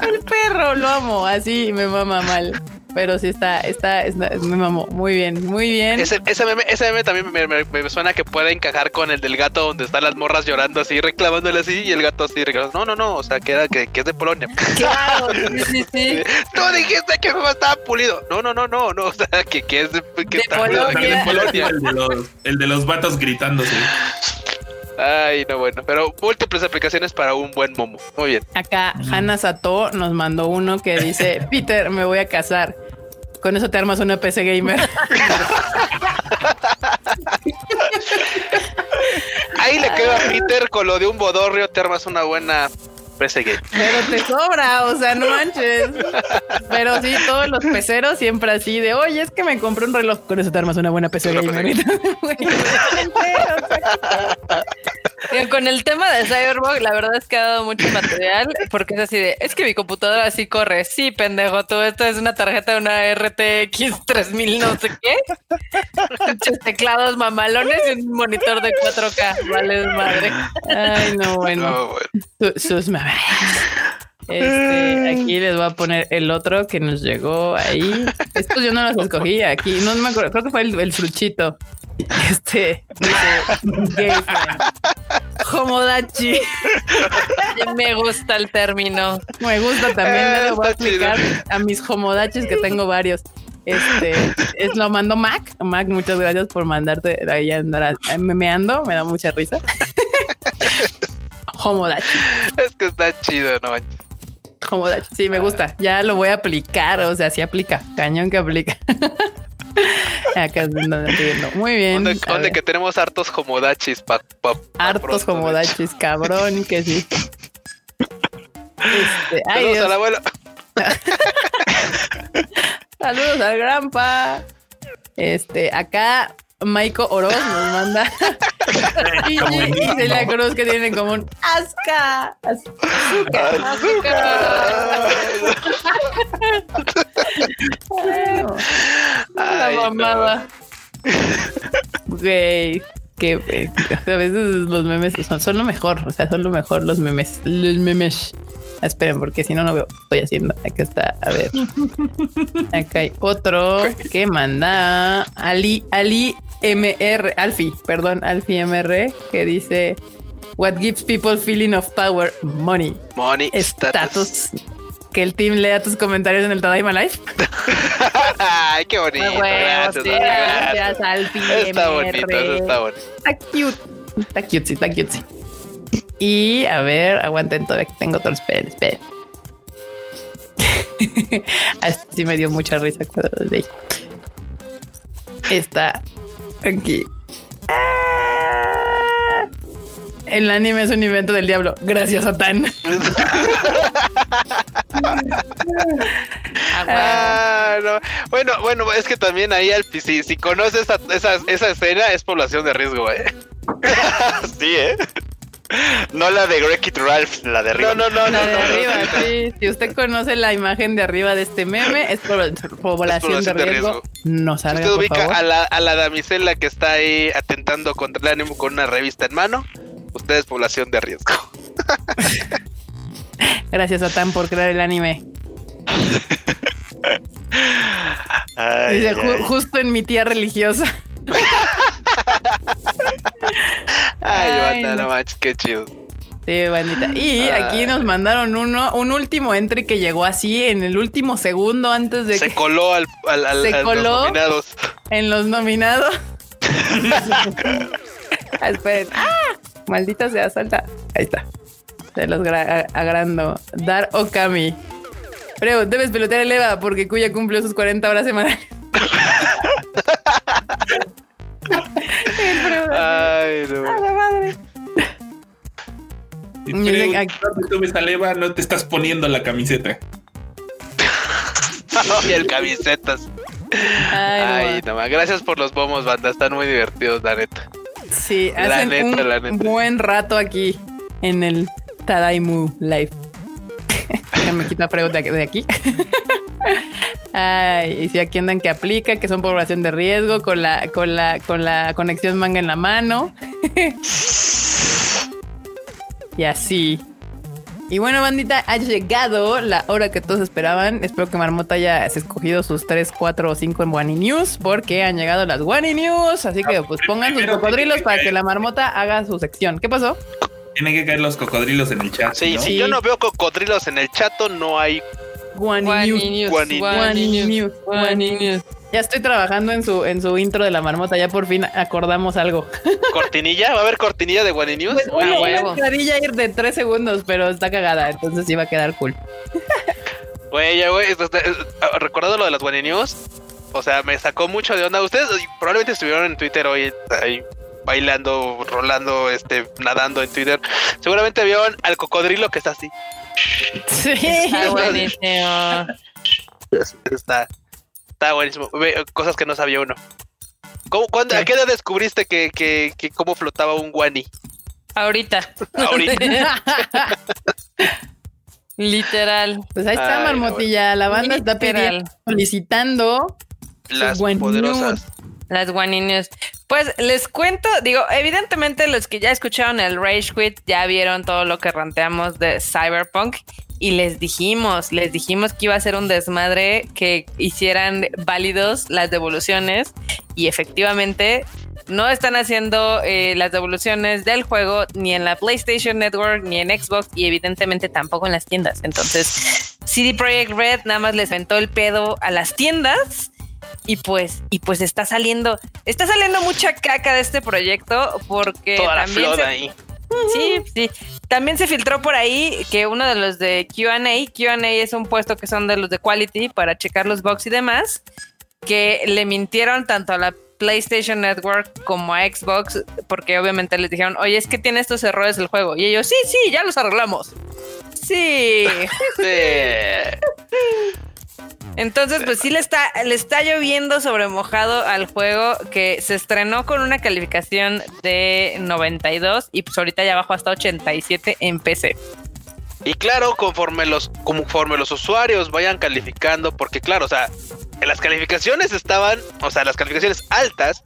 El perro, lo amo, así me mama mal. Pero sí está, está, está me mamó. Muy bien, muy bien.
Ese, ese, meme, ese meme también me, me- me suena que puede encajar con el del gato donde están las morras llorando así, reclamándole así, y el gato así, reclamando, no, no, no, o sea, que, era, que, que es de Polonia.
claro, sí, sí, sí. [laughs]
Tú dijiste que estaba pulido. No, no, no, no, no, o sea, que, que es de, que
De
está
Polonia.
de Polonia.
El de los, el de los vatos gritándose.
Ay, no, bueno, pero múltiples aplicaciones para un buen momo. Muy bien.
Acá Hannah Sato nos mandó uno que dice [laughs] Peter, me voy a casar. Con eso te armas una PC gamer. [laughs]
Ahí le queda a Peter con lo de un bodorrio, te armas una buena PC Game.
Pero te sobra, o sea, no manches. Pero sí, todos los peceros siempre así de, oye, es que me compré un reloj. Con eso te armas una buena PC gamer. [laughs]
Con el tema de Cyberbug, la verdad es que ha dado mucho material, porque es así de, es que mi computadora así corre. Sí, pendejo, tú esto es una tarjeta de una RTX 3000 no sé qué. Muchos teclados mamalones y un monitor de 4K. Vale, madre.
Ay, no, bueno.
No, bueno.
Su- sus mamás. Este, aquí les voy a poner el otro que nos llegó ahí. Estos yo no los escogí aquí. No me acuerdo, creo que fue el, el fruchito. [laughs] Este, dice. Homodachi. [laughs]
Me gusta el término.
Me gusta también,
Eh,
le lo voy a
chido.
explicar a mis homodachis que tengo varios. Este, es lo mando Mac. Mac, muchas gracias por mandarte ahí a andar memeando, me da mucha risa. Homodachi.
Es que está chido, no manches.
Homodachi, sí, me gusta. Ya lo voy a aplicar, o sea, sí aplica. Cañón que aplica. [laughs] [laughs] Acá es donde estoy viendo. Muy bien.
Donde, que tenemos hartos homodachis pa, pa- pa
Hartos
pronto,
homodachis, cabrón, que sí. Este, ay,
Saludos
Dios.
al abuelo. [laughs]
Saludos al granpa. Este, acá Maiko Oroz nos manda [laughs] y, y- y Celia Cruz que tienen en común Azca. Azúcar. Ay, La mamada. Güey. Que eh, a veces los memes son, son lo mejor, o sea, son lo mejor los memes. Los memes. Esperen, porque si no, no veo. Estoy haciendo. Acá está. A ver. Acá hay otro que manda Ali, Ali MR, Alfie, perdón, Alfie MR, que dice: What gives people feeling of power? Money.
Money
Status. Que el team lea tus comentarios en el Tadaima Live. [laughs]
Ay, qué bonito.
Ah,
gracias,
sí,
gracias.
gracias, Alfie
Está bonito, eso está bonito.
Está cute. Está cute, sí, está cute. sí. Y a ver, aguanten todavía que tengo otro. Esperen, esperen. [laughs] Así me dio mucha risa cuando lo leí. Está aquí. Ah. El anime es un invento del diablo. Gracias, Satán. [laughs]
Ah, no. Bueno, bueno, es que también ahí Alpi, si, si conoces esa, esa, esa escena, es población de riesgo, eh. [laughs]
sí, ¿eh? No la de Wreck-It Ralph, la de arriba.
No, no, no, no.
La de
no, no.
arriba, sí. Si usted conoce la imagen de arriba de este meme, es por- población, de,
población de
riesgo.
riesgo.
No
Si
salga,
usted
por
ubica
favor.
a la, a la damisela que está ahí atentando contra el ánimo con una revista en mano, usted es población de riesgo. [laughs]
Gracias, Satán, por crear el anime.
Ay,
Dice,
ay,
"Ju-
ay.
justo en mi tía religiosa.
Ay, banda,
no.
manches, qué chido.
Sí, bandita. Y aquí nos mandaron uno, un último entry que llegó así en el último segundo antes de
Se
que
coló al, al, al-
Se
a los
coló.
nominados.
en los nominados. [laughs] Ah, Esperen. ¡Ah! Maldita sea, salta. Ahí está. Se los gra- agrando. Dar Okami. Pero debes pelotear el Eva porque Cuya cumplió sus 40 horas semanales. [laughs]
Ay, no.
¡a la madre!
Si
Miren,
Freud,
aquí-
no te subes a leva, no te estás poniendo la camiseta. [laughs]
y el camisetas. Ay, no más. Gracias por los bomos, banda. Están muy divertidos, la neta.
Sí,
La
hacen
neta,
un
la neta.
buen rato aquí en el Tadaimu Live. [laughs] Déjame quitar pregunta de aquí. Ay, y si aquí andan que aplica, que son población de riesgo, con la, con la, con la conexión manga en la mano. [laughs] y así. Y bueno, bandita, ha llegado la hora que todos esperaban. Espero que Marmota haya escogido sus 3, 4 o 5 en Wani News, porque han llegado las Wani News. Así que pues pongan sus cocodrilos para que la Marmota haga su sección. ¿Qué pasó?
Tienen que caer los cocodrilos en el chat.
Sí,
¿no?
si yo no veo cocodrilos en el chato, no hay.
Guani
News.
News,
Guani
Guani. Ya estoy trabajando en su, en su intro de la marmota. Ya por fin acordamos algo. [laughs]
¿Cortinilla? ¿Va a haber cortinilla de Guani News?
Pues
Ah, huevo.
una entradilla ir de tres segundos, pero está cagada. Entonces iba a quedar cool.
Güey, ya, güey, ah, recordando lo de las Guani News, o sea, me sacó mucho de onda. Ustedes probablemente estuvieron en Twitter hoy, ahí bailando, rolando, este, nadando en Twitter. Seguramente vieron al cocodrilo que está así.
Sí.
Está [laughs] buenísimo.
Está, está buenísimo. Cosas que no sabía uno. ¿Cómo, cuándo, ¿A qué edad descubriste que, que, que cómo flotaba un guani?
Ahorita.
Ahorita. [laughs]
Literal.
Pues ahí está,
Ay,
Marmotilla. La banda está
Literal.
pidiendo, solicitando.
Las poderosas.
Las Guani News. Pues les cuento, digo, evidentemente los que ya escucharon el Rage Quit ya vieron todo lo que ranteamos de Cyberpunk y les dijimos, les dijimos que iba a ser un desmadre que hicieran válidos las devoluciones y efectivamente no están haciendo eh, las devoluciones del juego ni en la PlayStation Network ni en Xbox y evidentemente tampoco en las tiendas. Entonces, CD Projekt Red nada más les aventó el pedo a las tiendas y pues, y pues está saliendo, está saliendo mucha caca de este proyecto porque
Toda la
también se-
ahí.
Sí, sí. También se filtró por ahí que uno de los de QA, QA es un puesto que son de los de Quality para checar los bugs y demás, que le mintieron tanto a la PlayStation Network como a Xbox, porque obviamente les dijeron, oye, es que tiene estos errores el juego. Y ellos, sí, sí, ya los arreglamos. Sí. [laughs]
Sí. [laughs]
Entonces, pues sí le está, le está lloviendo sobre mojado al juego que se estrenó con una calificación de 92 y pues ahorita ya bajó hasta 87 en PC.
Y claro, conforme los, conforme los usuarios vayan calificando, porque claro, o sea, las calificaciones estaban, o sea, las calificaciones altas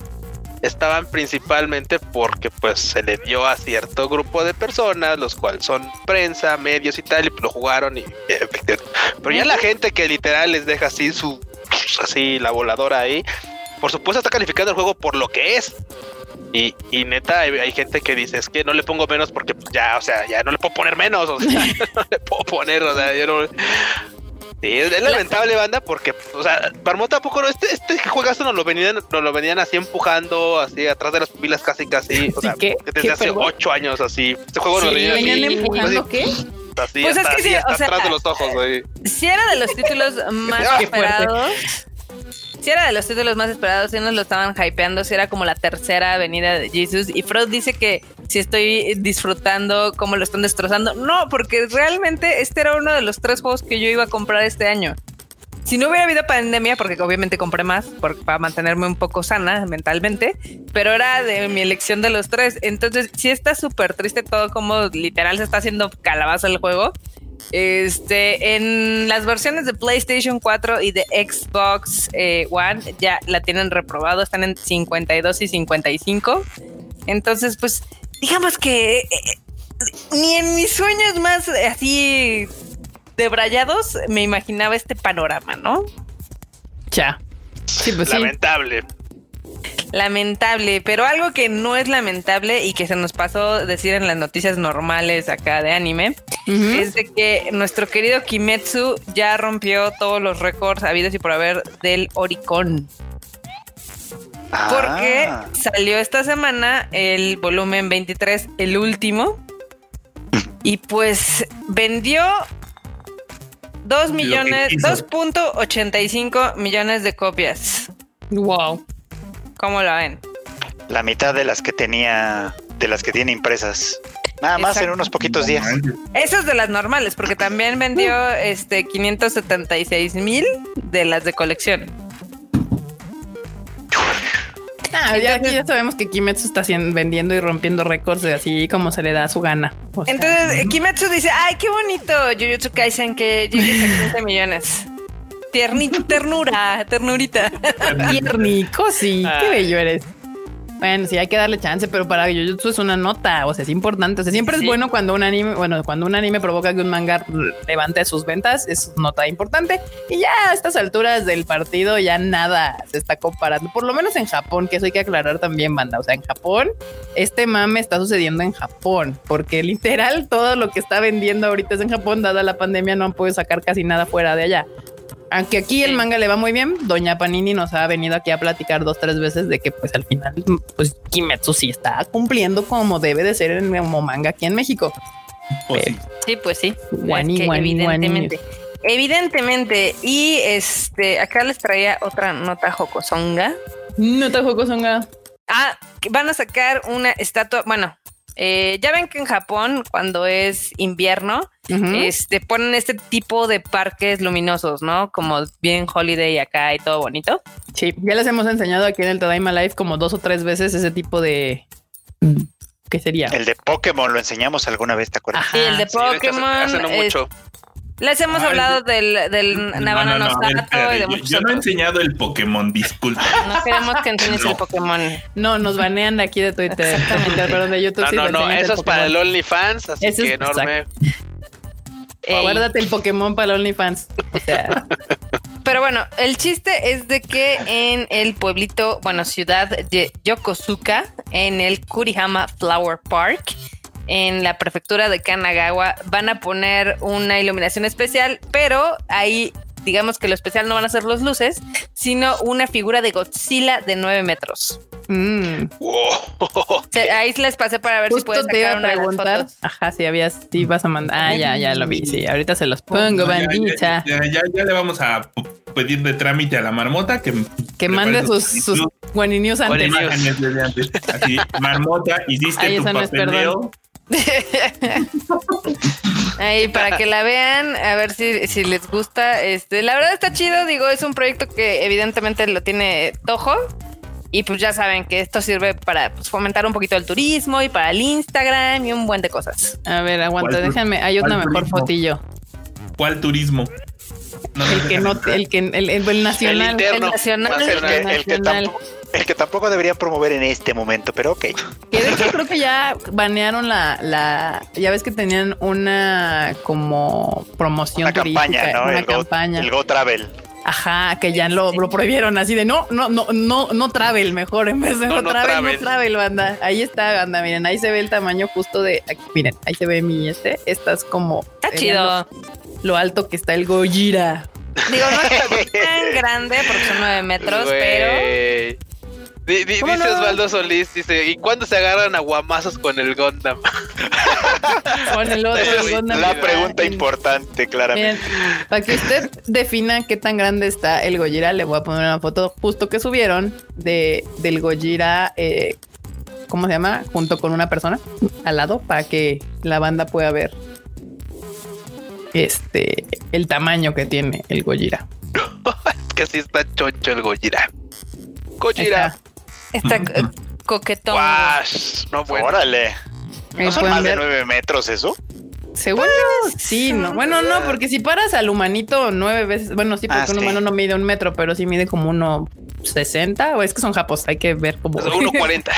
estaban principalmente porque pues se le dio a cierto grupo de personas, los cuales son prensa, medios y tal, y lo jugaron y efectivamente. [laughs] Pero ya la gente que literal les deja así su así la voladora ahí, por supuesto está calificando el juego por lo que es. Y, y neta, hay, hay gente que dice, es que no le pongo menos porque pues, ya, o sea, ya no le puedo poner menos, o sea, [laughs] no le puedo poner, o sea, yo no... Sí, es, es lamentable, banda, porque, o sea, Marmota, ¿a poco no? Este, este juegazo nos lo venían, nos lo venían así empujando, así atrás de las pupilas casi, casi, o
¿Sí
sea,
qué?
desde
¿Qué,
hace
perdón?
ocho años, así. Este juego nos
Sí,
venía
¿Venían
así,
empujando
así,
qué?
así,
Pues es
hasta,
que
así,
sí,
hasta
o sea,
atrás de los ojos, güey.
Si era de los títulos [laughs] más esperados. Si era de los títulos más esperados, si nos lo estaban hypeando, si era como la tercera venida de Jesus. Y Freud dice que si estoy disfrutando cómo lo están destrozando. No, porque realmente este era uno de los tres juegos que yo iba a comprar este año. Si no hubiera habido pandemia, porque obviamente compré más para mantenerme un poco sana mentalmente, pero era de mi elección de los tres. Entonces, sí está súper triste todo como literal se está haciendo calabaza el juego. Este, en las versiones de PlayStation 4 y de Xbox eh, One ya la tienen reprobado, están en 52 y 55. Entonces, pues, digamos que eh, ni en mis sueños más eh, así debrayados me imaginaba este panorama, ¿no?
Ya. Sí, pues sí.
Lamentable.
Pero algo que no es lamentable y que se nos pasó decir en las noticias normales acá de anime es de que nuestro querido Kimetsu ya rompió todos los récords habidos y por haber del Oricon. Porque
Ah,
salió esta semana el volumen 23, el último. [laughs] Y pues vendió 2
que
millones,
quiso.
2.85 millones de copias.
Wow.
¿Cómo lo ven?
la mitad de las que tenía, de las que tiene impresas. Nada más en unos poquitos días.
Esas de las normales, porque también vendió este 576 mil de las de colección.
Nah, ya aquí ya sabemos que Kimetsu está vendiendo y rompiendo récords de así como se le da su gana. O sea,
Entonces, Kimetsu dice, ay, qué bonito Jujutsu Kaisen que llegue a 15 millones. Tiernito, ternura, ternurita.
tiernico, sí,
Ah.
qué bello eres. Bueno, sí hay que darle chance, pero para Jujutsu es una nota, o sea, es importante. O sea, siempre
Sí.
es bueno cuando un anime, bueno, cuando un anime provoca que un manga levante sus ventas, es nota importante. Y ya a estas alturas del partido ya nada se está comparando, por lo menos en Japón, que eso hay que aclarar también, banda. O sea, en Japón, este mame está sucediendo en Japón, porque literal todo lo que está vendiendo ahorita es en Japón, dada la pandemia, no han podido sacar casi nada fuera de allá. Aunque aquí el manga le va muy bien, Doña Panini nos ha venido aquí a platicar dos, tres veces de que pues al final, pues Kimetsu sí está cumpliendo como debe de ser en como manga aquí en México.
Pues sí.
Sí, pues sí.
Guani,
Es que
guani, guani.
evidentemente. Evidentemente. Y este, acá les traía otra nota jocosonga.
No te juego songa.
Ah, que van a sacar una estatua. Bueno, eh, ya ven que en Japón, cuando es invierno, este, ponen este tipo de parques luminosos, ¿no? Como bien holiday acá y todo bonito.
Sí, ya les hemos enseñado aquí en el Tadaima Life como dos o tres veces ese tipo de ¿qué sería?
El de Pokémon lo enseñamos alguna vez, ¿te acuerdas?
Ajá.
Y el de
Sí, de hecho, hace-
Pokémon.
hace no
es-
mucho.
Les hemos
Ay,
hablado del, del
No,
Navano
no, no, a ver,
Nosato y de
yo,
muchos
yo no he enseñado el Pokémon, disculpa. [laughs]
No queremos que enseñes
No.
el Pokémon.
No, nos banean de aquí de Twitter,
Exactamente.
perdón, de YouTube.
No,
sí
no, no, eso es para el. OnlyFans, así
Eso es-
que enorme.
Ey.
Guárdate el Pokémon para el OnlyFans. O sea, [laughs]
Pero bueno, el chiste es de que en el pueblito, bueno, ciudad de Yokosuka, en el Kurihama Flower Park, en la prefectura de Kanagawa, van a poner una iluminación especial, pero ahí digamos que lo especial no van a ser los luces, sino una figura de Godzilla de 9 metros.
mm,
Wow.
Ahí les pasé para ver si puedes
te iba
sacar
a
una de las
preguntar.
fotos.
Ajá, si habías, si vas a mandar. Ah, ya, ya lo vi. Sí, ahorita se los pongo,
No, ya,
bandita.
ya, ya, ya, ya le vamos a pedir de trámite a la marmota que,
Que mande sus, sus guaninius antes.
Guaninius.
imágenes desde antes. Así, marmota, hiciste
Ay,
tu
eso no es
papeleo. [laughs]
Ahí para que la vean, a ver si, si les gusta. Este, la verdad está chido, digo, es un proyecto que evidentemente lo tiene Tojo. Y pues ya saben que esto sirve para pues, fomentar un poquito el turismo y para el Instagram y un buen de cosas.
A ver, aguanta,
¿Cuál tu-
déjame. Hay una mejor
turismo?
fotillo.
¿Cuál turismo? No
El que no, el que el, el, el nacional.
interno.
El nacional.
El
Nacional.
que, el, que tampoco, el que tampoco deberían promover en este momento, pero ok.
Que de hecho creo que ya banearon la, la, ya ves que tenían una como promoción
Una campaña,
una
el, Go,
campaña.
el Go Travel.
Ajá, que ya lo, lo prohibieron así de no, no, no, no, no travel, mejor en vez de no,
No, no
travel,
travel.
no travel, banda. Ahí está, banda. Miren, ahí se ve el tamaño justo de aquí. Miren, ahí se ve mi este. Estás como
Está chido.
Lo alto que está el Gojira.
Digo, no es tan [laughs] grande porque son 9 metros, pero
Güey. Di- di-
¿Cómo
dice
no?
Osvaldo Solís, dice, ¿y cuándo se agarran a guamazos con el Gundam? [laughs]
Con el otro el Gundam
La pregunta importante, claramente.
Miren, para que usted defina qué tan grande está el Gojira, le voy a poner una foto justo que subieron de, del Gojira, eh, ¿cómo se llama? Junto con una persona al lado para que la banda pueda ver este el tamaño que tiene el Gojira. [laughs]
que así está choncho el Gojira. Gojira.
está.
está coquetón.
Guash. No, bueno.
Órale. ¿No son más de
ver.
nueve metros eso?
Según yo, sí, no. Bueno, no, porque si paras al humanito nueve veces, bueno, sí, porque
Ah,
un
sí.
humano no mide un metro, pero sí mide como uno 60 o es que son japos, hay que ver como
Es 1.40.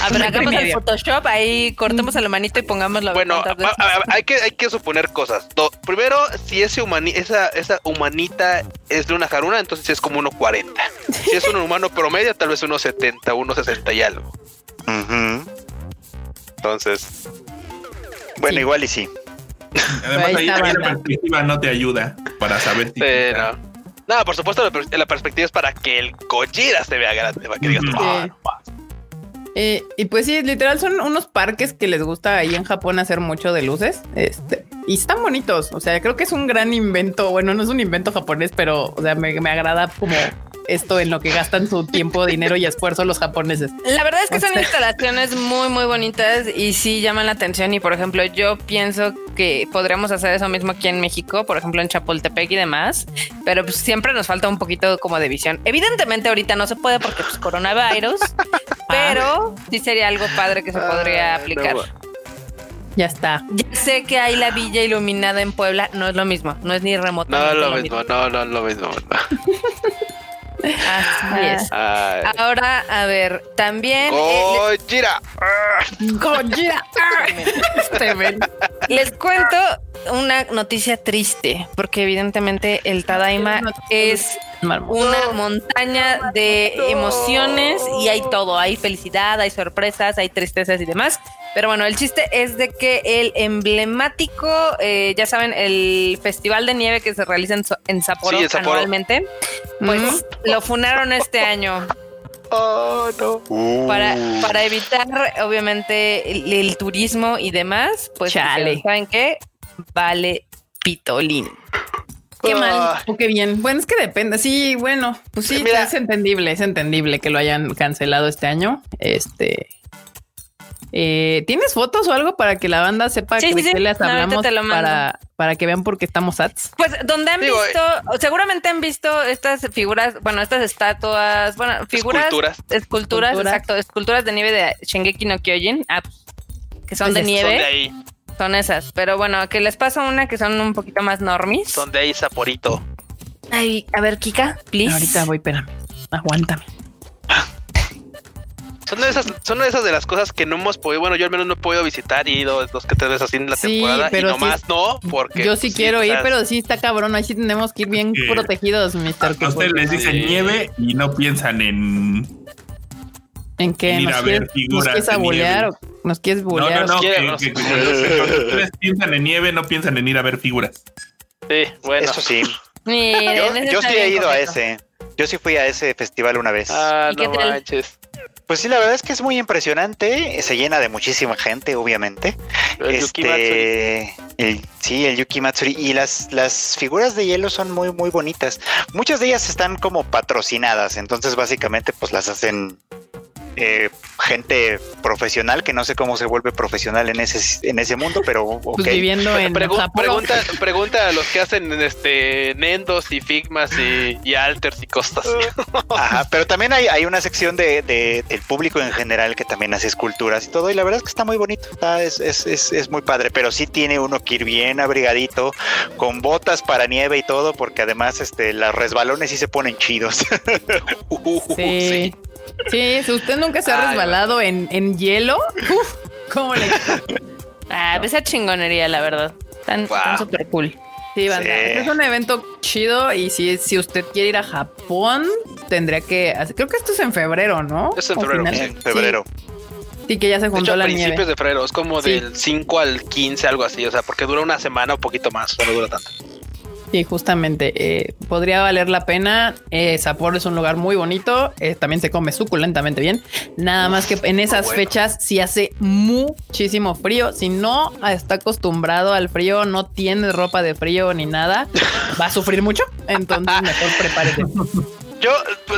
A ver, hagamos el. Photoshop, ahí cortemos a la manito y pongamos la
Bueno, a- a- hay que, hay que suponer cosas. Do- primero, si ese humani esa, esa humanita es de una jaruna, entonces es como 1.40. Si es un humano promedio, tal vez 1.70, 1.60 y algo. Entonces,
Bueno,
Sí.
igual y sí.
Además,
Ahí
ahí la perspectiva no te ayuda para saber si.
sí, no. No, por supuesto, la, per- la perspectiva es para que el Gojira se vea grande, para que digas,
Ujú.
"Ah,
Sí. Eh, y pues sí, literal son unos parques que les gusta ahí en Japón hacer mucho de luces. Este, y están bonitos. O sea, creo que es un gran invento. Bueno, no es un invento japonés, pero o sea, me, me agrada como esto en lo que gastan su tiempo, dinero y esfuerzo los japoneses.
La verdad es que
O
son
sea-
instalaciones muy, muy bonitas y sí llaman la atención. Y por ejemplo, yo pienso que podríamos hacer eso mismo aquí en México, por ejemplo, en Chapultepec y demás, pero pues siempre nos falta un poquito como de visión. Evidentemente, ahorita no se puede porque pues coronavirus, [laughs] pero sí sería algo padre que se podría aplicar.
Ya está.
Ya sé que hay la villa iluminada en Puebla, no es lo mismo, no es ni
No,
remotamente
lo mismo, no, no, lo mismo.
Así es.
Ay.
Ahora, a ver, también eh,
Gojira. [laughs]
Les cuento una noticia triste, porque evidentemente el Tadaima es una montaña de emociones y hay todo, hay felicidad, hay sorpresas, hay tristezas y demás. Pero bueno, el chiste es de que el emblemático, eh, ya saben, el festival de nieve que se realiza en, So- en Sapporo,
Sí, Sapporo.
anualmente, pues lo funaron este año
Oh, no.
Uh,
para, para evitar, obviamente, el, el turismo y demás, pues
Chale.
¿saben qué? Vale pitolín.
Qué
Ah.
mal o qué bien. Bueno, es que depende. Sí, bueno, pues sí,
Mira.
es entendible, es entendible que lo hayan cancelado este año. Este. eh, ¿Tienes fotos o algo para que la banda sepa
Sí,
que
sí,
les
No,
hablamos para, para que vean por qué estamos ads?
Pues donde han
Digo,
visto, seguramente han visto estas figuras, bueno, estas estatuas, bueno, figuras,
Esculturas.
esculturas,
Esculturas.
exacto, esculturas de nieve de Shingeki no Kyojin, ah, que son
Pues
de
es-
nieve,
Son de ahí,
son esas, pero bueno, que les pasa una que son un poquito más normis.
son de ahí, Saporito.
Ay, a ver, Kika, please.
Ahorita voy, espérame. Aguántame. [laughs]
Son de esas, son de esas de las cosas que no hemos podido, bueno, yo al menos no he podido visitar y he ido dos que tres veces así en la
Sí,
temporada y
pero sí
nomás
es-
no, porque
Yo sí
pues,
quiero ir, pero sí está cabrón. Ahí sí tenemos que ir bien
Sí.
protegidos, Mr.
A ustedes les dicen
Sí.
nieve y no piensan en.
¿En qué?
en ir
¿Nos
a ver
quieres,
figuras
¿Nos quieres o nos quieres
No,
bulear?
no, no.
quiere,
que-
no
que-
sé.
que cuando ustedes piensan en nieve, no piensan en ir a ver figuras.
Sí, bueno.
Eso sí. [laughs] Yo, sí he ido a ese. Yo sí fui a ese festival una vez.
Ah,
¿Y qué
no manches.
Pues sí, la verdad es que es muy impresionante. Se llena de muchísima gente, obviamente.
El Yuki Matsuri.
Este, el- sí, el Yuki Matsuri. Y las, las figuras de hielo son muy, muy bonitas. Muchas de ellas están como patrocinadas. Entonces, básicamente, pues las hacen eh, gente profesional, que no sé cómo se vuelve profesional en ese, en ese mundo, pero. [laughs]
Pues viviendo en
Pregu-
Japón.
pregunta, [laughs] pregunta a los que hacen este Nendos y Figmas y, y Alters y cosas. [laughs]
Ajá, pero también hay, hay una sección de, de- del público en general que también hace esculturas y todo, y la verdad es que está muy bonito, está- es, es, es, es muy padre, pero sí tiene uno que ir bien abrigadito, con botas para nieve y todo, porque además este, los resbalones sí se ponen chidos.
Sí. Sí, si usted nunca se ha
Ay,
resbalado en, en hielo, uf, ¿cómo le
Ah, esa chingonería, la verdad. Están
Wow.
súper cool.
Sí, banda.
Sí.
Es un evento chido y si, si usted quiere ir a Japón, tendría que hacer. Creo que esto es en febrero, ¿no?
Es en febrero,
en febrero.
Sí, sí, que ya se
De
juntó
hecho, a
la
principios
nieve.
de febrero, es como
Sí.
del 5 al 15, algo así, o sea, porque dura una semana o poquito más, no dura tanto.
Sí, justamente. eh, podría valer la pena. Eh, Sapporo es un lugar muy bonito. eh, también se come suculentamente bien. Nada más que en esas
bueno.
fechas sí hace muchísimo frío. Si no está acostumbrado al frío, no tiene ropa de frío ni nada, va a sufrir mucho. Entonces mejor prepárese. [laughs]
Yo,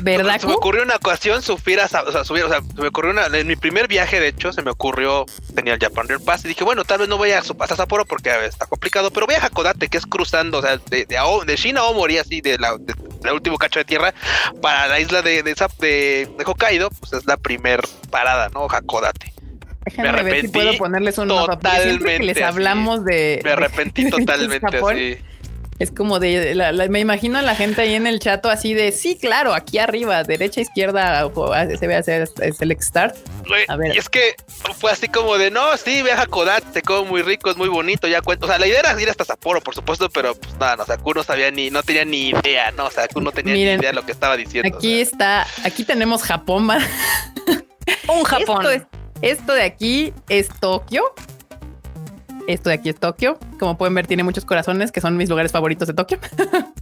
¿Verdad,
se me ocurrió una ocasión subir a, o sea, subir, o sea, se me ocurrió una, en mi primer viaje, de hecho, se me ocurrió, tenía el Japan Rail Pass y dije, bueno, tal vez no voy a, hasta Sapporo porque a ver, está complicado, pero voy a Hakodate, que es cruzando, o sea, de, de, Ao- de Shin a Aomori, así, de la, de, la último cacho de tierra, para la isla de, de, de, de Hokkaido, pues es la primer parada, ¿no? Hakodate.
Déjenme
Me
ver si
arrepentí
puedo ponerles un mapa. porque Siempre que
totalmente
les
así.
hablamos de.
Me arrepentí
de- [laughs] de
totalmente
Japón,
así.
Es como de, la- la- me imagino a la gente ahí en el chato así de, sí, claro, aquí arriba, derecha, izquierda, o- o- se ve hacer Select Start. A ver.
Y es que fue así como de, no, sí, ve a Hakodate, te como muy rico, es muy bonito, ya cuento. O sea, la idea era ir hasta Sapporo, por supuesto, pero pues nada, no, o sea, Q no sabía ni, no tenía ni idea, ¿no? O sea, Q no tenía
Miren,
ni idea de lo que estaba diciendo.
Aquí está, aquí tenemos Japón.
Un [laughs] Japón.
Esto, es- esto de aquí es Tokio. Esto de aquí es Tokio. Como pueden ver, tiene muchos corazones, que son mis lugares favoritos de Tokio. [laughs]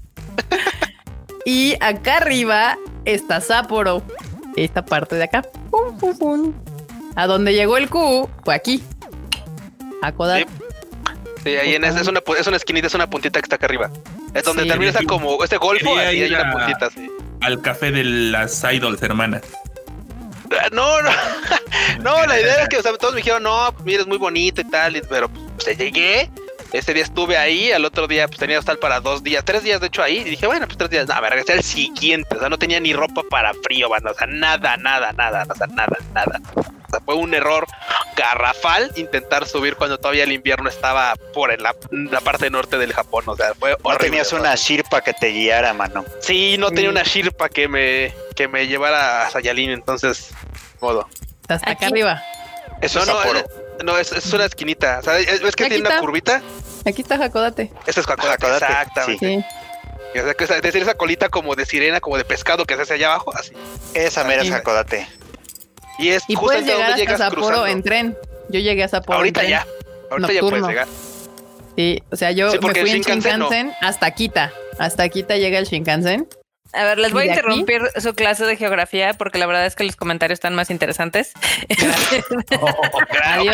y acá arriba está Sapporo. Esta parte de acá. Pum, pum, pum. A donde llegó el Q fue aquí. Hakodate.
Sí. Sí, ahí en esa es una, es una esquinita, es una puntita que está acá arriba. Es donde
Sí.
termina esa como este golfo, así hay una
a-
puntita
al café de las idols hermanas.
No, no, [laughs] no, la idea era que o sea, todos me dijeron, no, pues, mira, es muy bonito y tal, y- pero pues llegué, ese día estuve ahí, al otro día pues tenía hostal para dos días, tres días de hecho ahí, y dije, bueno, pues tres días, no, me regresé al siguiente, o sea, no tenía ni ropa para frío, banda, o sea, nada, nada, nada, o sea, nada, nada. O sea, fue un error garrafal intentar subir cuando todavía el invierno estaba por en la, la parte norte del Japón, o sea, fue
No
horrible,
tenías
o sea,
una shirpa que te guiara, mano.
Sí, no tenía
Sí.
una shirpa que me, que me llevara a Sayalin, entonces, modo.
Hasta acá arriba.
Eso
No,
es
no, es, no, es, una esquinita. O sea, es, es que
Aquí
tiene una curvita.
Aquí está Hakodate.
Esa es Hakodate, exactamente.
Sí.
O sea, que es decir, esa colita como de sirena, como de pescado que se hace allá abajo, así.
Esa mera es
Sí.
Hakodate.
Y es
Y
justo
puedes llegar
donde
hasta
llegas
Sapporo
cruzando.
en tren. Yo llegué a Sapporo. en
Ahorita
tren.
ya. Ahorita ya
Nocturno.
puedes llegar.
Sí, o sea, yo
Sí,
me fui en
Shinkansen no.
Shinkansen hasta Kita. Hasta Kita llega el Shinkansen.
A ver, les voy
¿Y
a
aquí?
interrumpir su clase de geografía porque la verdad es que los comentarios están más interesantes. [laughs]
Ok.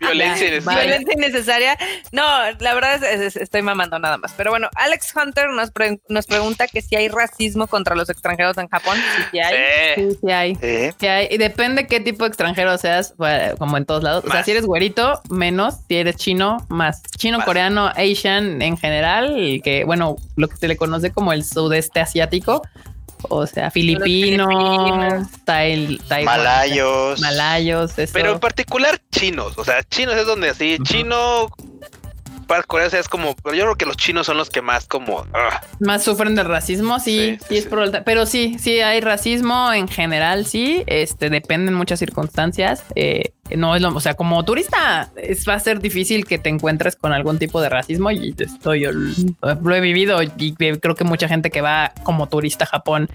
Violencia innecesaria.
vale.
Violencia innecesaria. No, la verdad es, es- es- estoy mamando nada más. Pero bueno, Alex Hunter nos, pre- nos pregunta que si hay racismo contra los extranjeros en Japón. Sí, sí hay.
Sí.
Sí, sí hay.
Sí.
Sí hay. Y depende qué tipo de extranjero seas, bueno, como en todos lados. O sea, si eres güerito, menos. Si eres chino, más. Chino,
Más.
coreano, Asian en general, y que, bueno, lo que se le conoce como el sudeste asiático. O sea, filipino,
filipinos.
tail, Taiwán,
Malayos.
Malayos, eso.
Pero en particular chinos. O sea, chinos es donde así, chino. Para Corea o sea, es como. Yo creo que los chinos son los que más como. ah,
Más sufren del racismo, sí,
Sí,
sí,
sí,
es
sí.
probable. Pero sí, sí hay racismo en general, sí. Este depende en muchas circunstancias. Eh, no es lo, o sea, como turista es, va a ser difícil que te encuentres con algún tipo de racismo y estoy yo lo he vivido y creo que mucha gente que va como turista a Japón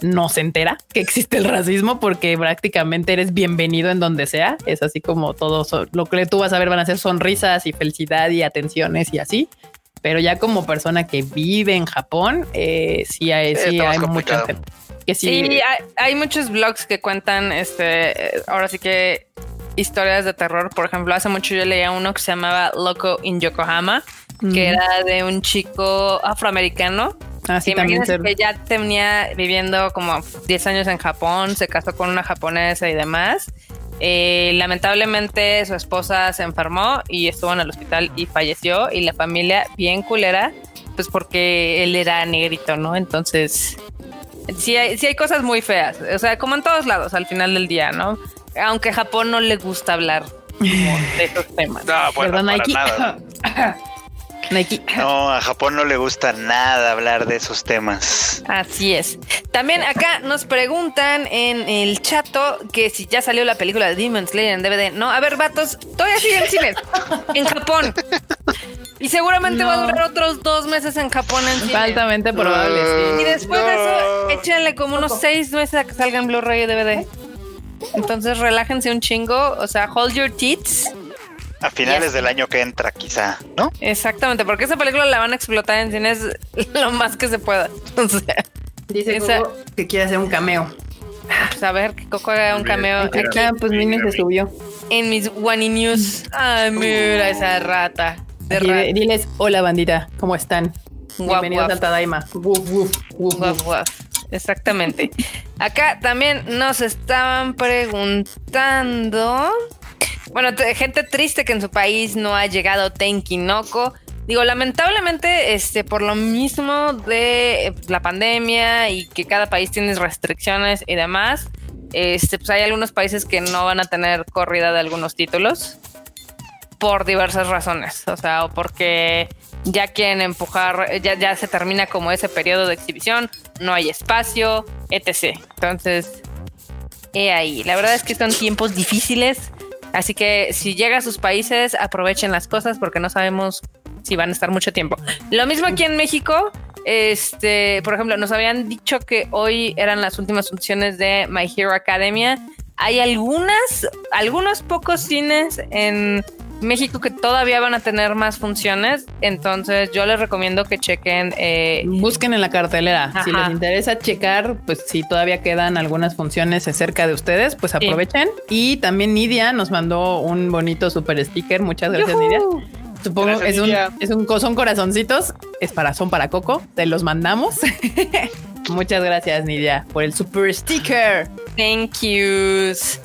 no se entera que existe el racismo porque prácticamente eres bienvenido en donde sea. Es así como todo lo que tú vas a ver van a ser sonrisas y felicidad y atenciones y así. Pero ya como persona que vive en Japón, eh, sí hay, sí
está más
hay mucha gente que sí.
Sí, hay, hay muchos blogs que cuentan, este, eh, ahora sí que historias de terror. Por ejemplo, hace mucho yo leía uno que se llamaba Loco in Yokohama, que era de un chico afroamericano
Así
que
también ser-
que ya tenía viviendo como 10 años en Japón, se casó con una japonesa y demás. Eh, lamentablemente su esposa se enfermó y estuvo en el hospital y falleció y la familia bien culera, pues porque él era negrito, ¿no? Entonces, sí hay, sí hay cosas muy feas, o sea, como en todos lados al final del día, ¿no? Aunque a Japón no le gusta hablar de esos temas.
No, bueno,
Perdón,
para
Nike.
nada. [laughs]
Nike.
No, a Japón no le gusta nada hablar de esos temas.
Así es. También acá nos preguntan en el chato que si ya salió la película de Demon Slayer en DVD. No, a ver, vatos, todavía sigue en cines. [laughs] en Japón. Y seguramente va a durar otros dos meses en Japón en cine.
Altamente probable,
Y
sí.
después de eso,
No.
échenle como unos seis meses a que salga en Blu-ray y DVD. Entonces relájense un chingo. O sea, hold your tits.
A finales
Yes.
del año que entra, quizá, ¿no?
Exactamente, porque esa película la van a explotar en cines [laughs] lo más que se pueda. [laughs] O sea,
Dice
Esa-
Coco que quiere hacer un cameo.
pues a ver que Coco haga un cameo
Mira,
aquí.
Ah, pues Mini se subió.
en mis Wani News. Ay, mira esa rata. De
Aquí,
rata.
de- diles, hola bandita, ¿cómo están?
Guap,
Bienvenidos
guap.
al Tadaima. Wuf,
Guaf,
wuf.
guaf. Exactamente. Acá también nos estaban preguntando. Bueno, gente triste que en su país no ha llegado Tenkinoko. Digo, lamentablemente, este, por lo mismo de eh, la pandemia y que cada país tiene restricciones y demás, este, pues hay algunos países que no van a tener corrida de algunos títulos por diversas razones. O sea, o porque ya quieren empujar, ya, ya se termina como ese periodo de exhibición, no hay espacio, etc. Entonces, he ahí. La verdad es que son tiempos difíciles. Así que si llega a sus países, aprovechen las cosas porque no sabemos si van a estar mucho tiempo. Lo mismo aquí en México. Este, por ejemplo, nos habían dicho que hoy eran las últimas funciones de My Hero Academia. Hay algunas, algunos pocos cines en México que todavía van a tener más funciones. Entonces, yo les recomiendo que chequen. eh,
Busquen en la cartelera. Si les interesa checar, pues si todavía quedan algunas funciones cerca de ustedes, pues aprovechen. Y también Nidia nos mandó un bonito super sticker. Muchas gracias, Nidia. Supongo
Gracias,
es un, es un son corazoncitos, es para, son para Coco, te los mandamos. [laughs] Muchas gracias, Nidia, por el super sticker.
Thank yous.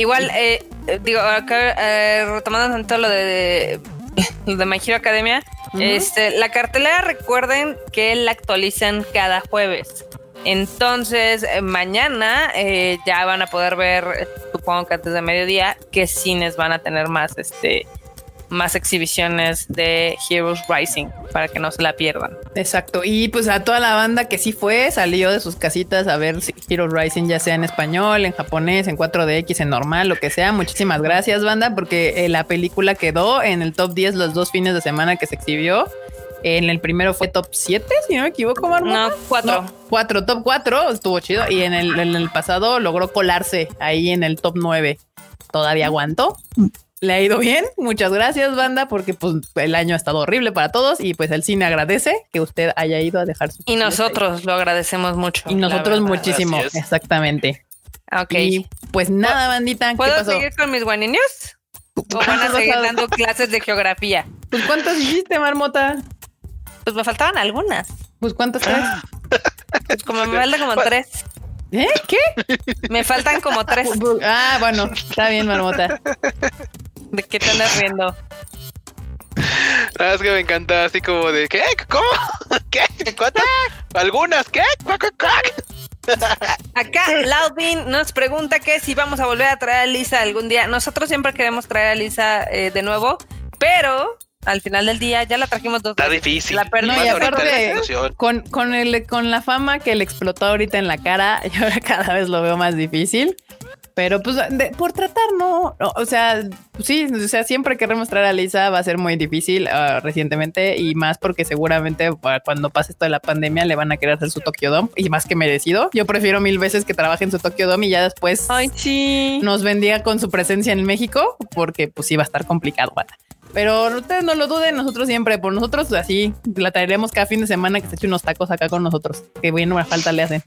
Igual, eh, eh, digo, acá eh, retomando tanto lo de, lo de My Hero Academia, este, la cartelera recuerden que la actualizan cada jueves. Entonces, eh, mañana eh, ya van a poder ver, supongo que antes de mediodía, qué cines van a tener más, este, más exhibiciones de Heroes Rising para que no se la pierdan.
Exacto. Y pues a toda la banda que sí fue, salió de sus casitas a ver si Heroes Rising, ya sea en español, en japonés, en 4DX, en normal, lo que sea. Muchísimas gracias, banda, porque eh, la película quedó en el top 10 los dos fines de semana que se exhibió. En el primero fue top 7, si no me equivoco, Marmota.
No, 4.
4, top 4, estuvo chido. Y en el, en el pasado logró colarse ahí en el top 9. Todavía aguantó. Le ha ido bien. Muchas gracias, banda, porque pues el año ha estado horrible para todos y pues el cine agradece que usted haya ido a dejar su
Y nosotros lo agradecemos mucho.
y nosotros
verdad.
muchísimo, exactamente.
Ok.
Y pues nada, bandita, ¿qué
¿Puedo
pasó?
seguir con mis guaninios? ¿O van a
¿Cuántos
seguir dando clases de geografía?
Pues cuántos hiciste, Marmota?
Pues me faltaban algunas.
Pues cuántos traes?
Pues como me faltan como tres.
¿Eh? ¿Qué?
Me faltan como tres.
Ah, bueno, está bien, Marmota.
¿De qué te andas riendo?
Ah, es que me encanta así como de ¿qué? ¿Cómo? [laughs] ¿Qué? ¿Cuántas? ¿Algunas? ¿Qué?
Acá Laudin nos pregunta que si vamos a volver a traer a Lisa algún día. Nosotros siempre queremos traer a Lisa eh, de nuevo, pero al final del día ya la trajimos dos
Está
veces.
difícil.
La perdimos.
No, y aparte-. Con, con, el, con la fama que le explotó ahorita en la cara, [laughs] yo cada vez lo veo más difícil. Pero pues de- por tratar, no. no, O sea, sí, o sea, siempre queremos traer a Lisa va a ser muy difícil ah, recientemente y más porque seguramente para cuando pase esto de la pandemia le van a querer hacer su Tokyo Dome y más que merecido. Yo prefiero mil veces que trabaje en su Tokyo Dome y ya después
Ay, sí.
nos vendía con su presencia en México porque pues sí va a estar complicado. Pero ustedes no lo duden, nosotros siempre, por nosotros así, la traeremos cada fin de semana que se eche unos tacos acá con nosotros. Que bueno, una falta le hacen.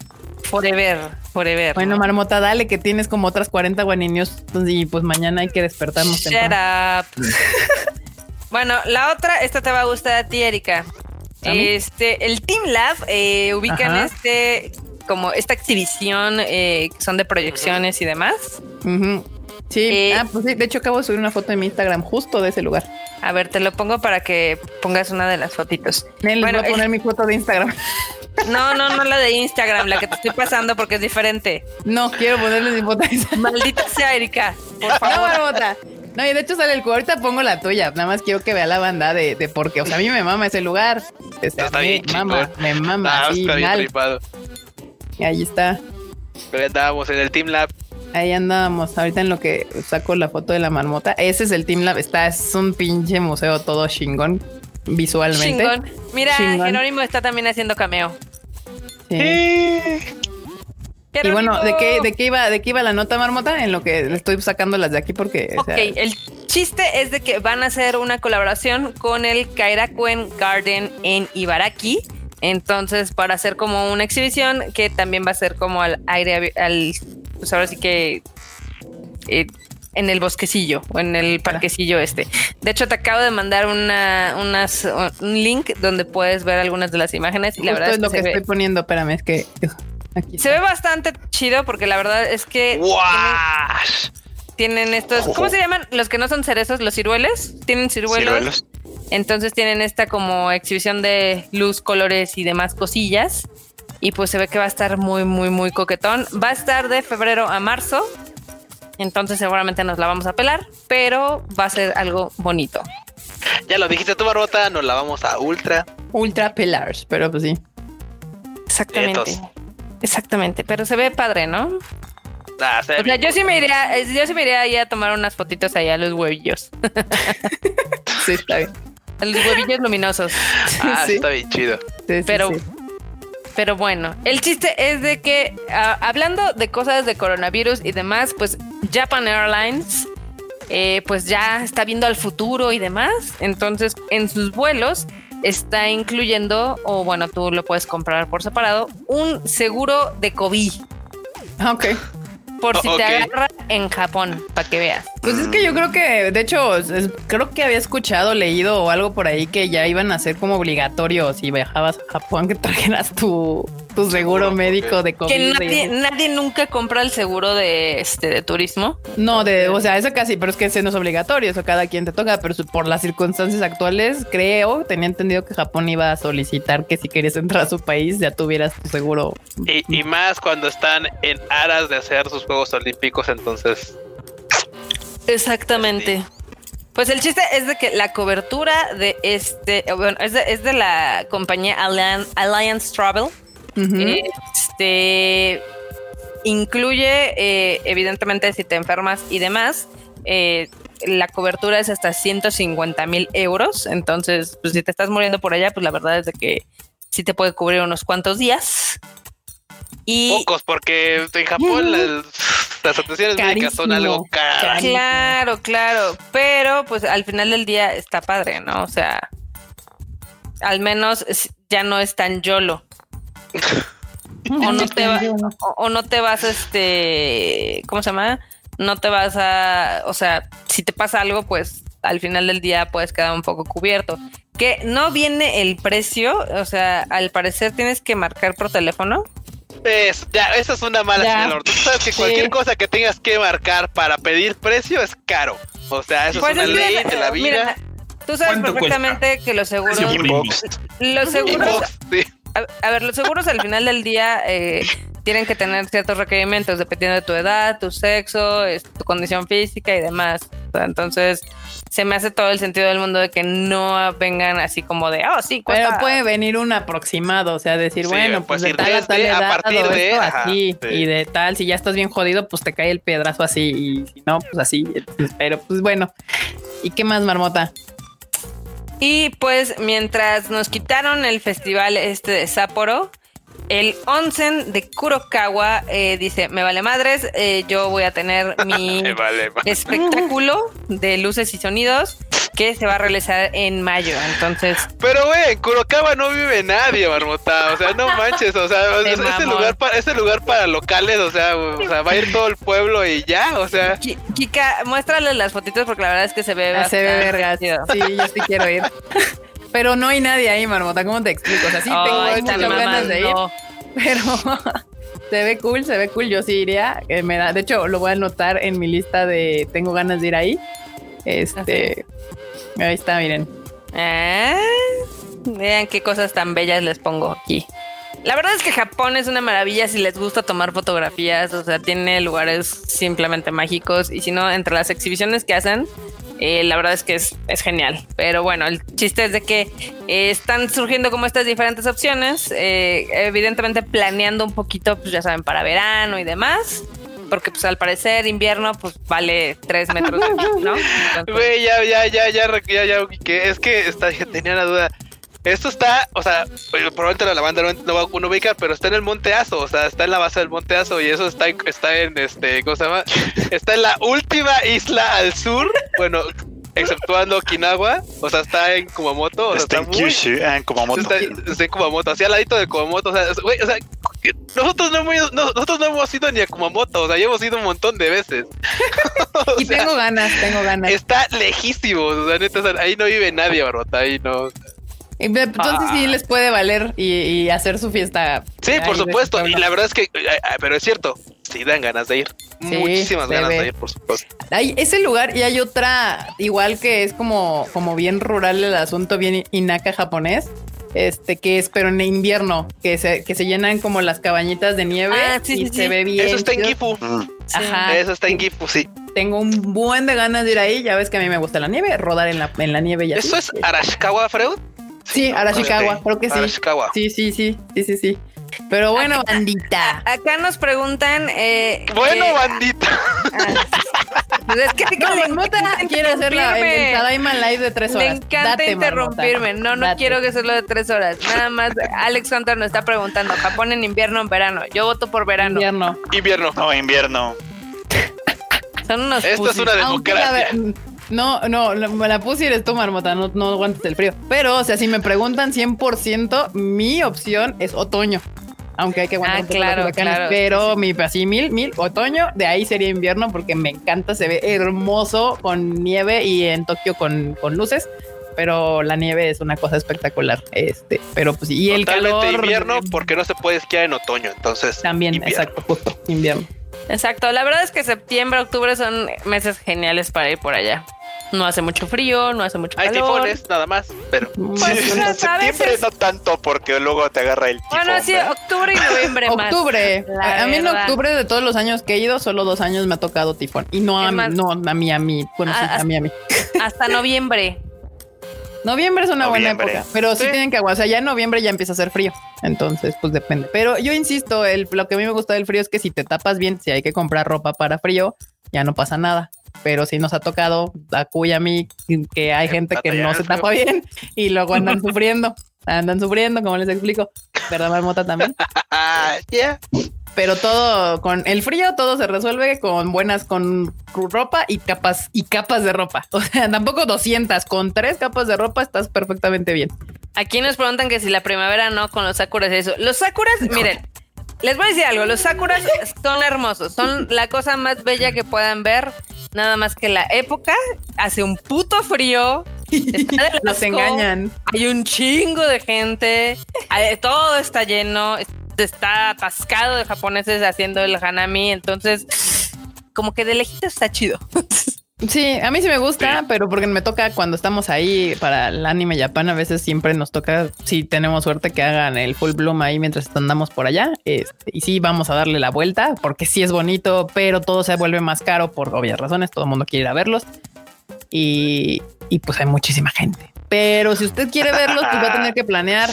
Forever, forever.
Bueno, Marmota, dale que tienes como otras 40 guaninios y pues mañana hay que despertarnos
Shut
temprano.
up. [laughs] bueno, la otra, esta te va a gustar a ti, Erika. Este, el Team Lab eh, ubican
Ajá.
este como esta exhibición eh, que son de proyecciones y demás.
Ujú. Sí,
Eh,
ah, pues sí, de hecho acabo de subir una foto en mi Instagram justo de ese lugar.
A ver, te lo pongo para que pongas una de las fotitos. Bueno,
voy a poner
eh,
mi foto de Instagram.
No, no, no la de Instagram, la que te estoy pasando porque es diferente.
No, quiero ponerles mi foto de Instagram.
Maldita sea, Erika. Por
No,
favor.
Marmota. No, y de hecho sale el cubo. Ahorita pongo la tuya. Nada más quiero que vea la banda de, de por qué. O sea, a mí me mama ese lugar. Sea,
Está
me
bien
mama, me mama.
Ah, bien
mal.
tripado.
Y ahí está.
Pero ya andábamos en el Team Lab.
Ahí andábamos. Ahorita en lo que saco la foto de la marmota. Ese es el Team Lab. Está, es un pinche museo todo chingón visualmente.
Chingón. Mira,
Chingón.
Jerónimo está también haciendo cameo.
Sí. Y bueno, ¿de qué, de qué iba, de qué iba la nota marmota? En lo que estoy sacando las de aquí porque. o
Ok,
sea,
el chiste es de que van a hacer una colaboración con el Kairakuen Garden en Ibaraki. Entonces, para hacer como una exhibición que también va a ser como al aire, al, pues ahora sí que eh, en el bosquecillo o en el parquecillo este. De hecho, te acabo de mandar una, unas, un link donde puedes ver algunas de las imágenes y la verdad
es
es
lo
que,
estoy
ve,
poniendo. Espérame, es que. Aquí
se ve bastante chido porque la verdad es que tienen, tienen estos, ¿cómo se llaman? Los que no son cerezos, los ciruelos. Tienen ciruelos.
Ciruelos.
Entonces tienen esta como exhibición de luz, colores y demás cosillas. Y pues se ve que va a estar muy, muy, muy coquetón. Va a estar de febrero a marzo. Entonces seguramente nos la vamos a pelar, pero va a ser algo bonito.
Ya lo dijiste tú, Barbota, nos la vamos a Ultra.
Ultra Pillars, pero pues sí.
Exactamente. Exactamente, pero se ve padre, ¿no?
Ah, se ve
O sea, yo sí me iría, yo sí me iría ahí a tomar unas fotitos ahí a los huevillos, [laughs]
Sí, está bien.
Los huevillos luminosos. [laughs]
Ah,
sí.
está bien chido.
Sí, sí,
Pero,
sí.
pero bueno, el chiste es de que ah, hablando de cosas de coronavirus y demás, pues Japan Airlines eh, pues ya está viendo al futuro y demás. Entonces, en sus vuelos está incluyendo, o bueno, tú lo puedes comprar por separado, un seguro de COVID.
Ah, ok.
Por
Oh,
si te agarra en Japón, para que veas.
Pues es que yo creo que, de hecho, es- creo que había escuchado, leído o algo por ahí que ya iban a ser como obligatorio si viajabas a Japón que trajeras tu, tu seguro
Seguro,
médico de COVID.
Que nadie, nadie nunca compra el seguro de este de turismo.
No, de, o sea, eso casi, pero es que ese no es obligatorio, eso cada quien te toca, pero por las circunstancias actuales, creo, tenía entendido que Japón iba a solicitar que si querías entrar a su país ya tuvieras tu seguro.
Y, y más cuando están en aras de hacer sus Juegos Olímpicos, entonces
Exactamente. Pues el chiste es de que la cobertura de este, bueno, es de, es de la compañía Allian- Alliance Travel. Este incluye, eh, evidentemente, si te enfermas y demás, eh, la cobertura es hasta 150 mil euros. Entonces, pues si te estás muriendo por allá, pues la verdad es de que sí te puede cubrir unos cuantos días. Y
pocos, porque en Japón las, las atenciones médicas son
Carísimo.
algo caras.
Carísimo.
Claro, claro, pero pues al final del día está padre, ¿no? O sea, al menos ya no es tan yolo. O no te va- o, o no te vas, este, ¿cómo se llama? No te vas a, o sea, si te pasa algo, pues al final del día puedes quedar un poco cubierto. Que no viene el precio, o sea, al parecer tienes que marcar por teléfono.
Es, ya, esa es una mala
Ya.
señal. Tú sabes que
Sí.
cualquier cosa que tengas que marcar para pedir precio es caro. O sea, eso
Pues
es una ley de la vida.
mira, tú sabes
¿Cuánto
perfectamente que los seguros, los seguros
sí.
A, a ver, los seguros al final del día eh, tienen que tener ciertos requerimientos dependiendo de tu edad, tu sexo, es- tu condición física y demás. O sea, entonces, se me hace todo el sentido del mundo de que no vengan así como de, oh, sí,
Pero
cuesta.
puede venir un aproximado, o sea, decir,
Sí,
bueno, pues
pues
de tal a tal
desde, a
edad
partir de,
esto
ajá,
así,
sí.
y de tal, si ya estás bien jodido, pues te cae el piedrazo así, y si no, pues así. Pero pues bueno, ¿y qué más, Marmota?
Y pues mientras nos quitaron el festival este de Sapporo, el onsen de Kurokawa eh, dice, me vale madres, eh, yo voy a tener mi [laughs]
vale,
espectáculo de luces y sonidos que se va a realizar en mayo. Entonces,
Pero, güey, en Kurokawa no vive nadie, marmota. O sea, no [laughs] manches. O sea,
Qué
es- ese
mamón.
lugar, para, ese lugar para locales, o sea, o sea, va a ir todo el pueblo y ya, o sea.
Ki- Kika, muéstrale las fotitos porque la verdad es que se ve
Ah, se ve
chido.
Sí, yo sí quiero ir. [laughs] Pero no hay nadie ahí, Marmota, ¿cómo te explico? O sea, sí tengo muchas ganas de ir, pero [laughs] se ve cool, se ve cool. Yo sí iría. eh, me da, de hecho, lo voy a anotar en mi lista de tengo ganas de ir ahí. Este, ahí está, miren.
Ah, vean qué cosas tan bellas les pongo aquí. La verdad es que Japón es una maravilla si les gusta tomar fotografías, o sea, tiene lugares simplemente mágicos y si no, entre las exhibiciones que hacen, eh, la verdad es que es, es genial. Pero bueno, el chiste es de que eh, están surgiendo como estas diferentes opciones, eh, evidentemente planeando un poquito, pues ya saben, para verano y demás. Porque pues al parecer invierno pues vale tres metros, [laughs] ¿no? Entonces,
Güey, ya, ya, ya, ya, ya, ya, que es que está, tenía una duda. Esto está, o sea, oye, probablemente la banda no, no va uno ubicar, pero está en el Monte Aso, o sea, está en la base del Monte Aso y eso está en, está en este, ¿cómo se llama? Está en la última isla al sur, bueno, exceptuando Okinawa, o sea, está en Kumamoto, o sea,
Está
está,
en
muy,
Kyushu, ah, en Kumamoto.
está, está en Kumamoto, así al ladito de Kumamoto, o sea, güey, o sea, nosotros no hemos ido, no, nosotros no hemos ido ni a Kumamoto, o sea, ya hemos ido un montón de veces. [laughs]
Y
sea,
tengo ganas, tengo ganas.
Está lejísimo, o sea, neta, ahí no vive nadie, Barbota, ahí no.
Ve- Entonces sí les puede valer y, y hacer su fiesta.
Sí, por supuesto, y la verdad es que, eh, eh, pero es cierto, sí dan ganas de ir,
Sí,
muchísimas ganas
ve.
de ir, por supuesto.
Hay ese lugar y hay otra, igual que es como, como bien rural el asunto, bien inaka japonés. Este que es, pero en invierno, que se, que se llenan como las cabañitas de nieve
Ah, sí,
y
sí,
se
sí.
ve bien.
Eso está en. Gifu,
Mm.
Ajá.
eso está en Gifu, sí.
Tengo un buen de ganas de ir ahí. Ya ves que a mí me gusta la nieve, rodar en la, en la nieve y así.
¿Eso es Arashikawa, Freud?
Sí, Arashikawa, creo que sí.
Arashikawa.
Sí, sí, sí, sí, sí, sí. Pero bueno, bandita.
Acá nos preguntan. Eh,
Bueno, bandita.
Pues es que
No, Marmota
encanta
quiere hacer la, el, el
interrumpirme.
Tadaima Live de tres horas.
encanta
Date,
interrumpirme.
Marmota,
No, no
date.
quiero que sea lo de tres horas. Nada más, Alex Hunter nos está preguntando: ¿Japón en invierno o en verano? Yo voto por verano.
Invierno.
Invierno.
No, invierno.
Son unos
Esto es
pussies.
una democracia.
ver- no, no, la, la puse eres tú, Marmota, no, no aguantes el frío. Pero, o sea, si me preguntan 100%, mi opción es otoño. Aunque hay que aguantar
Ah,
un poco los
claro,
huracanes,
claro,
pero mi así mil, mil, otoño, de ahí sería invierno porque me encanta, se ve hermoso con nieve y en Tokio con, con luces. Pero la nieve es una cosa espectacular. Este, pero pues y el
Totalmente
calor.
invierno porque no se puede esquiar en otoño, entonces
También,
invierno.
exacto, justo, invierno.
Exacto, la verdad es que septiembre, octubre son meses geniales para ir por allá. No hace mucho frío, no hace mucho
Hay
calor.
tifones nada más, pero
Pues,
en septiembre
veces-
no tanto porque luego te agarra el tifón.
Bueno, sí, octubre y noviembre [laughs] más.
Octubre.
La
A, a mí en octubre de todos los años que he ido, solo dos años me ha tocado tifón. Y no a mí,
más-
no a mí, a mí. Bueno, sí,
Ah,
a mí, a mí.
Hasta noviembre. [laughs]
Noviembre es una
Noviembre.
buena época, pero sí,
Sí.
tienen que aguantar. O sea, ya en noviembre ya empieza a hacer frío. Entonces, pues depende. Pero yo insisto, el, lo que a mí me gusta del frío es que si te tapas bien, si hay que comprar ropa para frío, ya no pasa nada. Pero si nos ha tocado a Cuy y a mí que hay gente que no se tapa bien y luego andan [laughs] sufriendo. Andan sufriendo, como les explico. ¿Verdad, Marmota también? [laughs] pero todo con el frío todo se resuelve con buenas con ropa y capas y capas de ropa. [laughs] O sea, tampoco 200, con tres capas de ropa estás perfectamente bien.
Aquí nos preguntan que si la primavera no con los sakuras y eso. Los sakuras, miren, les voy a decir algo. Los sakuras son hermosos, son la cosa más bella que puedan ver. Nada más que la época hace un puto frío. [laughs] asco,
engañan.
Hay un chingo de gente. hay- todo está lleno. Está atascado de japoneses haciendo el hanami. Entonces, como que de lejitos está chido. [laughs]
Sí, a mí sí me gusta, pero porque me toca cuando estamos ahí para el anime Japan, a veces siempre nos toca, si tenemos suerte, que hagan el full bloom ahí mientras andamos por allá. Este, y sí, vamos a darle la vuelta, porque sí es bonito, pero todo se vuelve más caro por obvias razones. Todo el mundo quiere ir a verlos. Y, y pues hay muchísima gente. Pero si usted quiere verlos, pues va a tener que planear.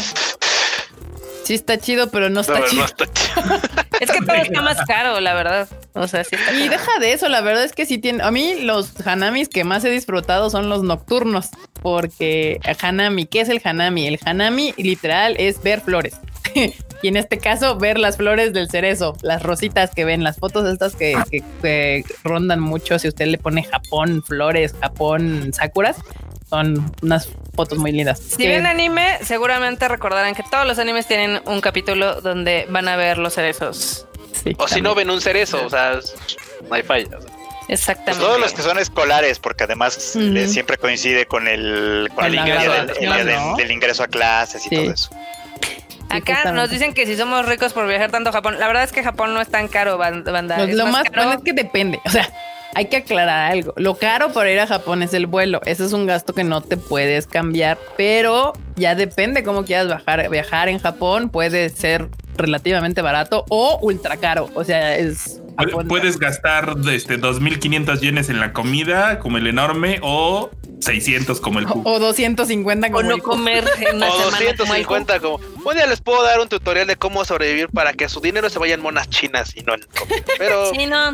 Sí está chido, pero no está
No,
chido.
no está chido. [laughs]
Es que todo está más caro, la verdad. O sea, sí está
Y deja de eso, la verdad es que sí tiene. A mí los hanamis que más he disfrutado son los nocturnos, porque hanami, ¿qué es el hanami? El hanami literal es ver flores. [laughs] y en este caso, ver las flores del cerezo, las rositas que ven, las fotos estas que, que- que rondan mucho. Si usted le pone Japón, flores, Japón, sakuras, son unas fotos muy lindas.
Si ven anime, seguramente recordarán que todos los animes tienen un capítulo donde van a ver los cerezos.
sí,
O si no ven un cerezo, o sea, no hay falla. sea.
Pues
Exactamente.
todos los que son escolares, porque además eh, siempre coincide con el, con el día, del, ingreso a clases y
Sí.
todo eso.
Acá nos dicen que si somos ricos por viajar tanto a Japón. La verdad es que Japón no es tan caro, ban- banda.
Lo,
Es
lo más,
caro.
bueno es que depende. O sea, hay que aclarar algo. Lo caro para ir a Japón es el vuelo. Ese es un gasto que no te puedes cambiar, pero ya depende cómo quieras viajar. Viajar en Japón puede ser relativamente barato o ultra caro. O sea, es Japón-
Puedes gastar este 2.500 yenes en la comida, como el enorme, o 600 como el
o,
Q.
o 250
O
como
no
el-
comer en una
O
semana como el
250 como... Un día les puedo dar un tutorial de cómo sobrevivir para que su dinero se vaya en monas chinas y no en comida. Pero [laughs]
Sí, no.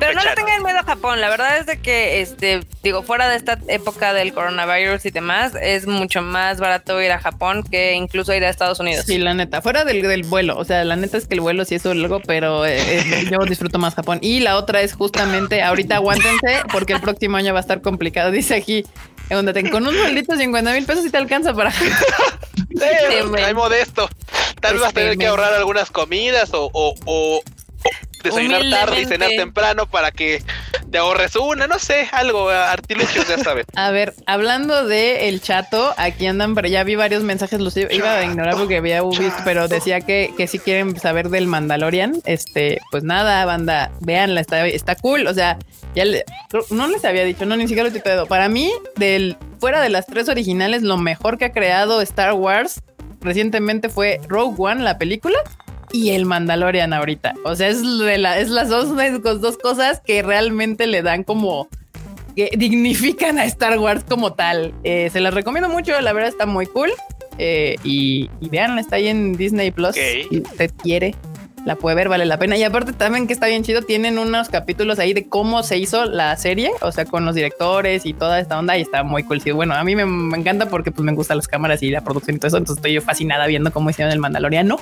Pero no le tengan miedo a Japón. La verdad es de que, este, digo, fuera de esta época del coronavirus y demás, es mucho más barato ir a Japón que incluso ir a Estados Unidos.
Sí, la neta, fuera del, del vuelo. O sea, la neta es que el vuelo sí es algo, pero eh, eh, yo disfruto más Japón. Y la otra es justamente, ahorita aguántense, porque el próximo año va a estar complicado. [laughs] Dice aquí, en donde te, con un sueldito de 50 mil pesos y te alcanza para. [laughs]
Sí,
güey.
hay modesto. Tal vez vas a tener
Este,
que
me-
ahorrar algunas comidas o, o- o desayunar tarde y cenar temprano para que te ahorres una, no sé, algo, artilugios, ya sabes. [laughs]
A ver, hablando de el chato, aquí andan, pero ya vi varios mensajes, los iba a ignorar porque había visto, pero decía que, que si quieren saber del Mandalorian, este, pues nada, banda, véanla, está, está cool, o sea, ya le- no les había dicho, no, ni siquiera lo he tuiteado. Para mí, del, fuera de las tres originales, lo mejor que ha creado Star Wars recientemente fue Rogue One, la película, y el Mandalorian ahorita. O sea, es, de la, es las dos, las dos cosas que realmente le dan como que dignifican a Star Wars como tal. Eh, se las recomiendo mucho, la verdad está muy cool. Eh, y, y vean, está ahí en Disney Plus.
Ok.
Si usted quiere, la puede ver, vale la pena. Y aparte también que está bien chido, tienen unos capítulos ahí de cómo se hizo la serie, o sea, con los directores y toda esta onda. Y está muy cool. Sí, bueno, a mí me, me encanta porque pues me gustan las cámaras y la producción y todo eso. Entonces estoy yo fascinada viendo cómo hicieron el Mandaloriano.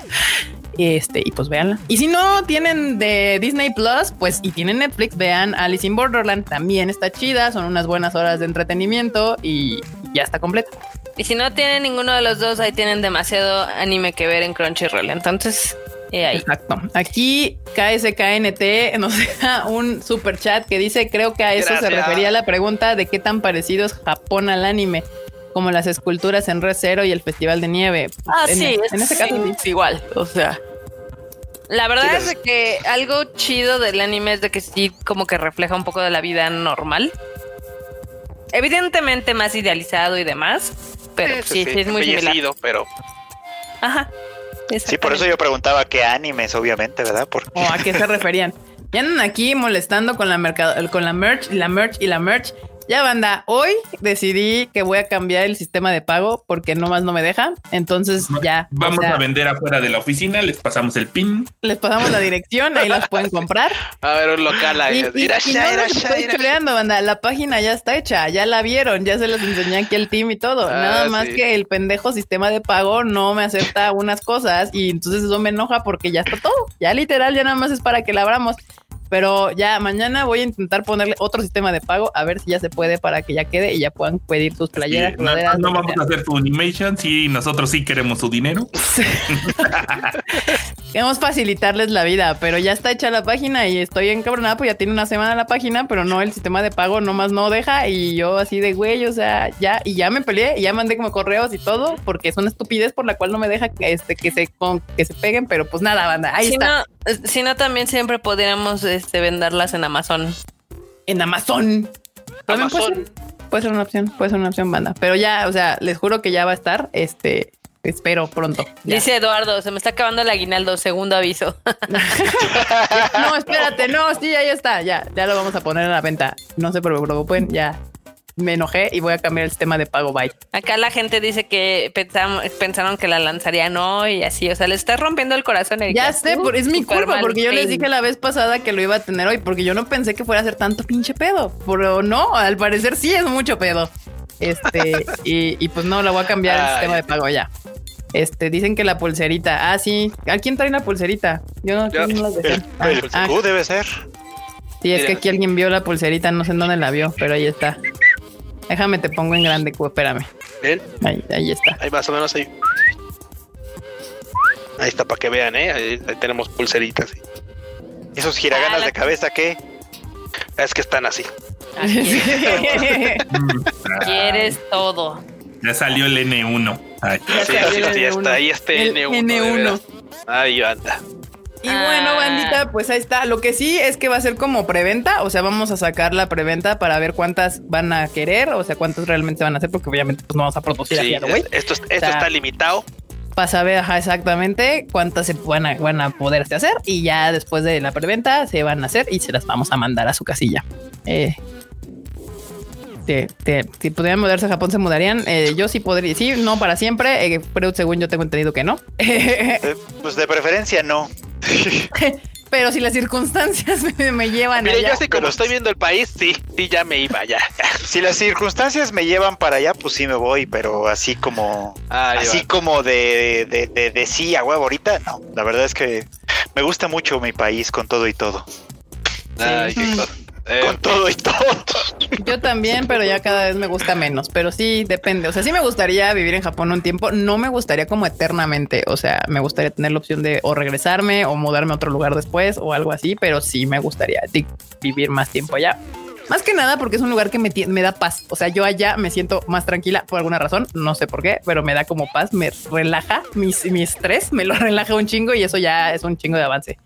Este, y pues véanla. Y si no tienen de Disney Plus, pues y tienen Netflix, vean Alice in Borderland. También está chida, son unas buenas horas de entretenimiento y ya está completa.
Y si no tienen ninguno de los dos, ahí tienen demasiado anime que ver en Crunchyroll. Entonces,
Exacto. Aquí KSKNT nos [laughs] deja un super chat que dice, creo que a eso se refería la pregunta de qué tan parecido es Japón al anime, como las esculturas en Re Zero y el Festival de Nieve.
Ah, sí, en ese caso es igual, o sea. La verdad es que algo chido del anime es de que sí como que refleja un poco de la vida normal. Evidentemente más idealizado y demás, pero sí, sí, es muy similar.
pero...
Ajá.
Sí, por eso yo preguntaba qué animes, obviamente, ¿verdad?
O a qué se referían. [laughs] Y andan aquí molestando con la mercado, con la merch y la merch y la merch. Ya banda, hoy decidí que voy a cambiar el sistema de pago porque nomás no me deja. Entonces ya.
Vamos a vender afuera de la oficina, les pasamos el pin.
Les pasamos la dirección, ahí las pueden comprar. [laughs]
A ver, un local ahí.
Y, estoy creando, banda. La página ya está hecha, ya la vieron, ya se los enseñé aquí el team y todo. Ah, Nada más que el pendejo sistema de pago no me acepta unas cosas y entonces eso me enoja porque ya está todo. Ya literal, ya nada más es para que la abramos. Pero ya mañana voy a intentar ponerle otro sistema de pago a ver si ya se puede para que ya quede y ya puedan pedir sus playeras.
no, vamos a hacer tu animation si nosotros sí queremos su dinero. [laughs] [laughs]
Queremos facilitarles la vida, pero ya está hecha la página y estoy encabronada, pues ya tiene una semana la página, pero no el sistema de pago nomás no deja y yo así de güey, o sea, ya y ya me peleé y ya mandé como correos y todo porque es una estupidez por la cual no me deja que, este, que se que se peguen, pero pues nada, banda, ahí está.
si no, también siempre podríamos este, venderlas en Amazon.
En Amazon. Puede ser, una opción, puede ser una opción, banda. Pero ya, o sea, les juro que ya va a estar. Este, espero pronto.
Dice Eduardo, se me está acabando el aguinaldo, segundo aviso. [laughs]
no, espérate, no, sí, ahí está, ya, ya lo vamos a poner en la venta. No se preocupen, ya, me enojé y voy a cambiar el sistema de pago bye.
Acá la gente dice que pensaron que la lanzarían hoy y así, o sea, le está rompiendo el corazón.
Ya sé, es mi culpa porque yo les dije la vez pasada que lo iba a tener hoy porque yo no pensé que fuera a ser tanto pinche pedo, pero no, al parecer sí es mucho pedo. Este, y, pues no, la voy a cambiar el sistema de pago ya. Este, dicen que la pulserita. Ah, sí. ¿A quién trae la pulserita? Yo no, yo, no las
dejé. [laughs] Ah, ah. debe ser.
Sí, es que aquí alguien vio la pulserita, no sé en dónde la vio, pero ahí está. Déjame, te pongo en grande, espérame.
Bien.
Ahí, ahí está.
Ahí más o menos ahí. Ahí está para que vean, ¿eh? Ahí, tenemos pulseritas.
¿Esos giraganas de cabeza qué?
Es que están así. [laughs]
Quieres todo.
Ya salió el N1.
Ahí. Sí, ya está. Ahí está el N1. N1. Ahí anda.
Y bueno, ah. bandita, pues ahí está. Lo que sí es que va a ser como preventa, o sea, vamos a sacar la preventa para ver cuántas van a querer, o sea, cuántas realmente van a hacer, porque obviamente pues no vamos a producir
sí, güey. Esto, esto está limitado.
Para saber ajá, exactamente cuántas se van a, van a poderse hacer y ya después de la preventa se van a hacer y se las vamos a mandar a su casilla. Eh, si pudieran mudarse a Japón, se mudarían. Eh, yo sí podría, sí, no para siempre, eh, pero según yo tengo entendido que no. [laughs]
pues de preferencia no. [laughs]
Pero si las circunstancias [laughs] me, llevan
Mira, yo sé como estoy viendo el país, sí, sí, ya me iba, ya, [laughs]
Si las circunstancias me llevan para allá, pues sí me voy, pero así como, así como de, de, de, sí a huevo ahorita, no. La verdad es que me gusta mucho mi país con todo y todo.
Ay, qué cosa.
Eh, con todo y todo.
Yo también, pero ya cada vez me gusta menos. Pero sí, depende. O sea, sí me gustaría vivir en Japón un tiempo. No me gustaría como eternamente. O sea, me gustaría tener la opción de o regresarme o mudarme a otro lugar después o algo así. Pero sí me gustaría vivir más tiempo allá. Más que nada porque es un lugar que me, me, da paz. O sea, yo allá me siento más tranquila por alguna razón. No sé por qué, pero me da como paz, me relaja mi, mi estrés, me lo [laughs] relaja un chingo y eso ya es un chingo de avance.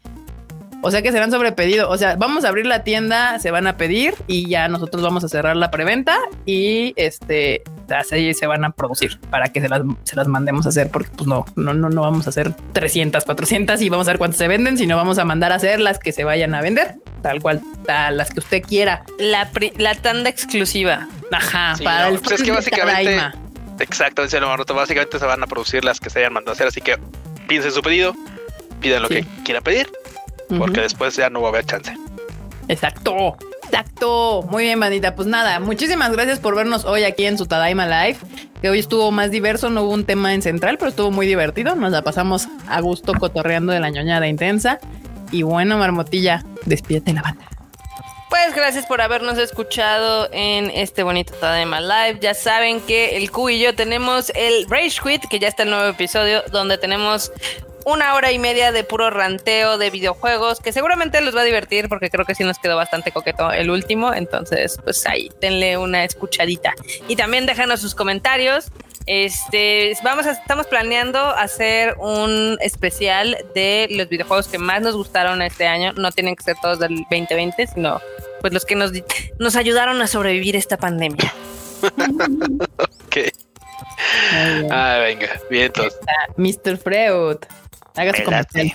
O sea que serán sobre pedido. O sea, vamos a abrir la tienda, se van a pedir y ya nosotros vamos a cerrar la preventa y este así se van a producir para que se las, se las mandemos a hacer porque pues no, no, no, no vamos a hacer 300, 400 y vamos a ver cuántas se venden, sino vamos a mandar a hacer las que se vayan a vender, tal cual, las que usted quiera.
La, la tanda exclusiva.
Ajá, para el
pues es que básicamente, exacto, dice lo básicamente se van a producir las que se hayan mandado a hacer, así que piensen su pedido, pidan lo que quiera pedir porque después ya no va a haber chance.
Exacto. Exacto. Muy bien, bandita. Pues nada, muchísimas gracias por vernos hoy aquí en su Tadaima Live. Que hoy estuvo más diverso, no hubo un tema en central, pero estuvo muy divertido. Nos la pasamos a gusto cotorreando de la ñoñada intensa. Y bueno, Marmotilla, despídete la banda.
Pues gracias por habernos escuchado en este bonito Tadaima Live. Ya saben que el Q y yo tenemos el Rage Quit, que ya está el nuevo episodio, donde tenemos una hora y media de puro ranteo de videojuegos que seguramente les va a divertir porque creo que sí nos quedó bastante coqueto el último. Entonces, pues ahí, denle una escuchadita. Y también déjanos sus comentarios. Este, vamos a, estamos planeando hacer un especial de los videojuegos que más nos gustaron este año. No tienen que ser todos del 2020, sino pues los que nos, nos ayudaron a sobrevivir esta pandemia. [laughs]
ok. Ah, venga, bien entonces.
Mr. Freud. Haga su comercial.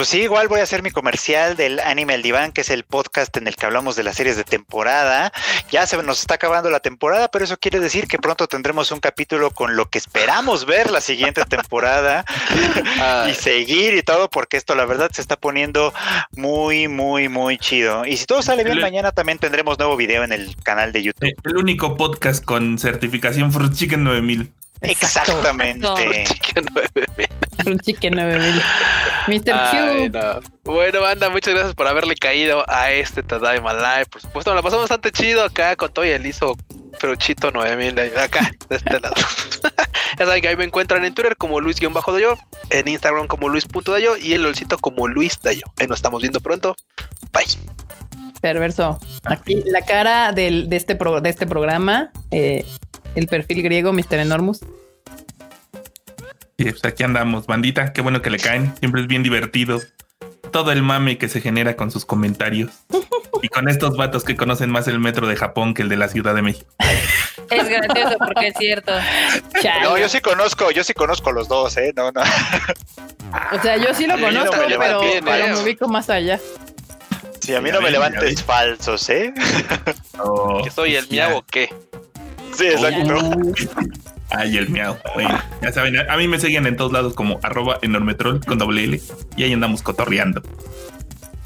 Pues sí, igual voy a hacer mi comercial del Anime El Diván, que es el podcast en el que hablamos de las series de temporada. Ya se nos está acabando la temporada, pero eso quiere decir que pronto tendremos un capítulo con lo que esperamos ver la siguiente temporada [laughs] y seguir y todo, porque esto la verdad se está poniendo muy, muy, muy chido. Y si todo sale bien, mañana también tendremos nuevo video en el canal de YouTube.
El único podcast con certificación Fruit Chicken 9000.
Exactamente.
Un chicken 9000. Mr. Q.
Bueno, banda, muchas gracias por haberle caído a este Tadaima Live. Por supuesto, la pasamos bastante chido acá con todo y el hizo Peruchito 9000 acá, de este lado. [laughs] ya saben que ahí me encuentran en Twitter como Luis-Dayo, en Instagram como Luis.dayo y en LOLcito como Luis Dayo. Ahí nos estamos viendo pronto. Bye.
Perverso. Aquí la cara del, de, este de este programa, eh, el perfil griego, Mr. Enormous.
Sí, pues aquí andamos, bandita. Qué bueno que le caen. Siempre es bien divertido. Todo el mame que se genera con sus comentarios. y con estos vatos que conocen más el metro de Japón que el de la Ciudad de México.
Es gracioso porque es cierto.
No, yo sí conozco, yo sí conozco los dos, ¿eh? No, no.
O sea, yo sí lo conozco, pero, ¿eh? me ubico más allá.
Sí, a mí no me levantes falsos, ¿eh? [laughs]
¿Que soy el miau o qué?
Sí, exacto.
Ay, el miau. ya saben, a mí me siguen en todos lados como arroba enormetrol con doble L y ahí andamos cotorreando.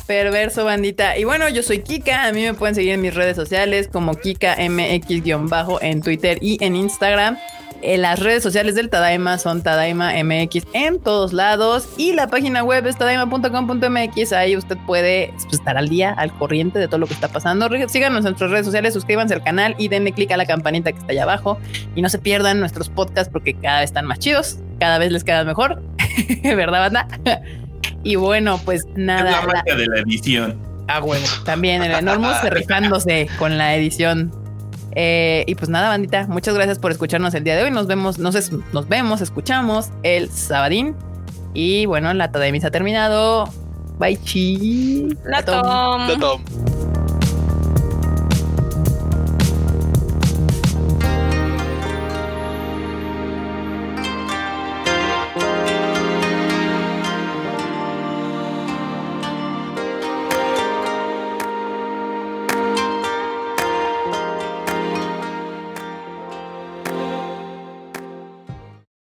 Perverso bandita. Y bueno, yo soy Kika. A mí me pueden seguir en mis redes sociales como Kika MX- en Twitter y en Instagram. En las redes sociales del Tadaima son Tadaima MX en todos lados y la página web es tadaima.com.mx. Ahí usted puede pues, estar al día, al corriente de todo lo que está pasando. Síganos en nuestras redes sociales, suscríbanse al canal y denle click a la campanita que está allá abajo. Y no se pierdan nuestros podcasts porque cada vez están más chidos, cada vez les quedan mejor. [laughs] ¿Verdad, banda? [laughs] y bueno, pues nada.
Es la magia de la edición.
Ah, bueno, también el Enormous rifándose con la edición eh, y pues nada, bandita, muchas gracias por escucharnos el día de hoy. Nos vemos, nos, nos vemos, escuchamos el sabadín. Y bueno, la Tadaemis ha terminado. Bye, chi.
La tom.
La tom.